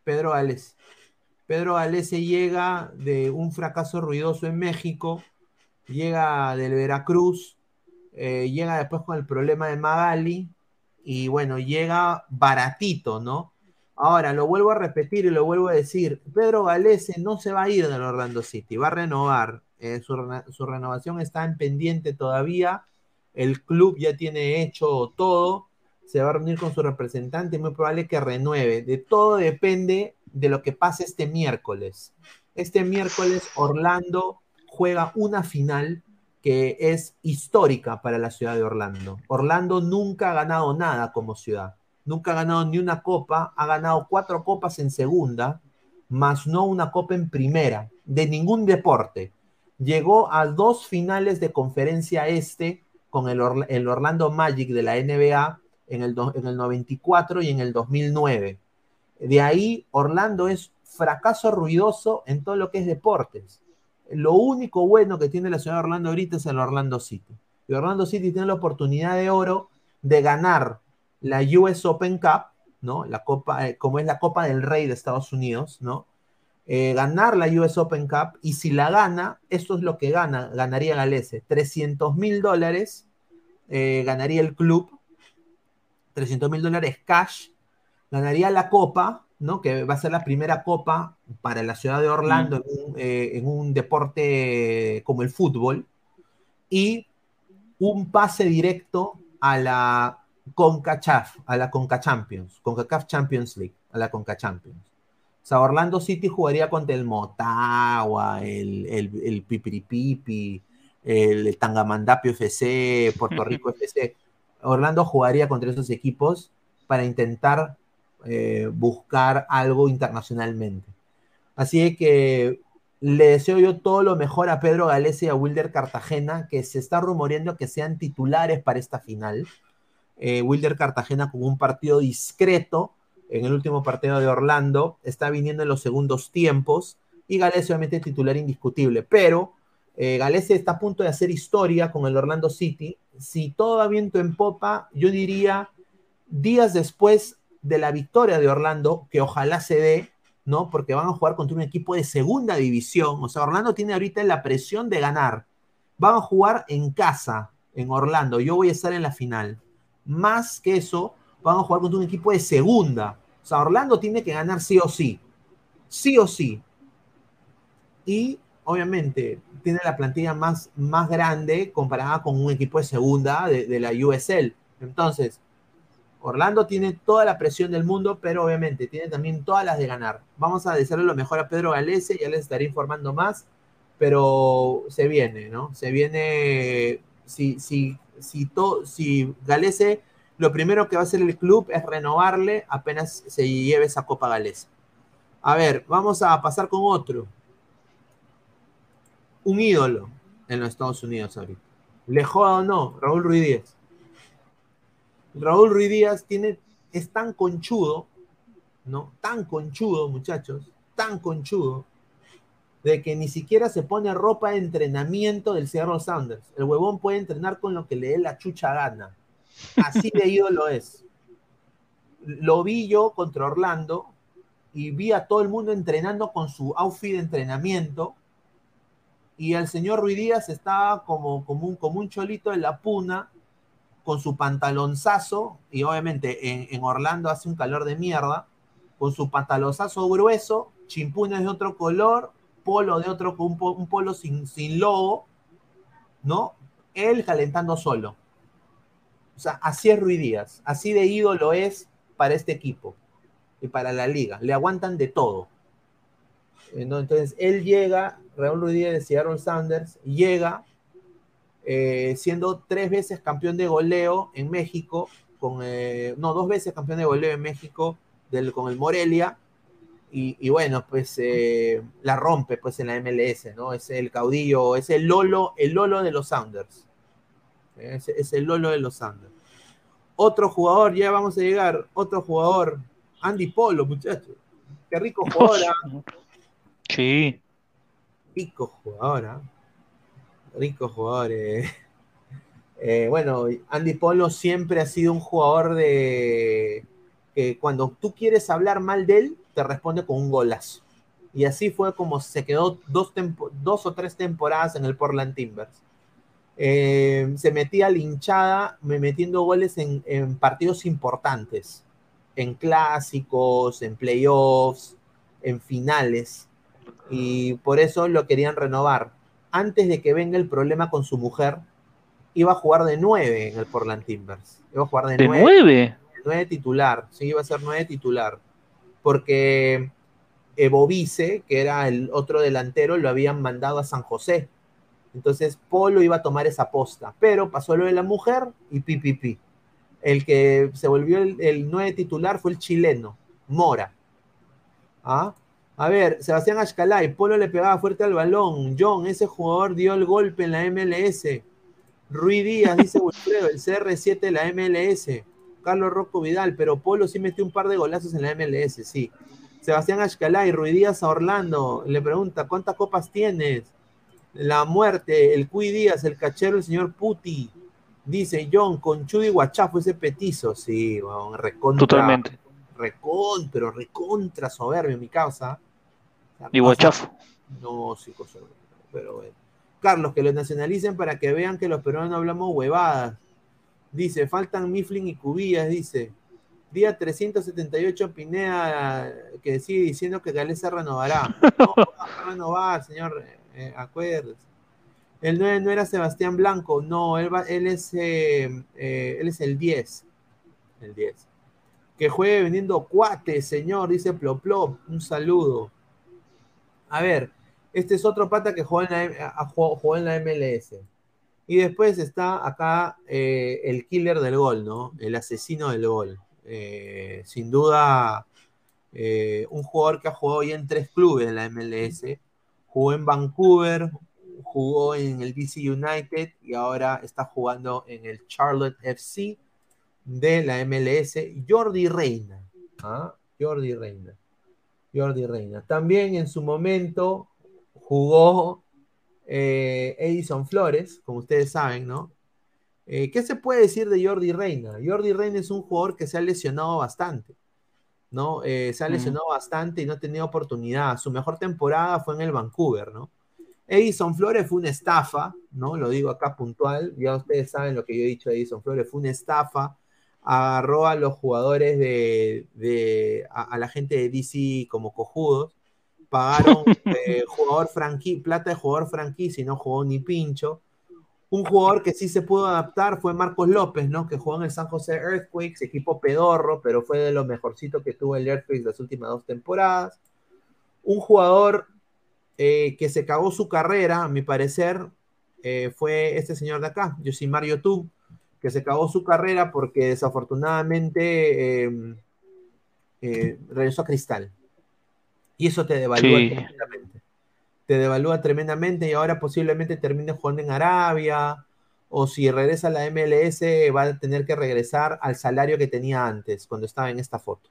Pedro Galese. Pedro Galese llega de un fracaso ruidoso en México, llega del Veracruz, eh, llega después con el problema de Magali y bueno, llega baratito, ¿no? Ahora, lo vuelvo a repetir y lo vuelvo a decir, Pedro Galese no se va a ir del Orlando City, va a renovar, eh, su, su renovación está en pendiente todavía, el club ya tiene hecho todo, se va a reunir con su representante, muy probable que renueve, de todo depende de lo que pase este miércoles. Este miércoles Orlando juega una final que es histórica para la ciudad de Orlando. Orlando nunca ha ganado nada como ciudad. Nunca ha ganado ni una copa. Ha ganado cuatro copas en segunda, más no una copa en primera, de ningún deporte. Llegó a dos finales de conferencia este con el, el Orlando Magic de la NBA en el, do- en el 94 y en el 2009. De ahí, Orlando es fracaso ruidoso en todo lo que es deportes. Lo único bueno que tiene la ciudad de Orlando ahorita es el Orlando City. Y Orlando City tiene la oportunidad de oro de ganar la US Open Cup, ¿no? La copa, eh, como es la Copa del Rey de Estados Unidos, ¿no? Eh, ganar la US Open Cup y si la gana, esto es lo que gana, ganaría Galese, 300 mil dólares eh, ganaría el club, 300 mil dólares cash, ganaría la copa, ¿no? Que va a ser la primera copa para la ciudad de Orlando en, un, eh, en un deporte como el fútbol, y un pase directo a la CONCACHAF, a la CONCA Champions, CONCACAF Champions League, a la CONCA Champions. O sea, Orlando City jugaría contra el Motagua, el, el, el Pipiripipi, el Tangamandapio FC, Puerto Rico FC. Orlando jugaría contra esos equipos para intentar eh, buscar algo internacionalmente. Así que le deseo yo todo lo mejor a Pedro Galese y a Wilder Cartagena, que se está rumoreando que sean titulares para esta final. Eh, Wilder Cartagena con un partido discreto en el último partido de Orlando, está viniendo en los segundos tiempos y Galese obviamente titular indiscutible, pero eh, Galese está a punto de hacer historia con el Orlando City. Si todo va viento en popa, yo diría días después de la victoria de Orlando, que ojalá se dé, ¿no? Porque van a jugar contra un equipo de segunda división. O sea, Orlando tiene ahorita la presión de ganar. Van a jugar en casa, en Orlando. Yo voy a estar en la final. Más que eso, van a jugar contra un equipo de segunda. O sea, Orlando tiene que ganar sí o sí. Sí o sí. Y obviamente tiene la plantilla más, más grande comparada con un equipo de segunda de, la USL. Entonces, Orlando tiene toda la presión del mundo, pero obviamente tiene también todas las de ganar. Vamos a desearle lo mejor a Pedro Galese, ya les estaré informando más, pero se viene, ¿no? Se viene, si, si, si, to, si Galese, lo primero que va a hacer el club es renovarle apenas se lleve esa Copa Galese. A ver, vamos a pasar con otro. Un ídolo en los Estados Unidos ahorita. Le joda o no, Raúl Ruiz Díaz. Raúl Ruiz Díaz tiene, es tan conchudo, ¿no? Tan conchudo, muchachos, tan conchudo, de que ni siquiera se pone ropa de entrenamiento del Seattle Sounders. El huevón puede entrenar con lo que le dé la chucha gana. Así de ídolo es. Lo vi yo contra Orlando y vi a todo el mundo entrenando con su outfit de entrenamiento y el señor Ruiz Díaz estaba como, como, un, como un cholito de la puna con su pantalonzazo y obviamente en, en Orlando hace un calor de mierda con su pantalonzazo grueso, chimpunes de otro color, polo de otro, un, un polo sin, sin logo, ¿no? Él calentando solo. O sea, así es Ruiz Díaz, así de ídolo es para este equipo y para la liga. Le aguantan de todo. Entonces, él llega, Raúl Ruiz Díaz de Seattle Sanders, llega eh, siendo tres veces campeón de goleo en México, con, eh, no, dos veces campeón de goleo en México del, con el Morelia, y, y bueno, pues eh, la rompe pues en la MLS, ¿no? Es el caudillo, es el Lolo, el Lolo de los Sounders. Es, es el Lolo de los Sounders. Otro jugador, ya vamos a llegar, otro jugador, Andy Polo, muchachos. Qué rico jugador. ¿ah? Sí. Rico jugador, ¿ah? Rico jugador. eh. Eh, bueno, Andy Polo siempre ha sido un jugador de que cuando tú quieres hablar mal de él, te responde con un golazo. Y así fue como se quedó dos, o tres temporadas en el Portland Timbers. Eh, se metía linchada me- metiendo goles en partidos importantes, en clásicos, en playoffs, en finales. Y por eso lo querían renovar. Antes de que venga el problema con su mujer, iba a jugar de nueve en el Portland Timbers. Iba a jugar de, ¿De nueve nueve? nueve titular, sí, iba a ser nueve titular, porque Bovice, que era el otro delantero, lo habían mandado a San José. Entonces Polo iba a tomar esa posta, pero pasó lo de la mujer y pipipi. El que se volvió el, el nueve titular fue el chileno, Mora. ¿Ah? A ver, Sebastián Ashkalay, Polo le pegaba fuerte al balón. John, ese jugador dio el golpe en la MLS. Rui Díaz, dice Wilfredo, el CR7 de la MLS. Carlos Rocco Vidal, pero Polo sí metió un par de golazos en la MLS, sí. Sebastián Ashkalay, Rui Díaz a Orlando, le pregunta, ¿cuántas copas tienes? La muerte, el Cui Díaz, el cachero, el señor Puti. Dice John, con Chudy Guachafo ese petizo. Sí, weón, recontra. Totalmente. Recontra, pero recontra soberbio, mi causa. Y guachafo. No, sí, cosa, pero bueno. Carlos, que lo nacionalicen para que vean que los peruanos hablamos huevadas. Dice, faltan Mifflin y Cubillas, dice. Día 378 Pineda, que sigue diciendo que se renovará. No, va a renovar, señor, eh, acuérdese. El 9 no era Sebastián Blanco, no, él, va, él, es, eh, eh, él es el 10. El 10. Que juegue vendiendo cuates, señor, dice Ploplop. Un saludo. A ver, este es otro pata que jugó en la, en la MLS. Y después está acá eh, el killer del gol, ¿no? El asesino del gol. Eh, sin duda, eh, un jugador que ha jugado ya en tres clubes en la MLS. Jugó en Vancouver, jugó en el DC United y ahora está jugando en el Charlotte FC de la MLS. Jordi Reina. ¿ah? Jordi Reina. Jordi Reina. También en su momento jugó eh, Edison Flores, como ustedes saben, ¿no? Eh, ¿Qué se puede decir de Jordi Reina? Jordi Reina es un jugador que se ha lesionado bastante, ¿no? Eh, se ha lesionado bastante y no ha tenido oportunidad. Su mejor temporada fue en el Vancouver, ¿no? Edison Flores fue una estafa, ¿no? Lo digo acá puntual, ya ustedes saben lo que yo he dicho de Edison Flores, fue una estafa, agarró a los jugadores de, de- a, a la gente de DC como cojudos, pagaron eh, jugador franqui, plata de jugador franquicia y no jugó ni pincho. Un jugador que sí se pudo adaptar fue Marcos López, ¿no? Que jugó en el San José Earthquakes, equipo pedorro, pero fue de lo mejorcito que tuvo el Earthquakes las últimas dos temporadas. Un jugador eh, que se cagó su carrera, a mi parecer, eh, fue este señor de acá, Josimar Yotub, que se cagó su carrera porque desafortunadamente eh, eh, regresó a Cristal. Y eso te devalúa Sí. tremendamente. Te devalúa tremendamente y ahora posiblemente termine jugando en Arabia o si regresa a la MLS va a tener que regresar al salario que tenía antes, cuando estaba en esta foto,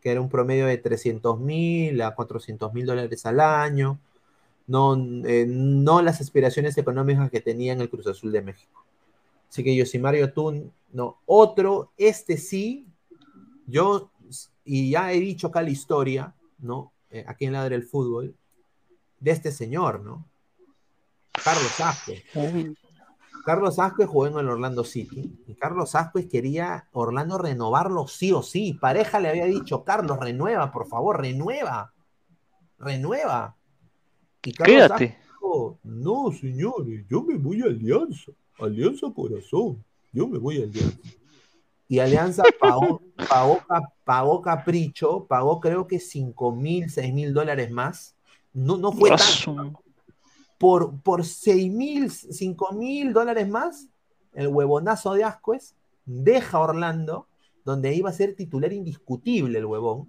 que era un promedio de 300 mil a 400 mil dólares al año, no, eh, no las aspiraciones económicas que tenía en el Cruz Azul de México. Así que Yosimario Tun, no. Otro, este sí, yo, y ya he dicho acá la historia, ¿no? Eh, aquí en Ladre el Fútbol, de este señor, ¿no? Carlos Asque. Carlos Asquez jugó en el Orlando City y Carlos Asquez quería Orlando renovarlo sí o sí. Pareja le había dicho, Carlos, renueva, por favor, renueva. Renueva. Y Carlos Quédate. Dijo, no, señores, yo me voy a Alianza. Alianza Corazón. Yo me voy a Alianza. Y Alianza pagó, pagó, capricho, pagó creo que 5 mil, 6 mil dólares más. No, no fue tanto por, por 6 mil, 5 mil dólares más, el huevonazo de Ascuez deja Orlando, donde iba a ser titular indiscutible el huevón,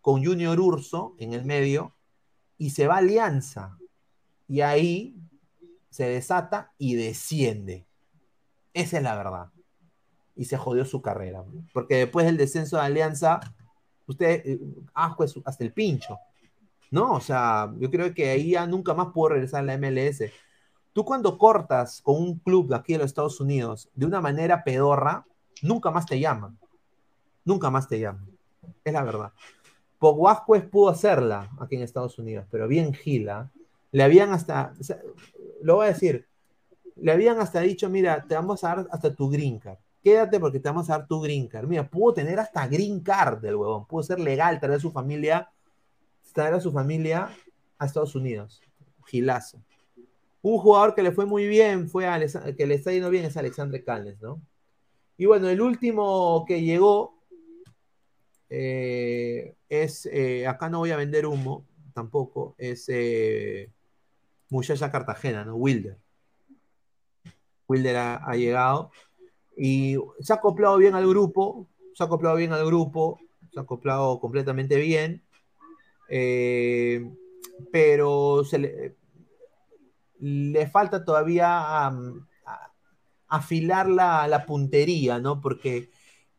con Junior Urso en el medio, y se va a Alianza. Y ahí se desata y desciende. Esa es la verdad. Y se jodió su carrera. Porque después del descenso de Alianza, usted, eh, Ascuez hasta el pincho. ¿no? O sea, yo creo que ahí ya nunca más puedo regresar a la MLS. Tú cuando cortas con un club de aquí de los Estados Unidos de una manera pedorra, nunca más te llaman. Nunca más te llaman. Es la verdad. Poguasquez pudo hacerla aquí en Estados Unidos, pero bien gila. Le habían hasta, lo voy a decir, le habían hasta dicho, mira, te vamos a dar hasta tu green card. Quédate porque te vamos a dar tu green card. Mira, pudo tener hasta green card del huevón. Pudo ser legal, traer a su familia traer a su familia a Estados Unidos. Gilazo. Un jugador que le fue muy bien, fue que le está yendo bien es Alexandre Calnes, ¿no? Y bueno, el último que llegó eh, es, eh, acá no voy a vender humo, tampoco, es eh, Muchacha Cartagena, ¿no? Wilder. Wilder ha, llegado y se ha acoplado bien al grupo, se ha acoplado bien al grupo, se ha acoplado completamente bien. Eh, pero se le, falta todavía afilar la, puntería, ¿no? Porque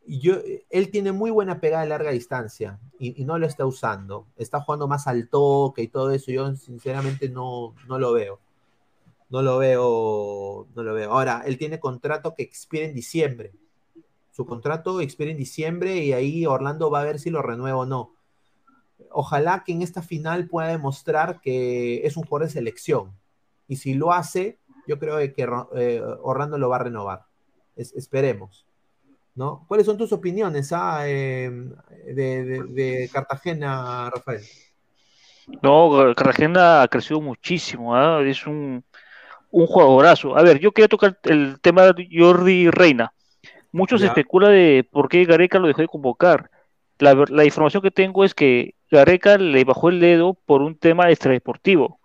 yo, él tiene muy buena pegada de larga distancia y, no lo está usando. Está jugando más al toque y todo eso. Yo sinceramente no, no lo veo. No lo veo, no lo veo. Ahora, él tiene contrato que expira en diciembre. Su contrato expira en diciembre y ahí Orlando va a ver si lo renueva o no ojalá que en esta final pueda demostrar que es un jugador de selección. Y si lo hace, yo creo que eh, Orlando lo va a renovar. esperemos. ¿No? ¿Cuáles son tus opiniones ah, em, de, Cartagena, Rafael? No, Cartagena ha crecido muchísimo. ¿ah? Es un, un jugadorazo. A ver, yo quería tocar el tema de Jordi Reina. Muchos especulan de por qué Gareca lo dejó de convocar. La, la, información que tengo es que Gareca le bajó el dedo por un tema extradeportivo.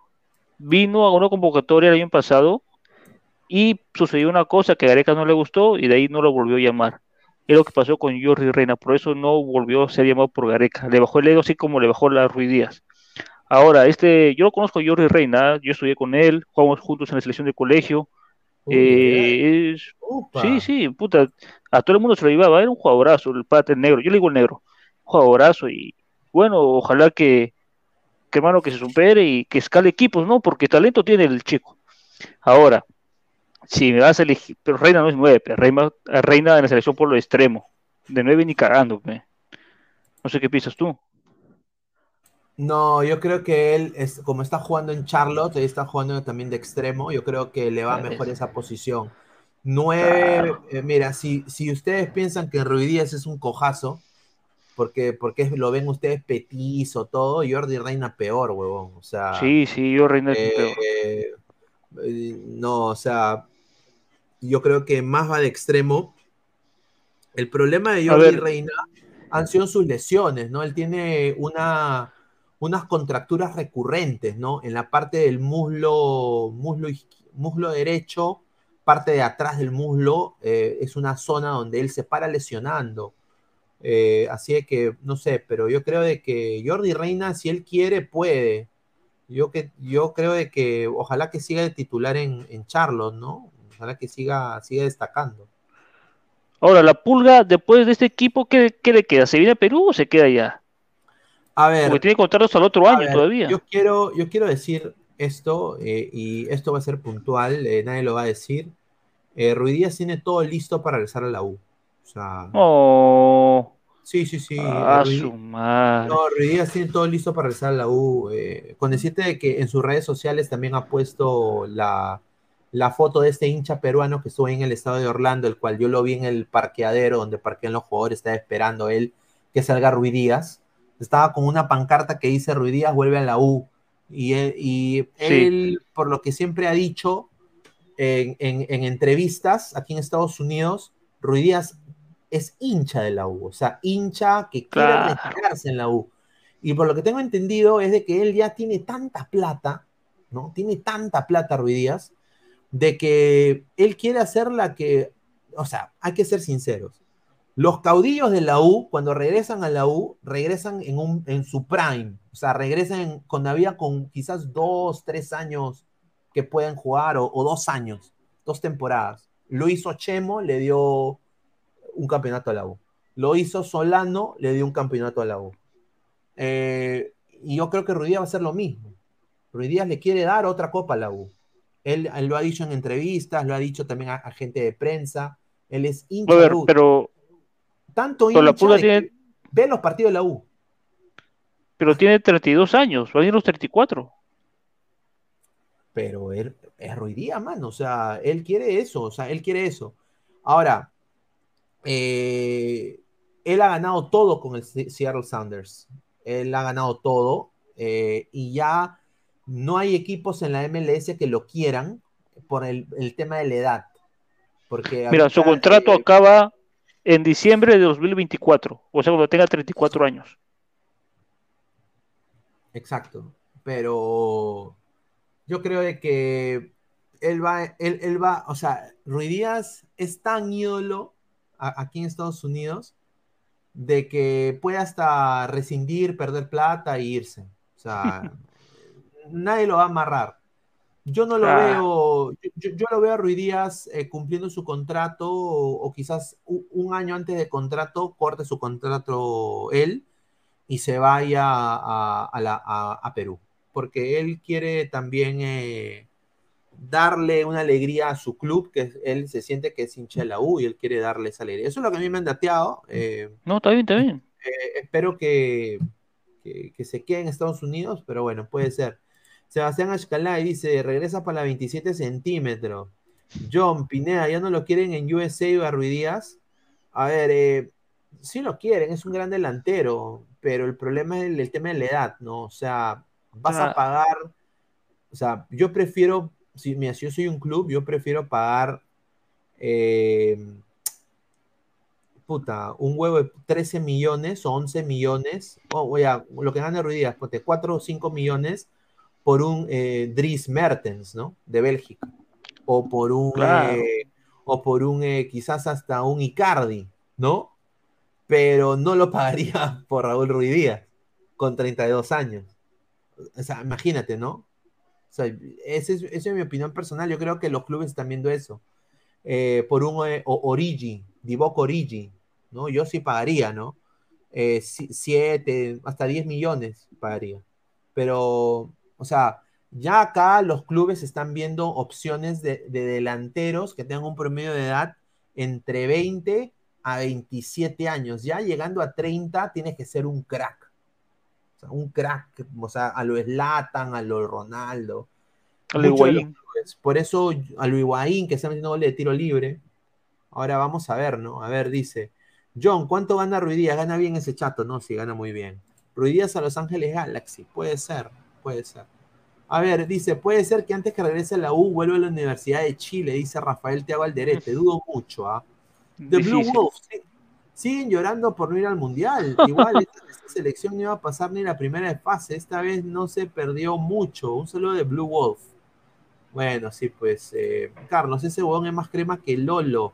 Vino a una convocatoria el año pasado y sucedió una cosa que a Gareca no le gustó y de ahí no lo volvió a llamar. Es lo que pasó con Jordi Reina, por eso no volvió a ser llamado por Gareca. Le bajó el dedo así como le bajó la Ruiz Díaz. Ahora, este, yo lo conozco a Jordi Reina, yo estudié con él, jugamos juntos en la selección de colegio. Eh, sí, sí, puta, a todo el mundo se lo llevaba, era un jugadorazo, el pata, negro, yo le digo el negro, un jugadorazo y bueno, ojalá que, que hermano que se supere y que escale equipos, ¿no? Porque talento tiene el chico. Ahora, si me vas a elegir, pero Reina no es nueve, Reina, Reina en la selección por lo extremo, de nueve ni cagando, no sé qué piensas tú. No, yo creo que él, es, como está jugando en Charlotte, está jugando también de extremo, yo creo que le va mejor esa posición. Nueve, eh, mira, si, si ustedes piensan que Ruidías es un cojazo, porque, porque lo ven ustedes petizo, todo, Jordi Reina peor, huevón. O sea. Sí, sí, Jordi Reina eh, peor. Eh, no, o sea, yo creo que más va de extremo. El problema de Jordi Reina han sido sus lesiones, ¿no? Él tiene una, unas contracturas recurrentes, ¿no? En la parte del muslo, muslo, muslo derecho, parte de atrás del muslo, eh, es una zona donde él se para lesionando. Eh, así que, no sé, pero yo creo de que Jordi Reina, si él quiere, puede. Yo, que, yo creo de que ojalá que siga de titular en, en Charlotte, ¿no? Ojalá que siga, siga destacando. Ahora, la pulga, después de este equipo, ¿qué, qué le queda? ¿Se viene a Perú o se queda allá? A ver. Porque tiene contratos al otro año ver, todavía. Yo quiero, yo quiero decir esto, eh, y esto va a ser puntual, eh, nadie lo va a decir. Eh, Ruiz Díaz tiene todo listo para regresar a la U. O sea, Oh, sí, sí, sí. a Ruiz- su madre. No, Ruiz Díaz tiene todo listo para regresar a la U. eh, con decirte de que en sus redes sociales también ha puesto la, la foto de este hincha peruano que estuvo ahí en el estado de Orlando, el cual yo lo vi en el parqueadero donde parquean los jugadores, estaba esperando él que salga Ruiz Díaz. Estaba con una pancarta que dice Ruiz Díaz vuelve a la U. Y él, y él, por lo que siempre ha dicho en, en- en entrevistas aquí en Estados Unidos, Ruiz Díaz es hincha de la U, o sea, hincha que quiere retirarse en la U. Y por lo que tengo entendido es de que él ya tiene tanta plata, ¿no? Tiene tanta plata Ruiz Díaz, de que él quiere hacer la que, o sea, hay que ser sinceros. Los caudillos de la U, cuando regresan a la U, regresan en, un, en su prime, o sea, regresan cuando había con quizás dos, tres años que pueden jugar, o, dos años, dos temporadas. Lo hizo Chemo, le dio un campeonato a la U. Lo hizo Solano, le dio un campeonato a la U. Eh, y yo creo que Ruiz Díaz va a hacer lo mismo. Ruiz Díaz le quiere dar otra copa a la U. Él, él lo ha dicho en entrevistas, lo ha dicho también a, a gente de prensa. Él es hincha ver, pero, Tanto pero hincha de que ve los partidos de la U. pero tiene 32 años, va a ir los 34. Pero él es Ruiz Díaz, mano. O sea, él quiere eso. O sea, él quiere eso. Ahora, eh, él ha ganado todo con el Se- Seattle Sounders. Él ha ganado todo. eh, y ya no hay equipos en la MLS que lo quieran por el, el tema de la edad. Porque Mira, su contrato eh, acaba en diciembre de 2024, o sea, cuando tenga 34 años. Exacto. Pero yo creo de que él va, él, él va, o sea, Ruiz Díaz es tan ídolo a- aquí en Estados Unidos de que puede hasta rescindir, perder plata e irse. O sea, nadie lo va a amarrar. Yo no lo Ah. veo, yo, lo veo a Ruiz Díaz eh, cumpliendo su contrato o, o quizás un, año antes de contrato corte su contrato él y se vaya a, a la- a- a Perú, porque él quiere también eh, darle una alegría a su club, que él se siente que es hincha de la U y él quiere darle esa alegría. Eso es lo que a mí me han dateado. eh, No, está bien, está bien. espero que, que, que se quede en Estados Unidos, pero bueno, puede ser. Sebastián Ashkalay dice, regresa para la 27 centímetros. John Pineda, ¿ya no lo quieren en USA o Ruiz Díaz? A ver, eh, sí lo quieren, es un gran delantero, pero el problema es el, el tema de la edad, ¿no? O sea, vas Ah. a pagar, o sea, yo prefiero, si, mira, si yo soy un club, yo prefiero pagar eh, puta, un huevo de 13 millones o 11 millones, o o ya, lo que gana Ruiz Díaz, ponte 4 o 5 millones por un eh, Dries Mertens, ¿no? De Bélgica. O por un, Claro. eh, o por un, eh, quizás hasta un Icardi, ¿no? Pero no lo pagaría por Raúl Ruiz Díaz, con 32 años. O sea, imagínate, ¿no? O sea, esa es, esa es mi opinión personal. Yo creo que los clubes están viendo eso. Eh, por un Origi, Divock Origi, ¿no? Yo sí pagaría, ¿no? Eh, 7, hasta 10 millones pagaría. Pero, o sea, ya acá los clubes están viendo opciones de, de delanteros que tengan un promedio de edad entre 20 a 27 años. Ya llegando a 30 tienes que ser un crack. O sea, un crack, o sea, a lo Slatan, a lo Ronaldo. A lo Higuaín. Por eso a lo Higuaín, que está metiendo goles de tiro libre. Ahora vamos a ver, ¿no? A ver, dice. John, ¿cuánto gana Ruiz Díaz? ¿Gana bien ese chato? No, sí, gana muy bien. Ruiz Díaz a Los Ángeles Galaxy. Puede ser, puede ser. A ver, dice, puede ser que antes que regrese a la U vuelva a la Universidad de Chile, dice Rafael Teago Alderete. Dudo mucho, ¿ah? The Blue. Wolves sí, siguen llorando por no ir al Mundial. Igual esta, esta selección no iba a pasar ni la primera fase. Esta vez no se perdió mucho. Un saludo de Blue Wolf. Bueno, sí, pues, eh, Carlos, ese huevón es más crema que Lolo.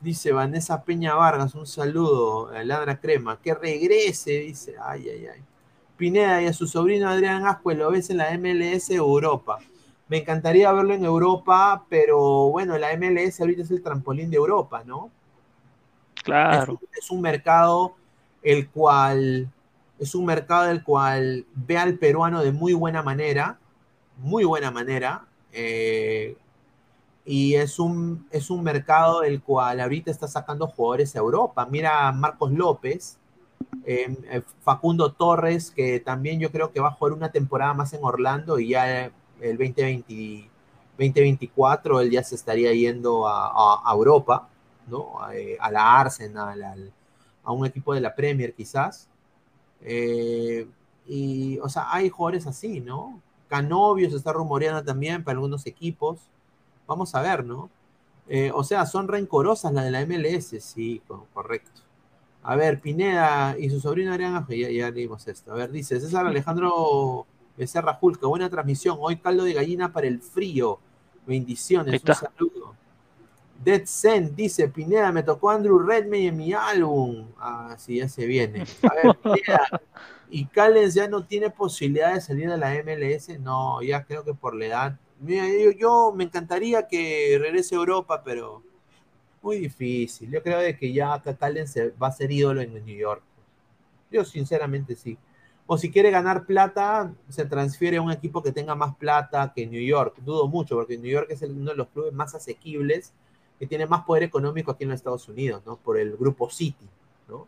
Dice Vanessa Peña Vargas, un saludo a Ladra Crema. Que regrese, dice. Ay, ay, ay. Pineda y a su sobrino Adrián Ascue lo ves en la MLS Europa. Me encantaría verlo en Europa, pero bueno, la MLS ahorita es el trampolín de Europa, ¿no? Claro. Es, es un mercado el cual es un mercado del cual ve al peruano de muy buena manera, muy buena manera, eh, y es un, es un mercado el cual ahorita está sacando jugadores a Europa. Mira a Marcos López, eh, eh, Facundo Torres, que también yo creo que va a jugar una temporada más en Orlando y ya el 2020, 2024 él ya se estaría yendo a, Europa, ¿no? A, eh, a la Arsenal, al- a un equipo de la Premier quizás. Eh, y, o sea, hay jugadores así, ¿no? Canovio está rumoreando también para algunos equipos. Vamos a ver, ¿no? Eh, o sea, son rencorosas las de la MLS, sí, co- correcto. A ver, Pineda y su sobrino Adrián Ángel, ya, ya leímos esto. A ver, dice César Alejandro Becerra Julca, buena transmisión. Hoy caldo de gallina para el frío. Bendiciones, un saludo. Dead Zen dice, Pineda, me tocó Andrew Redmayne en mi álbum. Ah, sí, ya se viene. A ver, Pineda, ¿y Callens ya no tiene posibilidad de salir de la MLS? No, ya creo que por la edad. Mira, yo, yo me encantaría que regrese a Europa, pero muy difícil. Yo creo de que ya acá Callens se va a ser ídolo en New York. Yo sinceramente sí. O si quiere ganar plata, se transfiere a un equipo que tenga más plata que New York. Dudo mucho, porque New York es uno de los clubes más asequibles, que tiene más poder económico aquí en los Estados Unidos, ¿no? Por el grupo City, ¿no?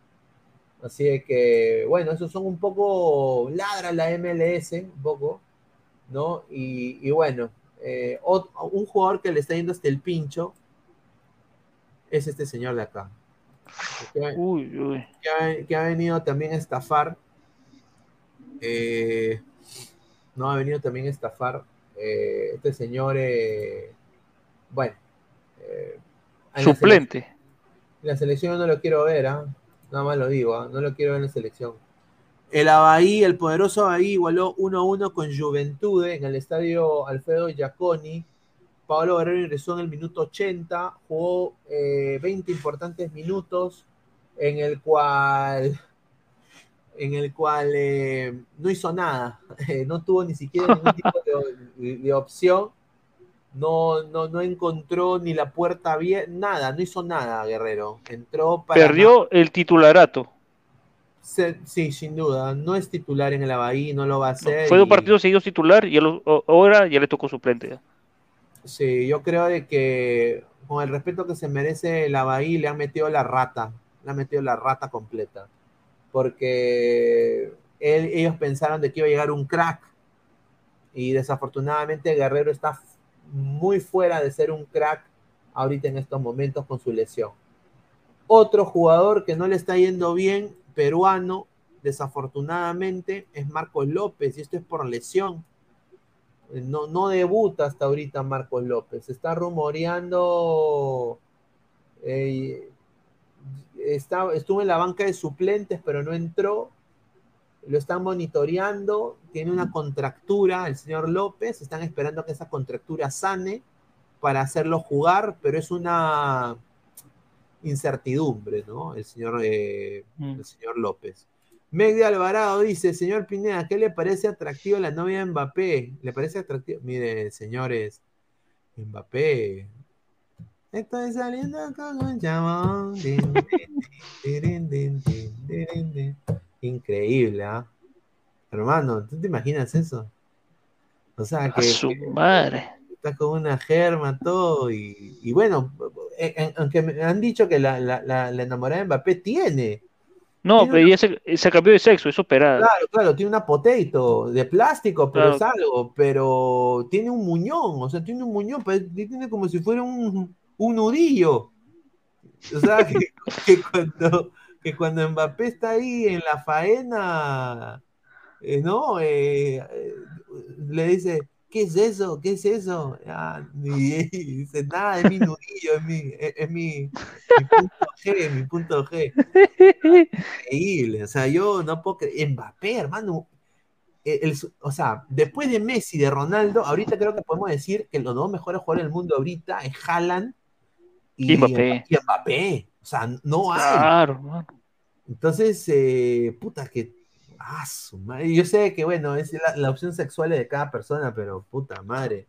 Así que, bueno, esos son un poco, ladra la MLS, un poco, ¿no? Y, bueno, eh, ot- un jugador que le está yendo hasta el pincho es este señor de acá. Que, Uy, uy. que ha, que ha venido también a estafar. eh, no, ha venido también a estafar. eh, este señor, eh, bueno. la Suplente. En la selección no lo quiero ver, ¿ah? nada más lo digo, ¿ah? no lo quiero ver en la selección. El Abaí, el poderoso Abaí, igualó 1-1 con Juventude en el estadio Alfredo Giaconi. Pablo Guerrero ingresó en el minuto 80, jugó eh, 20 importantes minutos, en el cual, en el cual eh, no hizo nada, eh, no tuvo ni siquiera ningún tipo de, de opción no, no, no encontró ni la puerta bien, nada, no hizo nada, Guerrero. Entró para. Perdió el titularato. Se- sí, sin duda. No es titular en el Abahí, no lo va a hacer. Fue dos y- partidos seguidos titular y a ahora ya le tocó suplente. Sí, yo creo de que con el respeto que se merece el Abahí, le han metido la rata. Le han metido la rata completa. Porque ellos pensaron de que iba a llegar un crack. Y desafortunadamente Guerrero está muy fuera de ser un crack ahorita en estos momentos con su lesión. Otro jugador que no le está yendo bien, peruano, desafortunadamente, es Marcos López, y esto es por lesión. No, no debuta hasta ahorita Marcos López. Está rumoreando. eh, está, estuvo en la banca de suplentes, pero no entró. Lo están monitoreando. Tiene una contractura el señor López. Están esperando que esa contractura sane para hacerlo jugar, pero es una incertidumbre, ¿no? El señor, eh, Mm. el señor López. Meg de Alvarado dice, señor Pineda, ¿qué le parece atractivo la novia de Mbappé? ¿Le parece atractivo? Mire, señores, Mbappé. Estoy saliendo con un din. Increíble, ¿ah? Hermano, ¿tú te imaginas eso? O sea, A que, su que madre. está con una germa, todo, y, y bueno, aunque me han dicho que la, la, la, la enamorada de Mbappé tiene, No, pero ya se, se cambió de sexo, es operada. Claro, claro, tiene una potato de plástico, pero Claro. es algo, pero tiene un muñón, o sea, tiene un muñón, pero tiene como si fuera un, un nudillo. O sea, que, que cuando, que cuando Mbappé está ahí en la faena, eh, ¿no? Eh, eh, le dice, ¿qué es eso? ¿Qué es eso? Ah, y, y dice, nada, es mi nudillo, es mi, es, es mi, mi punto G, mi punto G increíble. O sea, yo no puedo creer. Mbappé, hermano. el- el- o sea, después de Messi, de Ronaldo, ahorita creo que podemos decir que los dos mejores jugadores del mundo ahorita es Haaland y, Y Mbappé. O sea, no hay. Claro, hermano. Entonces, eh, puta que. Ah, su madre. Yo sé que, bueno, es la, la opción sexual de cada persona, pero puta madre.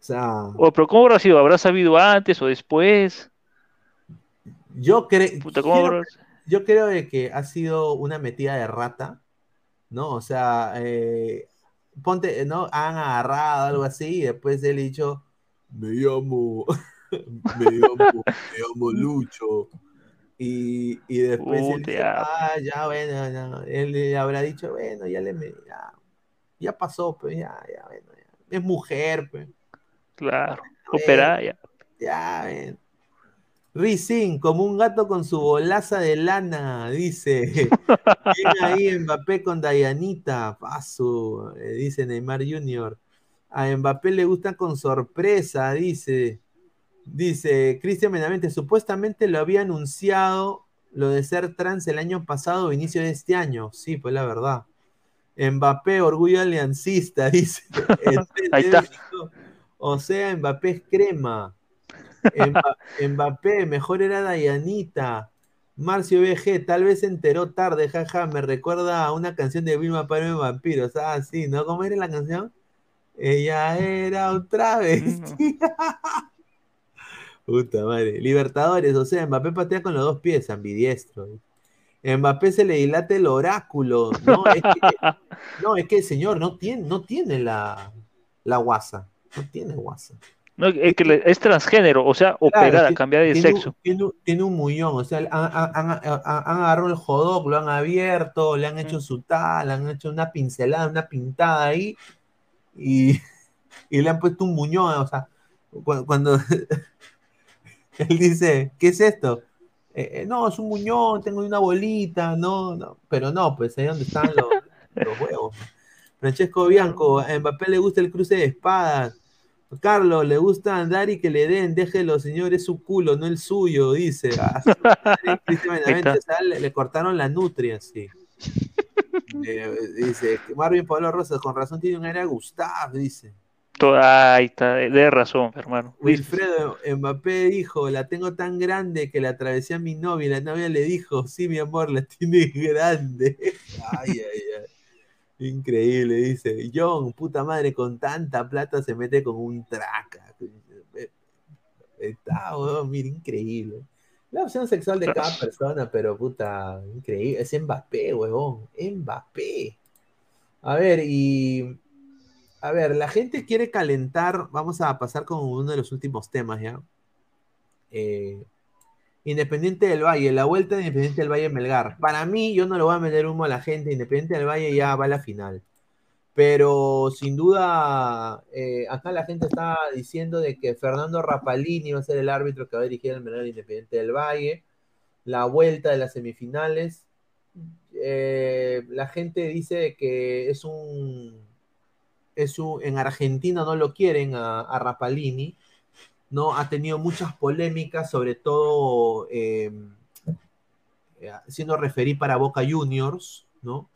sea, O, pero ¿cómo habrá sido? ¿Habrá sabido antes o después? yo, cre- Puta, ¿cómo quiero- habrá- yo creo de que ha sido una metida de rata, ¿no? O sea, eh, ponte, ¿no? Han agarrado algo así y después él dicho, me llamo, me llamo, me llamo Lucho. Y, y después él dice, ah, ya, bueno, ya". él le habrá dicho, bueno, ya le, me- ya, ya pasó, pues, ya, ya, bueno, ya. Es mujer, pues. Claro, Bueno, operada ya. Ya, ven. Rizin, como un gato con su bolaza de lana, dice. Bien ahí Mbappé con Dayanita, paso, eh, dice Neymar Jr. A Mbappé le gusta con sorpresa, dice. Dice Cristian Menamente, supuestamente lo había anunciado lo de ser trans el año pasado o inicio de este año. Sí, pues la verdad. Mbappé, orgullo aliancista, dice. Ahí está. O sea, Mbappé es crema. Mba- Mbappé, mejor era Dayanita. Marcio BG, tal vez se enteró tarde, jaja, me recuerda a una canción de Vilma Paro de Vampiros. Ah, sí, ¿no? ¿Cómo era la canción? Ella era otra vez. Puta madre. Libertadores, o sea, Mbappé patea con los dos pies, ambidiestro. Mbappé se le dilata el oráculo. No, es que, no, es que el señor no tiene, no tiene la, la guasa. No tiene guasa. No, es, que es transgénero, o sea, operada, cambiada de tiene sexo. Tiene, un- tiene un muñón, o sea, han, han- han- agarrado el jodog, lo han abierto, le han hecho su tal, le han hecho una pincelada, una pintada ahí, y, y le han puesto un muñón, o sea, cu- cuando, él dice, ¿qué es esto? Eh, eh, no, es un muñón, tengo una bolita, no, no, pero no, pues ahí donde están los, los huevos. Francesco Bianco, a Mbappé le gusta el cruce de espadas. Carlos, le gusta andar y que le den, déjelo, señor, es su culo, no el suyo, dice. Ah, o sea, le, le cortaron la nutria, sí. Eh, dice, Marvin Pablo Rosas, con razón tiene un aire a Gustav, dice. To- Ahí está, de razón, hermano. Wilfredo Mbappé dijo, la tengo tan grande que la atravesé a mi novia y la novia le dijo, sí, mi amor, la tienes grande. Ay, ay, ay. Increíble, dice. John, puta madre, con tanta plata se mete con un traca. Está, weón, mira, increíble. La opción sexual de cada persona, pero puta, increíble. Es Mbappé, huevón. Mbappé. A ver, y. A ver, la gente quiere calentar. Vamos a pasar con uno de los últimos temas ya. Eh, Independiente del Valle, la vuelta de Independiente del Valle Melgar. Para mí, yo no le voy a meter humo a la gente. Independiente del Valle ya va a la final. Pero sin duda, eh, acá la gente está diciendo de que Fernando Rapalini va a ser el árbitro que va a dirigir el Melgar Independiente del Valle. La vuelta de las semifinales. Eh, la gente dice que es un, es un. En Argentina no lo quieren a, a Rapalini. ¿no? Ha tenido muchas polémicas, sobre todo eh, siendo referí para Boca Juniors, ¿no?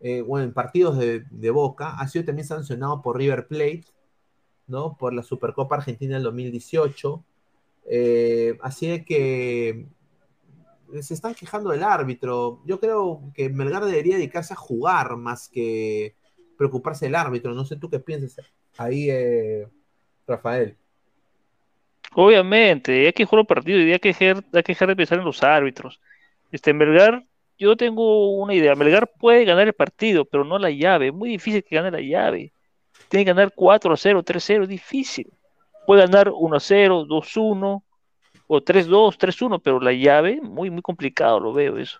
Eh, bueno, en partidos de, de, Boca, ha sido también sancionado por River Plate, ¿no? Por la Supercopa Argentina del 2018. Eh, así de que se están quejando del árbitro. Yo creo que Melgar debería dedicarse a jugar más que preocuparse del árbitro. No sé tú qué piensas ahí, eh, Rafael. Obviamente, hay que jugar el partido y hay que dejar, hay que dejar de pensar en los árbitros. Este Melgar, yo tengo una idea. Melgar puede ganar el partido, pero no la llave. Es muy difícil que gane la llave. Tiene que ganar 4 a 0, 3 a 0, es difícil. Puede ganar 1 a 0, 2 a 1 o 3 a 2, 3 a 1, pero la llave, muy, muy complicado lo veo eso.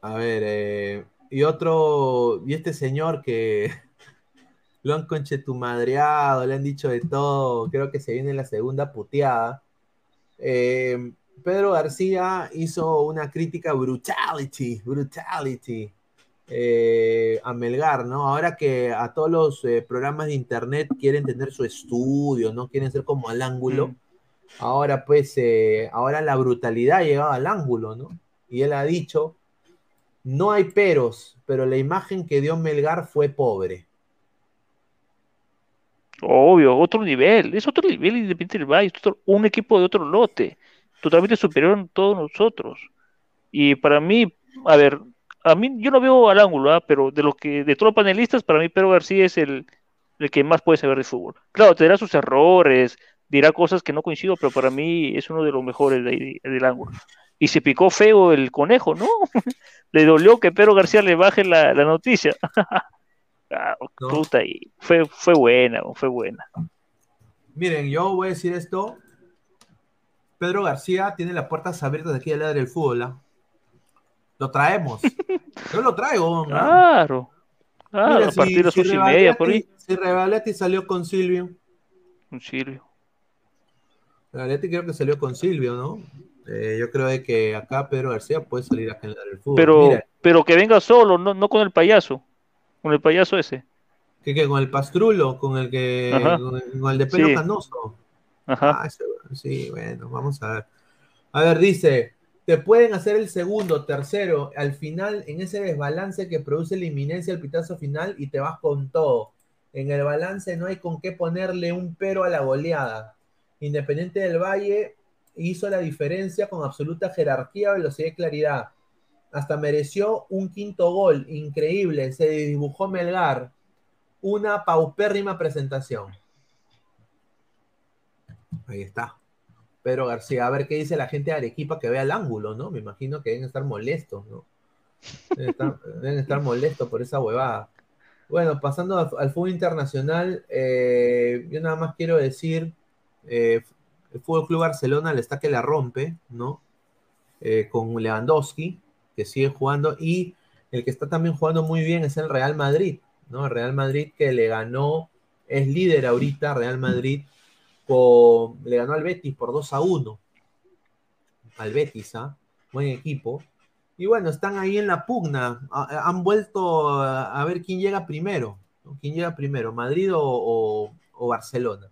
A ver, eh, y otro, y este señor que lo han conchetumadreado, le han dicho de todo, creo que se viene la segunda puteada. Eh, Pedro García hizo una crítica brutality, brutality eh, a Melgar, ¿no? Ahora que a todos los eh, programas de internet quieren tener su estudio, ¿no? Quieren ser como al ángulo. Mm. Ahora, pues, eh, ahora la brutalidad ha llegado al ángulo, ¿no? Y él ha dicho, no hay peros, pero la imagen que dio Melgar fue pobre. Obvio, otro nivel, es otro nivel Independiente del Valle, es un equipo de otro lote, totalmente superior a todos nosotros. Y para mí, a ver, a mí yo no veo al ángulo, ¿eh? pero de lo que de todos los panelistas, para mí Pedro García es el, el que más puede saber de fútbol. Claro, tendrá sus errores, dirá cosas que no coincido, pero para mí es uno de los mejores del ángulo. Y se picó feo el conejo, ¿no? le dolió que Pedro García le baje la, la noticia. ah, No. puta, y fue, fue buena, fue buena. Miren, yo voy a decir esto. Pedro García tiene las puertas abiertas de aquí al lado del fútbol. ¿ah? Lo traemos. Yo lo traigo. Claro. Claro, Mira, a partir de ocho y media, por ahí. Si Revaleti salió con Silvio. Un Silvio. Revaleti creo que salió con Silvio, ¿no? Eh, yo creo de que acá Pedro García puede salir acá en el fútbol. Pero, Mira, pero que venga solo, no, no con el payaso. Con el payaso ese. que con el Pastrulo, con el que con el, con el de pelo Sí. canoso. Ajá. Ah, ese- sí, bueno, vamos a ver. A ver, dice, te pueden hacer el segundo, tercero, al final, en ese desbalance que produce la inminencia del pitazo final y te vas con todo. En el balance no hay con qué ponerle un pero a la goleada. Independiente del Valle hizo la diferencia con absoluta jerarquía, velocidad y claridad. Hasta mereció un quinto gol, increíble, se dibujó Melgar. Una paupérrima presentación. Ahí está. Pedro García, a ver qué dice la gente de Arequipa que vea el ángulo, ¿no? Me imagino que deben estar molestos, ¿no? Deben estar, molestos por esa huevada. Bueno, pasando al, al fútbol internacional, eh, yo nada más quiero decir, eh, el Fútbol Club Barcelona le está que la rompe, ¿no? Eh, con Lewandowski, que sigue jugando, y el que está también jugando muy bien es el Real Madrid, ¿no? El Real Madrid que le ganó, es líder ahorita, Real Madrid, le ganó al Betis por 2 a 1. Al Betis, ¿ah? Buen equipo. Y bueno, están ahí en la pugna. Ha- Han vuelto a, ver quién llega primero. ¿Quién llega primero? ¿Madrid o Barcelona?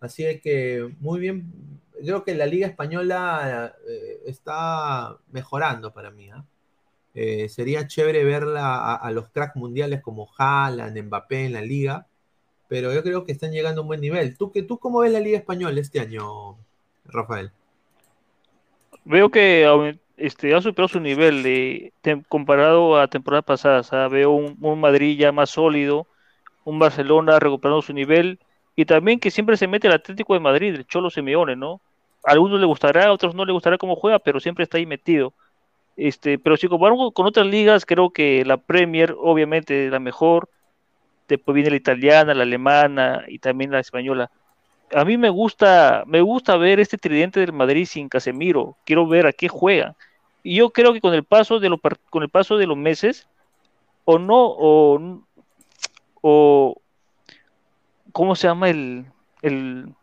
Así de que muy bien. Creo que la Liga Española eh, está mejorando para mí. ¿ah? Eh, sería chévere verla a, los cracks mundiales como Haaland, Mbappé en la liga pero yo creo que están llegando a un buen nivel. ¿Tú, qué- tú cómo ves la Liga Española este año, Rafael? Veo que este, ha superado su nivel comparado a temporadas pasadas. ¿ah? Veo un Madrid ya más sólido, un Barcelona recuperando su nivel y también que siempre se mete el Atlético de Madrid, el Cholo Simeone, ¿no? A algunos le gustará, a otros no le gustará cómo juega, pero siempre está ahí metido. Este, pero si comparamos con otras ligas, creo que la Premier obviamente es la mejor. Después viene la italiana, la alemana y también la española. A mí me gusta, me gusta ver este tridente del Madrid sin Casemiro. Quiero ver a qué juega. Y yo creo que con el paso de par- con el paso de los meses, o no, o, o ¿cómo se llama el, el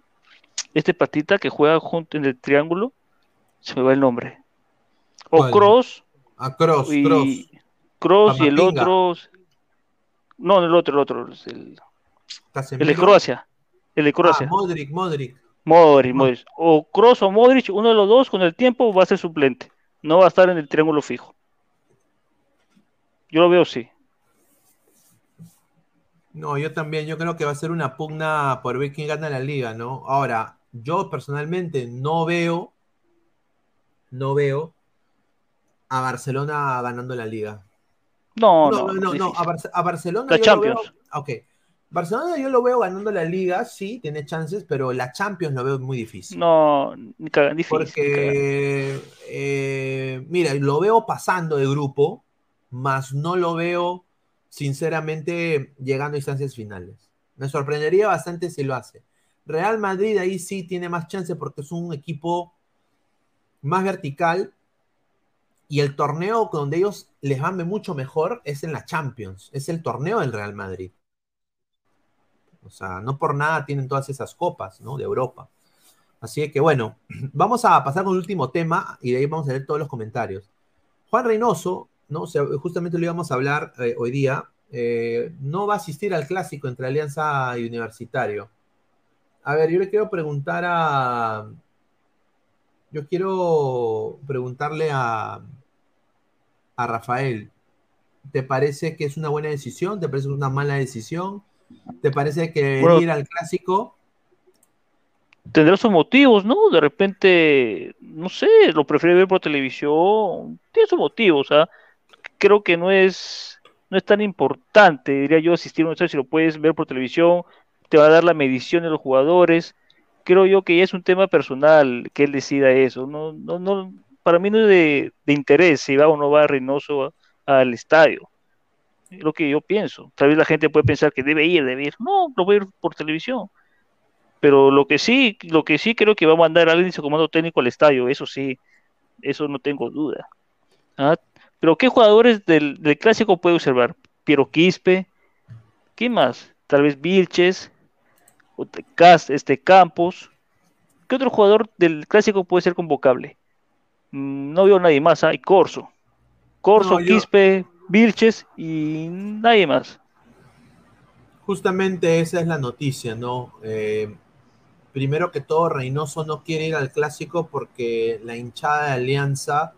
este patita que juega junto en el triángulo? Se me va el nombre. O ¿Cuál? Cross A Cross, y Cross. Cross y el otro. No, el otro, el otro, el, el de. Croacia. El de Ah, Croacia. Modric, Modric. Modric, Modric. O Kroos o Modric, uno de los dos con el tiempo va a ser suplente. No va a estar en el triángulo fijo. Yo lo veo así. No, yo también, yo creo que va a ser una pugna por ver quién gana la liga, ¿no? Ahora, yo personalmente no veo, no veo a Barcelona ganando la liga. No, No, no, no, no, a, a Barcelona La yo lo Champions. veo- ok. Barcelona yo lo veo ganando la liga, sí, tiene chances, pero la Champions lo veo muy difícil. No, ni cagan, difícil. ni. Porque, eh, mira, lo veo pasando de grupo, más no lo veo, sinceramente, llegando a instancias finales. Me sorprendería bastante si lo hace. Real Madrid ahí sí tiene más chance porque es un equipo más vertical y el torneo donde ellos les va mucho mejor es en la Champions, es el torneo del Real Madrid. O sea, no por nada tienen todas esas copas, ¿no? De Europa. Así que bueno, vamos a pasar con el último tema y de ahí vamos a leer todos los comentarios. Juan Reynoso, ¿no? O sea, justamente lo íbamos a hablar eh, hoy día, eh, no va a asistir al clásico entre Alianza y Universitario. A ver, yo le quiero preguntar a. Yo quiero preguntarle a, a Rafael. ¿Te parece que es una buena decisión? ¿Te parece que es una mala decisión? ¿Te parece que Bueno. ir al clásico? Tendrá sus motivos, ¿no? De repente, no sé, lo prefiere ver por televisión. Tiene sus motivos, ¿ah? Creo que no es, no es tan importante, diría yo, asistir a un estadio si lo puedes ver por televisión, te va a dar la medición de los jugadores. Creo yo que es un tema personal que él decida eso. No, no, no, para mí no es de, interés si va o no va Reynoso al estadio. Es lo que yo pienso. Tal vez la gente puede pensar que debe ir, debe ir. No, lo voy a ir por televisión. Pero lo que sí, lo que sí creo que va a mandar a alguien de su comando técnico al estadio, eso sí, eso no tengo duda. ¿Ah? Pero ¿qué jugadores del, del, clásico puede observar? Piero Quispe, ¿quién más? Tal vez Vilches, este Campos. ¿Qué otro jugador del clásico puede ser convocable? Mm, no veo nadie más, hay. Corso. Corso, no, yo... Quispe, Vilches y nadie más. Justamente esa es la noticia, ¿no? Eh, primero que todo, Reynoso no quiere ir al clásico porque la hinchada de Alianza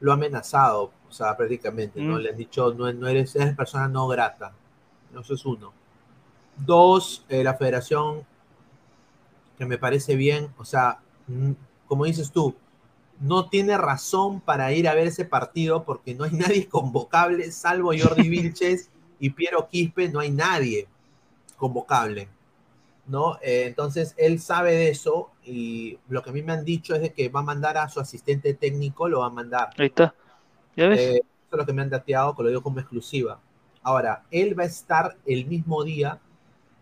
lo ha amenazado, o sea, prácticamente, ¿no? Mm. Le han dicho, no, no eres, eres persona no grata. Eso es uno. Dos, eh, la federación, que me parece bien, o sea, mm, como dices tú, no tiene razón para ir a ver ese partido porque no hay nadie convocable, salvo Jordi Vilches y Piero Quispe, no hay nadie convocable. ¿no? Eh, entonces él sabe de eso y lo que a mí me han dicho es de que va a mandar a su asistente técnico, lo va a mandar. Ahí está. ¿Ya ves? Eh, eso es lo que me han dateado, que lo digo como exclusiva. Ahora, él va a estar el mismo día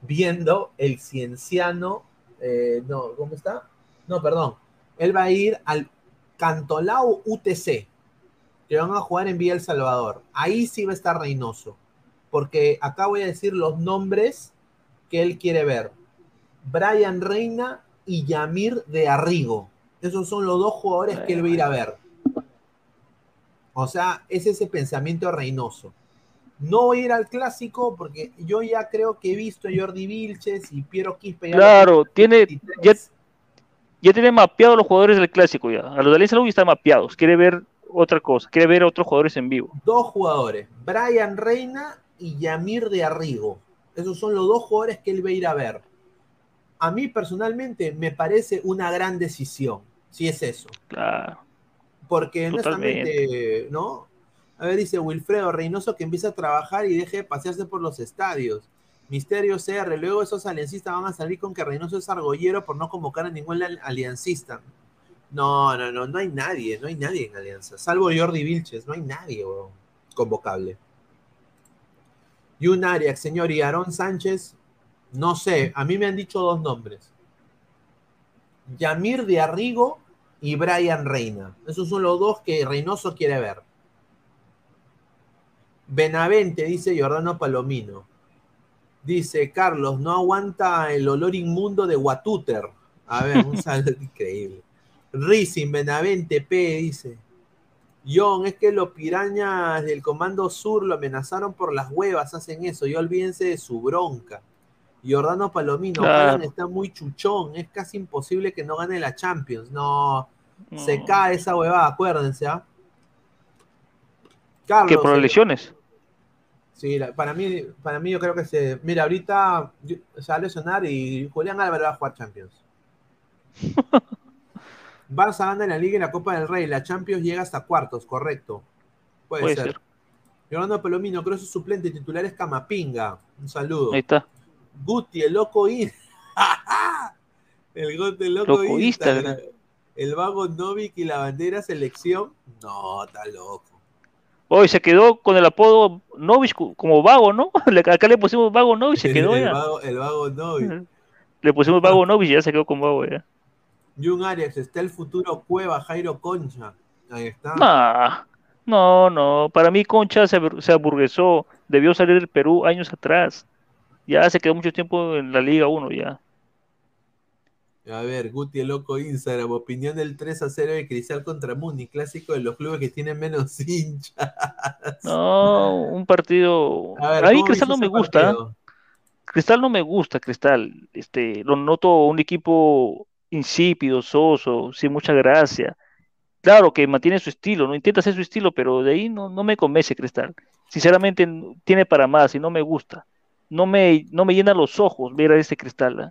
viendo el cienciano, eh, no, ¿cómo está? No, perdón. Él va a ir al Cantolao UTC, que van a jugar en Villa El Salvador. Ahí sí va a estar Reynoso, porque acá voy a decir los nombres que él quiere ver. Brian Reina y Yamir de Arrigo. Esos son los dos jugadores que él va a ir a ver. O sea, es ese pensamiento reinoso. No voy a ir al clásico porque yo ya creo que he visto a Jordi Vilches y Piero Quispe. Claro, tiene, ya, ya, tiene mapeados los jugadores del clásico ya. A los de Alianza están mapeados. Quiere ver otra cosa, quiere ver a otros jugadores en vivo. Dos jugadores, Brian Reina y Yamir de Arrigo. Esos son los dos jugadores que él va a ir a ver a mí personalmente me parece una gran decisión, si es eso. Claro. Porque honestamente, ¿no? A ver, dice Wilfredo Reynoso que empieza a trabajar y deje de pasearse por los estadios. Misterio CR, luego esos aliancistas van a salir con que Reynoso es argollero por no convocar a ningún aliancista. No, no, no, no hay nadie, no hay nadie en Alianza, salvo Jordi Vilches, no hay nadie bro, convocable. Y un Arias, señor, y Aarón Sánchez, no sé, a mí me han dicho dos nombres. Yamir de Arrigo y Brian Reina. Esos son los dos que Reynoso quiere ver. Benavente, dice Jordano Palomino. Dice Carlos, no aguanta el olor inmundo de Watuter. A ver, un saludo increíble. Rising, Benavente, P, dice. John, es que los pirañas del Comando Sur lo amenazaron por las huevas, hacen eso. Y olvídense de su bronca. Jordano Palomino, claro. está muy chuchón, es casi imposible que no gane la Champions. No, no. se cae esa huevada, acuérdense, ¿ah? Carlos, que por lesiones. Sí, la, para mí, para mí yo creo que se. Mira, ahorita se va a lesionar y Julián Álvarez va a jugar Champions. Barça gana en la Liga y la Copa del Rey. La Champions llega hasta cuartos, correcto. Puede, Puede ser. ser. Jordano Palomino, creo que su suplente titular es Camapinga. Un saludo. Ahí está. Guti, el loco in. el Guti, el loco, loco Instagram. El vago Novik y la bandera selección. No, está loco. Hoy se quedó con el apodo Novik como vago, ¿no? Acá le pusimos vago Novik, se quedó el, ya. Vago, el vago Novik. Le pusimos vago Novik y ya se quedó con vago ya. Jun Arias, está el futuro Cueva, Jairo Concha. Ahí está. Nah, no, no. Para mí Concha se, se aburguesó. Debió salir del Perú años atrás. Ya se quedó mucho tiempo en la Liga 1 ya. A ver, Guti el loco Instagram, opinión del 3 a 0 de Cristal contra Muni, clásico de los clubes que tienen menos hinchas. No, un partido. A, ver, a mí Cristal no me gusta. Cristal no me gusta, Cristal. Este, lo noto un equipo insípido, soso, sin mucha gracia. Claro que mantiene su estilo, no intenta hacer su estilo, pero de ahí no, no me convence Cristal. Sinceramente tiene para más y no me gusta no me, no me llena los ojos ver a ese cristal. ¿eh?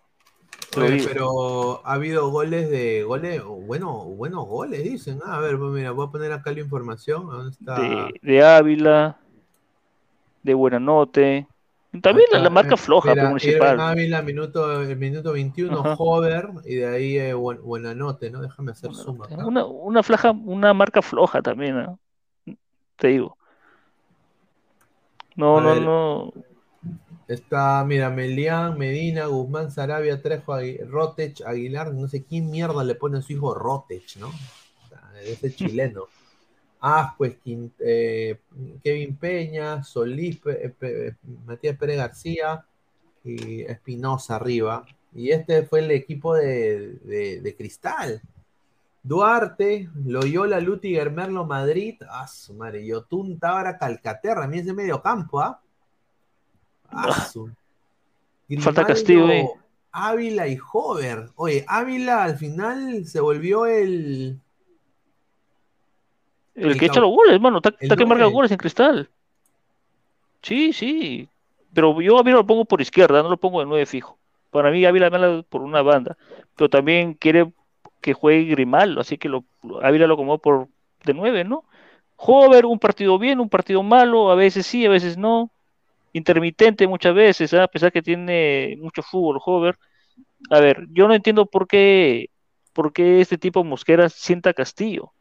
Oye, pero ha habido goles de goles, bueno, buenos goles, dicen. Ah, a ver, pues mira, voy a poner acá la información. ¿Dónde está? De, de Ávila. de Buenanote. También la, la marca eh, floja mira, municipal. Irving Ávila, minuto, el minuto 21, Ajá. Hover, y de ahí eh, buen- Buenanote, ¿no? Déjame hacer suma acá. Una, una, flaja, una marca floja también, ¿no? te digo. No, A no, ver. no. Está, mira, Melián, Medina, Guzmán, Sarabia, Trejo, Rotech, Aguilar, no sé quién mierda le pone a su hijo Rotech, ¿no? O sea, ese chileno. Quin- eh, Kevin Peña, Solís, Pe- Pe- Matías Pérez García y Espinosa arriba. Y este fue el equipo de, de- de Cristal. Duarte, Loyola, Lutiger, Merlo, Madrid, ah, su madre, Yotun, Tábara, Calcaterra, a mí ese medio campo, ¿ah? Falta Castillo ahí. Ávila y Hover. Oye, Ávila al final se volvió el. El El que echa los goles, hermano. Está, que marca goles en cristal. Sí, sí. Pero yo a Ávila lo pongo por izquierda, no lo pongo de nueve fijo. Para mí Ávila mala por una banda. Pero también quiere que juegue Grimaldo, así que lo, Ávila lo acomodó por de nueve, ¿no? Hover, un partido bien, un partido malo, a veces sí, a veces no. Intermitente muchas veces, ¿ah? a pesar que tiene mucho fútbol, Hover. A ver, yo no entiendo por qué, por qué este tipo Mosquera sienta Castillo.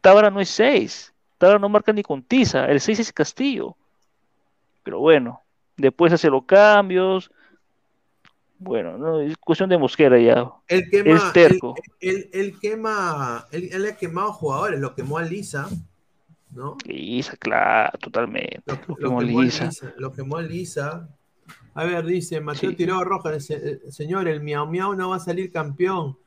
Tábara no es 6. Tábara no marca ni con tiza. El 6 es Castillo. Pero bueno, después hace los cambios. Bueno, no, es cuestión de Mosquera ya. El quema, Es terco. Él, él- él quema. Él, él ha quemado jugadores, lo quemó a Lisa, ¿no? Lisa, claro, totalmente. Lo, Lo lo a Lisa. Lisa, Lo quemó a Lisa. A ver, dice Mateo Sí. Tirado Rojas, dice, eh, señor, el Miau Miau no va a salir campeón.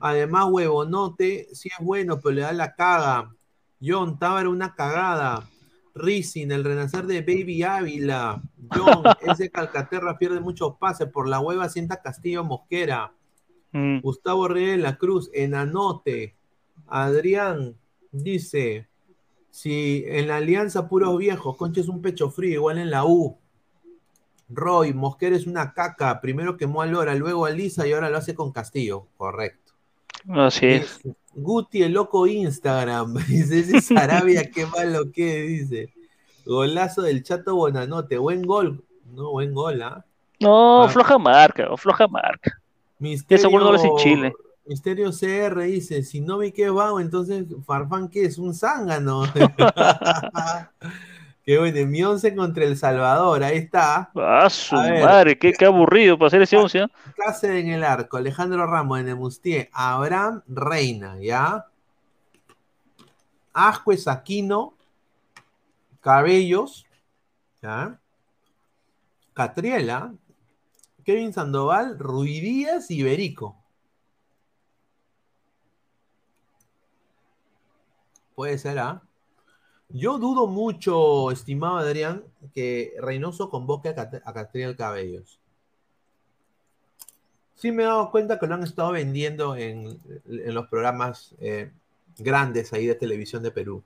Además, huevonote, sí es bueno, pero le da la caga. John, Tábara una cagada. Rising, el renacer de Baby Ávila. John, ese Calcaterra pierde muchos pases. Por la hueva sienta Castillo Mosquera. Mm, Gustavo Reyes de la Cruz, Enanote. Adrián dice: Si en la alianza puros viejos, Concha es un pecho frío, igual en la U. Roy, Mosquera es una caca. Primero quemó a Lora, luego a Lisa y ahora lo hace con Castillo. Correcto. así es. Guti, el loco Instagram. Dice: Ese Sarabia, qué malo que dice. Golazo del Chato Bonanote. Buen gol. No, buen gol, ¿ah? No, Ah. floja marca, floja marca. Misterio, seguro no hace en Chile. Misterio CR dice, si no vi que vago, entonces Farfán que es un zángano. Qué bueno, mi once contra El Salvador, ahí está. Ah, su A ver. madre, qué, qué aburrido para hacer ese once. ¿ah? Cáceres en el arco, Alejandro Ramos en el Mustier, Abraham Reina, ¿ya? Ascuez Aquino, Cabellos, ¿ya? Catriela, Kevin Sandoval, Ruidías y Berico. Puede ser, ¿ah? Yo dudo mucho, estimado Adrián, que Reynoso convoque a, Cat a Catriel Cabellos. Sí me he dado cuenta que lo han estado vendiendo en, los programas eh, grandes ahí de televisión de Perú.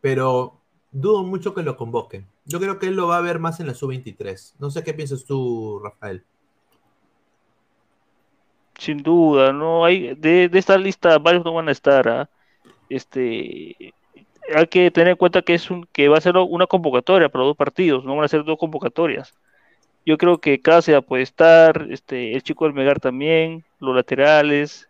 Pero dudo mucho que lo convoquen. Yo creo que él lo va a ver más en la sub-23. No sé qué piensas tú, Rafael. Sin duda, no hay de, de esta lista varios no van a estar. ¿ah? Este hay que tener en cuenta que es un que va a ser una convocatoria para dos partidos, no van a ser dos convocatorias. Yo creo que Cáceres puede estar, este, el chico del Megar también, los laterales,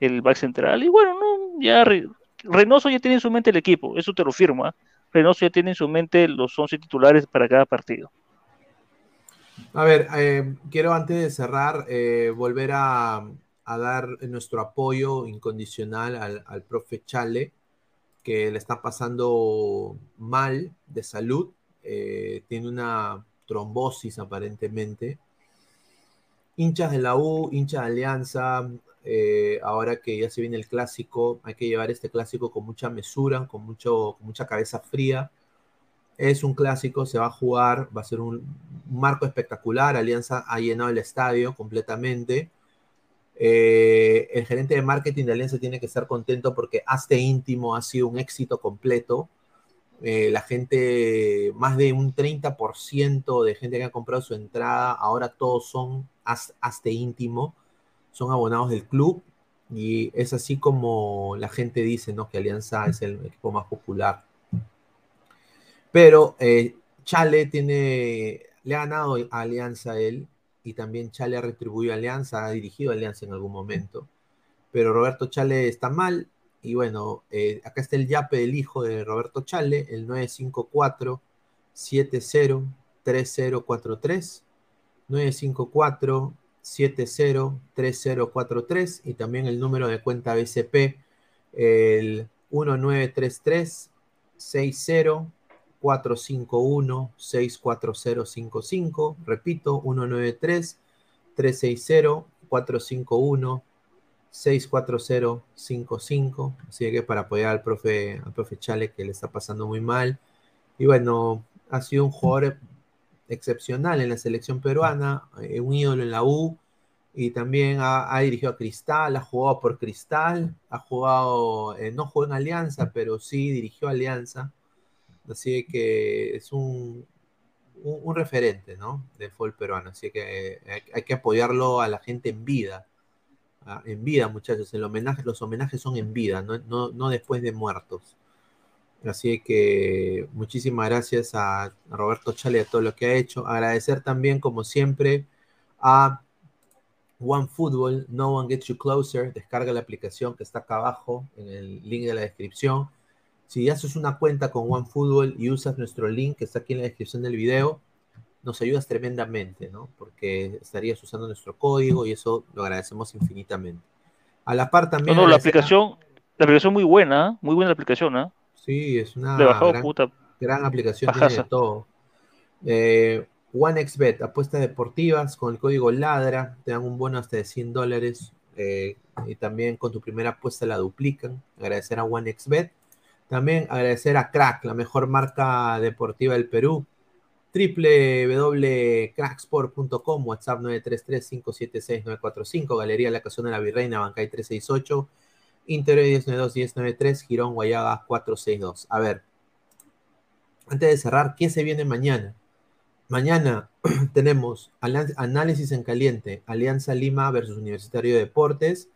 el back central, y bueno, no, ya Re- Reynoso ya tiene en su mente el equipo, eso te lo firmo, ¿ah? Reynoso ya tiene en su mente los 11 titulares para cada partido. A ver, eh, quiero antes de cerrar eh, volver a, a dar nuestro apoyo incondicional al, al profe Chale, que le está pasando mal de salud. eh, tiene una trombosis aparentemente. Hinchas de la U, hinchas de Alianza, eh, ahora que ya se viene el clásico, hay que llevar este clásico con mucha mesura, con, mucho, con mucha cabeza fría. Es un clásico, se va a jugar, va a ser un, marco espectacular. Alianza ha llenado el estadio completamente. Eh, el gerente de marketing de Alianza tiene que estar contento porque Hazte Íntimo ha sido un éxito completo. Eh, la gente, más de un 30% de gente que ha comprado su entrada, ahora todos son Haz- Hazte Íntimo, son abonados del club. Y es así como la gente dice, ¿no? Que Alianza es el equipo más popular. Pero eh, Chale tiene, le ha ganado a Alianza él y también Chale ha retribuido a Alianza, ha dirigido a Alianza en algún momento. Pero Roberto Chale está mal y bueno, eh, acá está el yape del hijo de Roberto Chale, el 954 70 3043 954 70 3043 y también el número de cuenta BCP el 1933 60 451 64055 repito 193 360 451 64055 así que para apoyar al profe al profe Chale que le está pasando muy mal. Y bueno ha sido un jugador excepcional en la selección peruana, eh, un ídolo en la U, y también ha, dirigido a Cristal, ha jugado por Cristal, ha jugado, eh, no jugó en Alianza, pero sí dirigió Alianza, así que es un, un, referente, ¿no? Del fútbol peruano, así que eh, hay, que apoyarlo a la gente en vida, en vida muchachos, el homenaje, los homenajes son en vida, no, no después de muertos. Así que muchísimas gracias a, Roberto Chale y a todo lo que ha hecho. Agradecer también, como siempre, a OneFootball, No One Gets You Closer. Descarga la aplicación que está acá abajo en el link de la descripción. Si haces una cuenta con OneFootball y usas nuestro link que está aquí en la descripción del video, nos ayudas tremendamente, ¿no? Porque estarías usando nuestro código y eso lo agradecemos infinitamente. A la par también. No, no, la aplicación, la aplicación muy buena, ¿eh? muy buena la aplicación, ¿eh? Sí, es una gran, aplicación, tiene de todo. Eh, OneXBet, apuestas deportivas con el código LADRA, te dan un bono hasta de 100 dólares eh, y también con tu primera apuesta la duplican. Agradecer a OneXBet. También agradecer a Crack, la mejor marca deportiva del Perú. www.cracksport.com, WhatsApp 933-576-945, Galería La Casona de la Virreina, Bancay 368 Interior 1092 1093, Girón Guayaga 462. A ver, antes de cerrar, ¿qué se viene mañana? Mañana tenemos análisis en caliente, Alianza Lima versus Universitario de Deportes,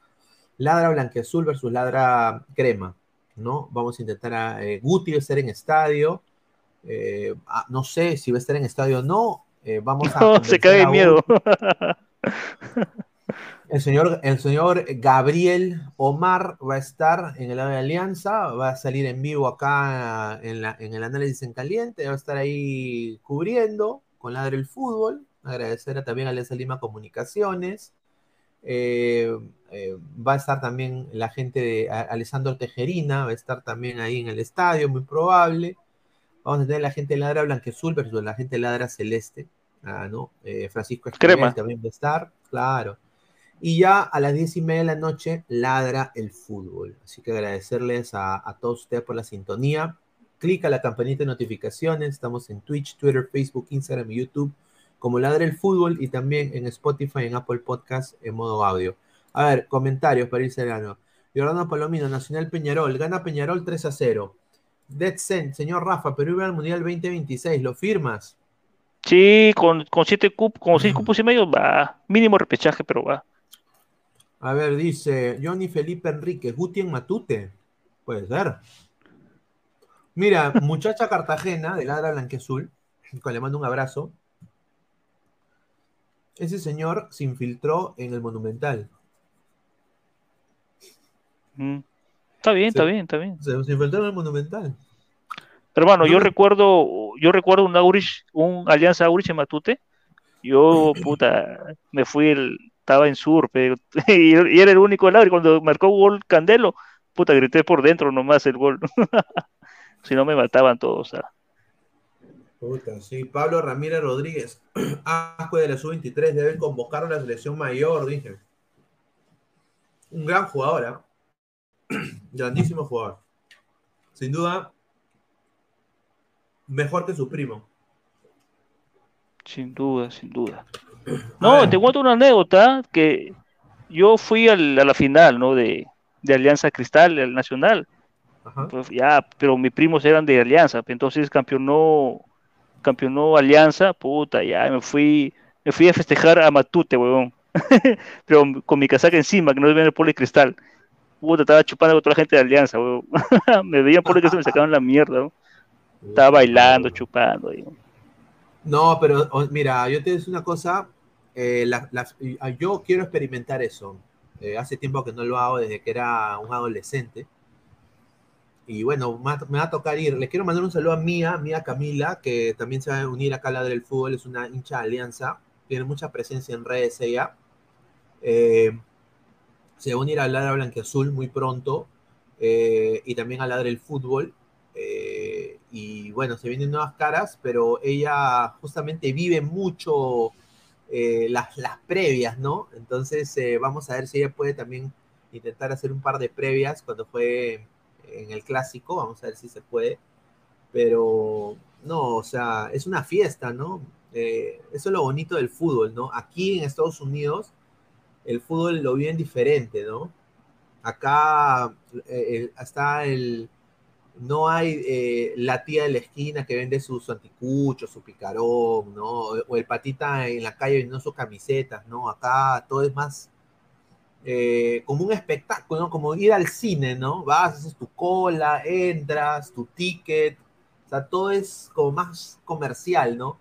Ladra Blanqueazul versus Ladra Crema, ¿no? Vamos a intentar a eh, Guti va a estar en estadio, eh, ah, no sé si va a estar en estadio o no, eh, vamos a... No, se cae de miedo. El señor, el señor Gabriel Omar va a estar en el lado de Alianza, va a salir en vivo acá en, el análisis en caliente, va a estar ahí cubriendo con Ladre el Fútbol. Agradecer también a Alianza Lima Comunicaciones. Eh, eh, va a estar también la gente de Alessandro Tejerina, va a estar también ahí en el estadio, muy probable. Vamos a tener la gente de Ladra Blanquezul versus la gente de Ladra Celeste. Ah, ¿no? Eh, Francisco Escribel también va a estar, claro. Y ya a las diez y media de la noche ladra el fútbol. Así que agradecerles a, todos ustedes por la sintonía. Clica la campanita de notificaciones. Estamos en Twitch, Twitter, Facebook, Instagram y YouTube como Ladra el Fútbol y también en Spotify, en Apple Podcast en modo audio. A ver, comentarios para ir cerrando. Jordano Palomino, Nacional Peñarol, gana Peñarol 3 a 0. Dead Sen, señor Rafa, Perú va al Mundial 2026, ¿lo firmas? Sí, con, con siete con seis cupos y medio, va. Mínimo repechaje, pero va. A ver, dice Johnny Felipe Enrique, Guti en Matute. Puede ser. Mira, muchacha Cartagena de Ladra Blanqueazul, le mando un abrazo. Ese señor se infiltró en el Monumental. Mm. Está bien, está bien, está bien. Se, infiltró en el Monumental. Hermano, yo recuerdo, yo recuerdo un Aurich, un Alianza Aurich en Matute. Yo, puta, me fui el, estaba en sur, y, era el único lado, y cuando marcó gol Candelo, puta, grité por dentro nomás el gol. si no me mataban todos. Puta, sí, Pablo Ramírez Rodríguez, asco de la sub-23, deben convocar a la selección mayor, dije. Un gran jugador, ¿eh? grandísimo jugador. Sin duda, mejor que su primo. Sin duda, sin duda. No, te cuento una anécdota que yo fui a la final, ¿no? De, Alianza Cristal, el Nacional. Pues ya, pero mis primos eran de Alianza, entonces campeonó, campeonó Alianza, puta, ya me fui, me fui a festejar a Matute, weón. pero con mi casaca encima, que no ven el poli cristal. Puta, estaba chupando con toda la gente de Alianza, weón. me veían cristal y me sacaban la mierda, Estaba bailando, chupando. No, pero mira, yo te digo una cosa, eh, la- yo quiero experimentar eso. Eh, hace tiempo que no lo hago desde que era un adolescente. Y bueno, me va, a tocar ir. Le quiero mandar un saludo a Mía, Mía Camila, que también se va a unir acá a la del fútbol, es una hincha de alianza, tiene mucha presencia en redes ella. Eh, se va a unir a Ladra Blanquiazul muy pronto eh, y también a Ladra el Fútbol. eh, y bueno, se vienen nuevas caras, pero ella justamente vive mucho las, las previas, ¿no? Entonces vamos a ver si ella puede también intentar hacer un par de previas cuando fue en el clásico, vamos a ver si se puede. Pero no, o sea, es una fiesta, ¿no? Eh, eso es lo bonito del fútbol, ¿no? Aquí en Estados Unidos el fútbol lo viven diferente, ¿no? Acá eh, el-. No hay eh, la tía de la esquina que vende sus anticuchos, su picarón, ¿no? O el patita en la calle vendiendo sus camisetas, ¿no? Acá todo es más eh, como un espectáculo, ¿no? Como ir al cine, ¿no? Vas, haces tu cola, entras, tu ticket, o sea, todo es como más comercial, ¿no?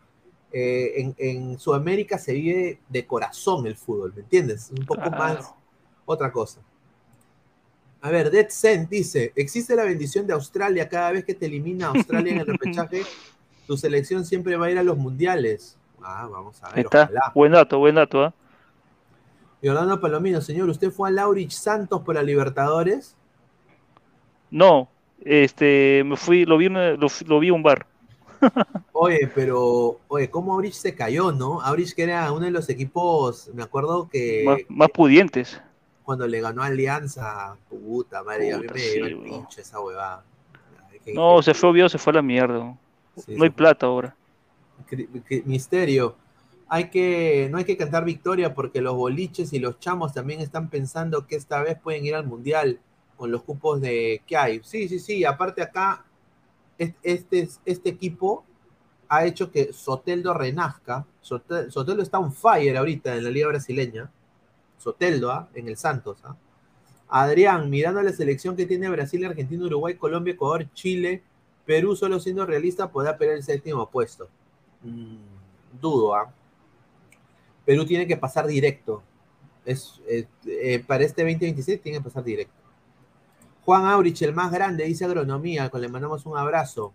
Eh, en, en Sudamérica se vive de corazón el fútbol, ¿me entiendes? Un poco más Claro. otra cosa. A ver, Dead Cent dice, ¿existe la bendición de Australia cada vez que te elimina Australia en el repechaje? Tu selección siempre va a ir a los mundiales. Ah, vamos a ver, está. ojalá. Buen dato, buen dato, ¿ah? Jordano Palomino, señor, ¿usted fue a Laurich Santos por la Libertadores? No, este, me fui, lo vi, lo, lo vi un bar. Oye, pero, oye, ¿cómo Aurich se cayó, no? Aurich que era uno de los equipos, me acuerdo que Más, más pudientes. cuando le ganó Alianza, puta madre, a mí me sí, dio el pinche esa huevada. Qué- No, qué- se fue Oviedo, se fue a la mierda. sí, No hay plata ahora. Misterio. Hay que, no hay que cantar victoria porque los boliches y los chamos también están pensando que esta vez pueden ir al mundial con los cupos de que hay. Sí, sí, sí. Aparte acá, es- este, este equipo ha hecho que Soteldo renazca. Sote- Soteldo está on fire ahorita en la liga brasileña. Soteldo, ¿ah? en el Santos. ¿ah? Adrián, mirando la selección que tiene Brasil, Argentina, Uruguay, Colombia, Ecuador, Chile, Perú, solo siendo realista, podrá pelear el séptimo puesto. Mm, dudo, ¿ah? Perú tiene que pasar directo. Es, eh, eh, para este 2026 tiene que pasar directo. Juan Aurich, el más grande, dice agronomía, con le mandamos un abrazo.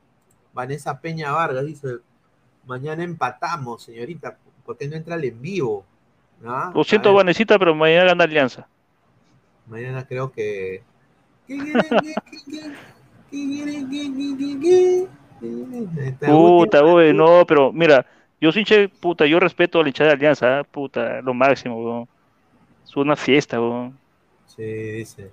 Vanessa Peña Vargas dice, mañana empatamos, señorita, ¿por qué no entra al en vivo? ¿Ah? Lo siento, ver, Vanesita, pero mañana gana Alianza. Mañana creo que... Puta, güey, no, pero mira, yo soy hincha, puta, yo respeto a la hinchada de Alianza, ¿ah? puta, lo máximo, weón. Es una fiesta, weón. Sí, dice.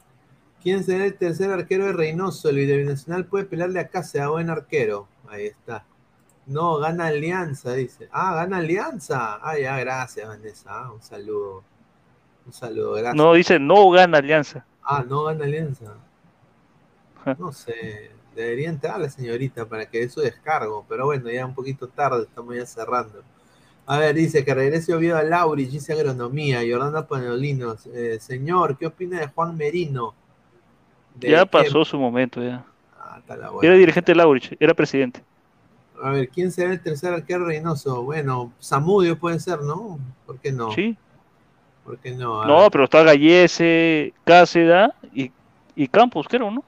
¿Quién será el tercer arquero de Reynoso? El binacional puede pelearle acá, sea buen arquero. Ahí está. No, gana Alianza, dice. Ah, gana Alianza. Ah, ya, gracias, Vanessa. Ah, un saludo. Un saludo, gracias. No, dice, no gana Alianza. Ah, no gana Alianza. No sé. Debería entrar la señorita para que dé su descargo. Pero bueno, ya un poquito tarde, estamos ya cerrando. A ver, dice que regrese Oviedo a Lauri, dice agronomía. Jordana Panolinos. Eh, señor, ¿qué opina de Juan Merino? ¿De Ya pasó su momento, ya. Ah, está la buena. Era dirigente de Laurich, era presidente. A ver, ¿quién será el tercer arquero Reynoso? Bueno, Samudio puede ser, ¿no? ¿Por qué no? Sí. ¿Por qué no? A No, ver, pero está Gallese, Cáceda y, y Campos, creo, ¿no?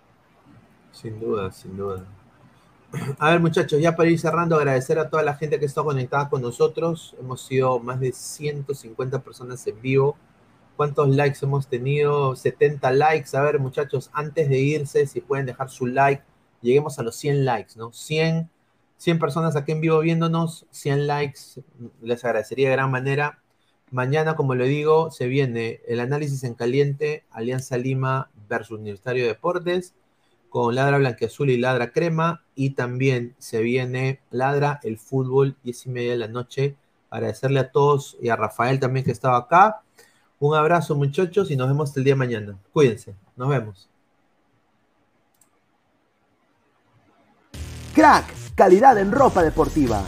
Sin duda, sin duda. A ver, muchachos, ya para ir cerrando, agradecer a toda la gente que está conectada con nosotros. Hemos sido más de 150 personas en vivo. ¿Cuántos likes hemos tenido? 70 likes. A ver, muchachos, antes de irse, si pueden dejar su like, lleguemos a los 100 likes, ¿no? 100, 100 personas aquí en vivo viéndonos, 100 likes, les agradecería de gran manera. Mañana, como le digo, se viene el análisis en caliente, Alianza Lima versus Universitario de Deportes, con Ladra Blanquiazul y Ladra Crema, y también se viene Ladra el Fútbol, 10 y media de la noche. Agradecerle a todos y a Rafael también que estaba acá. Un abrazo, muchachos, y nos vemos el día de mañana. Cuídense, nos vemos. Crack, calidad en ropa deportiva.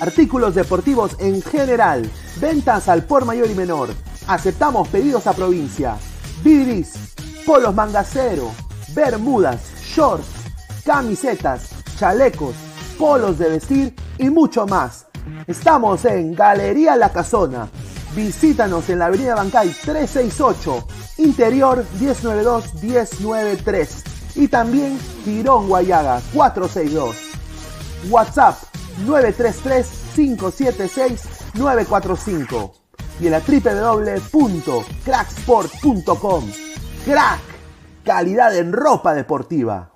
Artículos deportivos en general. Ventas al por mayor y menor. Aceptamos pedidos a provincia. Bidris, polos mangacero, bermudas, shorts, camisetas, chalecos, polos de vestir y mucho más. Estamos en Galería La Casona. Visítanos en la Avenida Bancay 368, Interior 192-193 y también Tirón Guayaga 462. WhatsApp 933-576-945 y en la www.cracksport.com. Crack, calidad en ropa deportiva.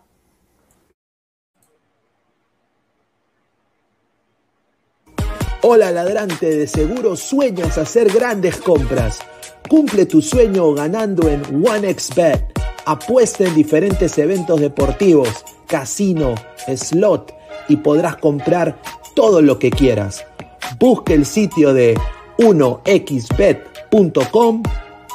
Hola ladrante, de seguro sueñas hacer grandes compras. Cumple tu sueño ganando en OneXBet. Apuesta en diferentes eventos deportivos, casino, slot y podrás comprar todo lo que quieras. Busque el sitio de 1xbet.com,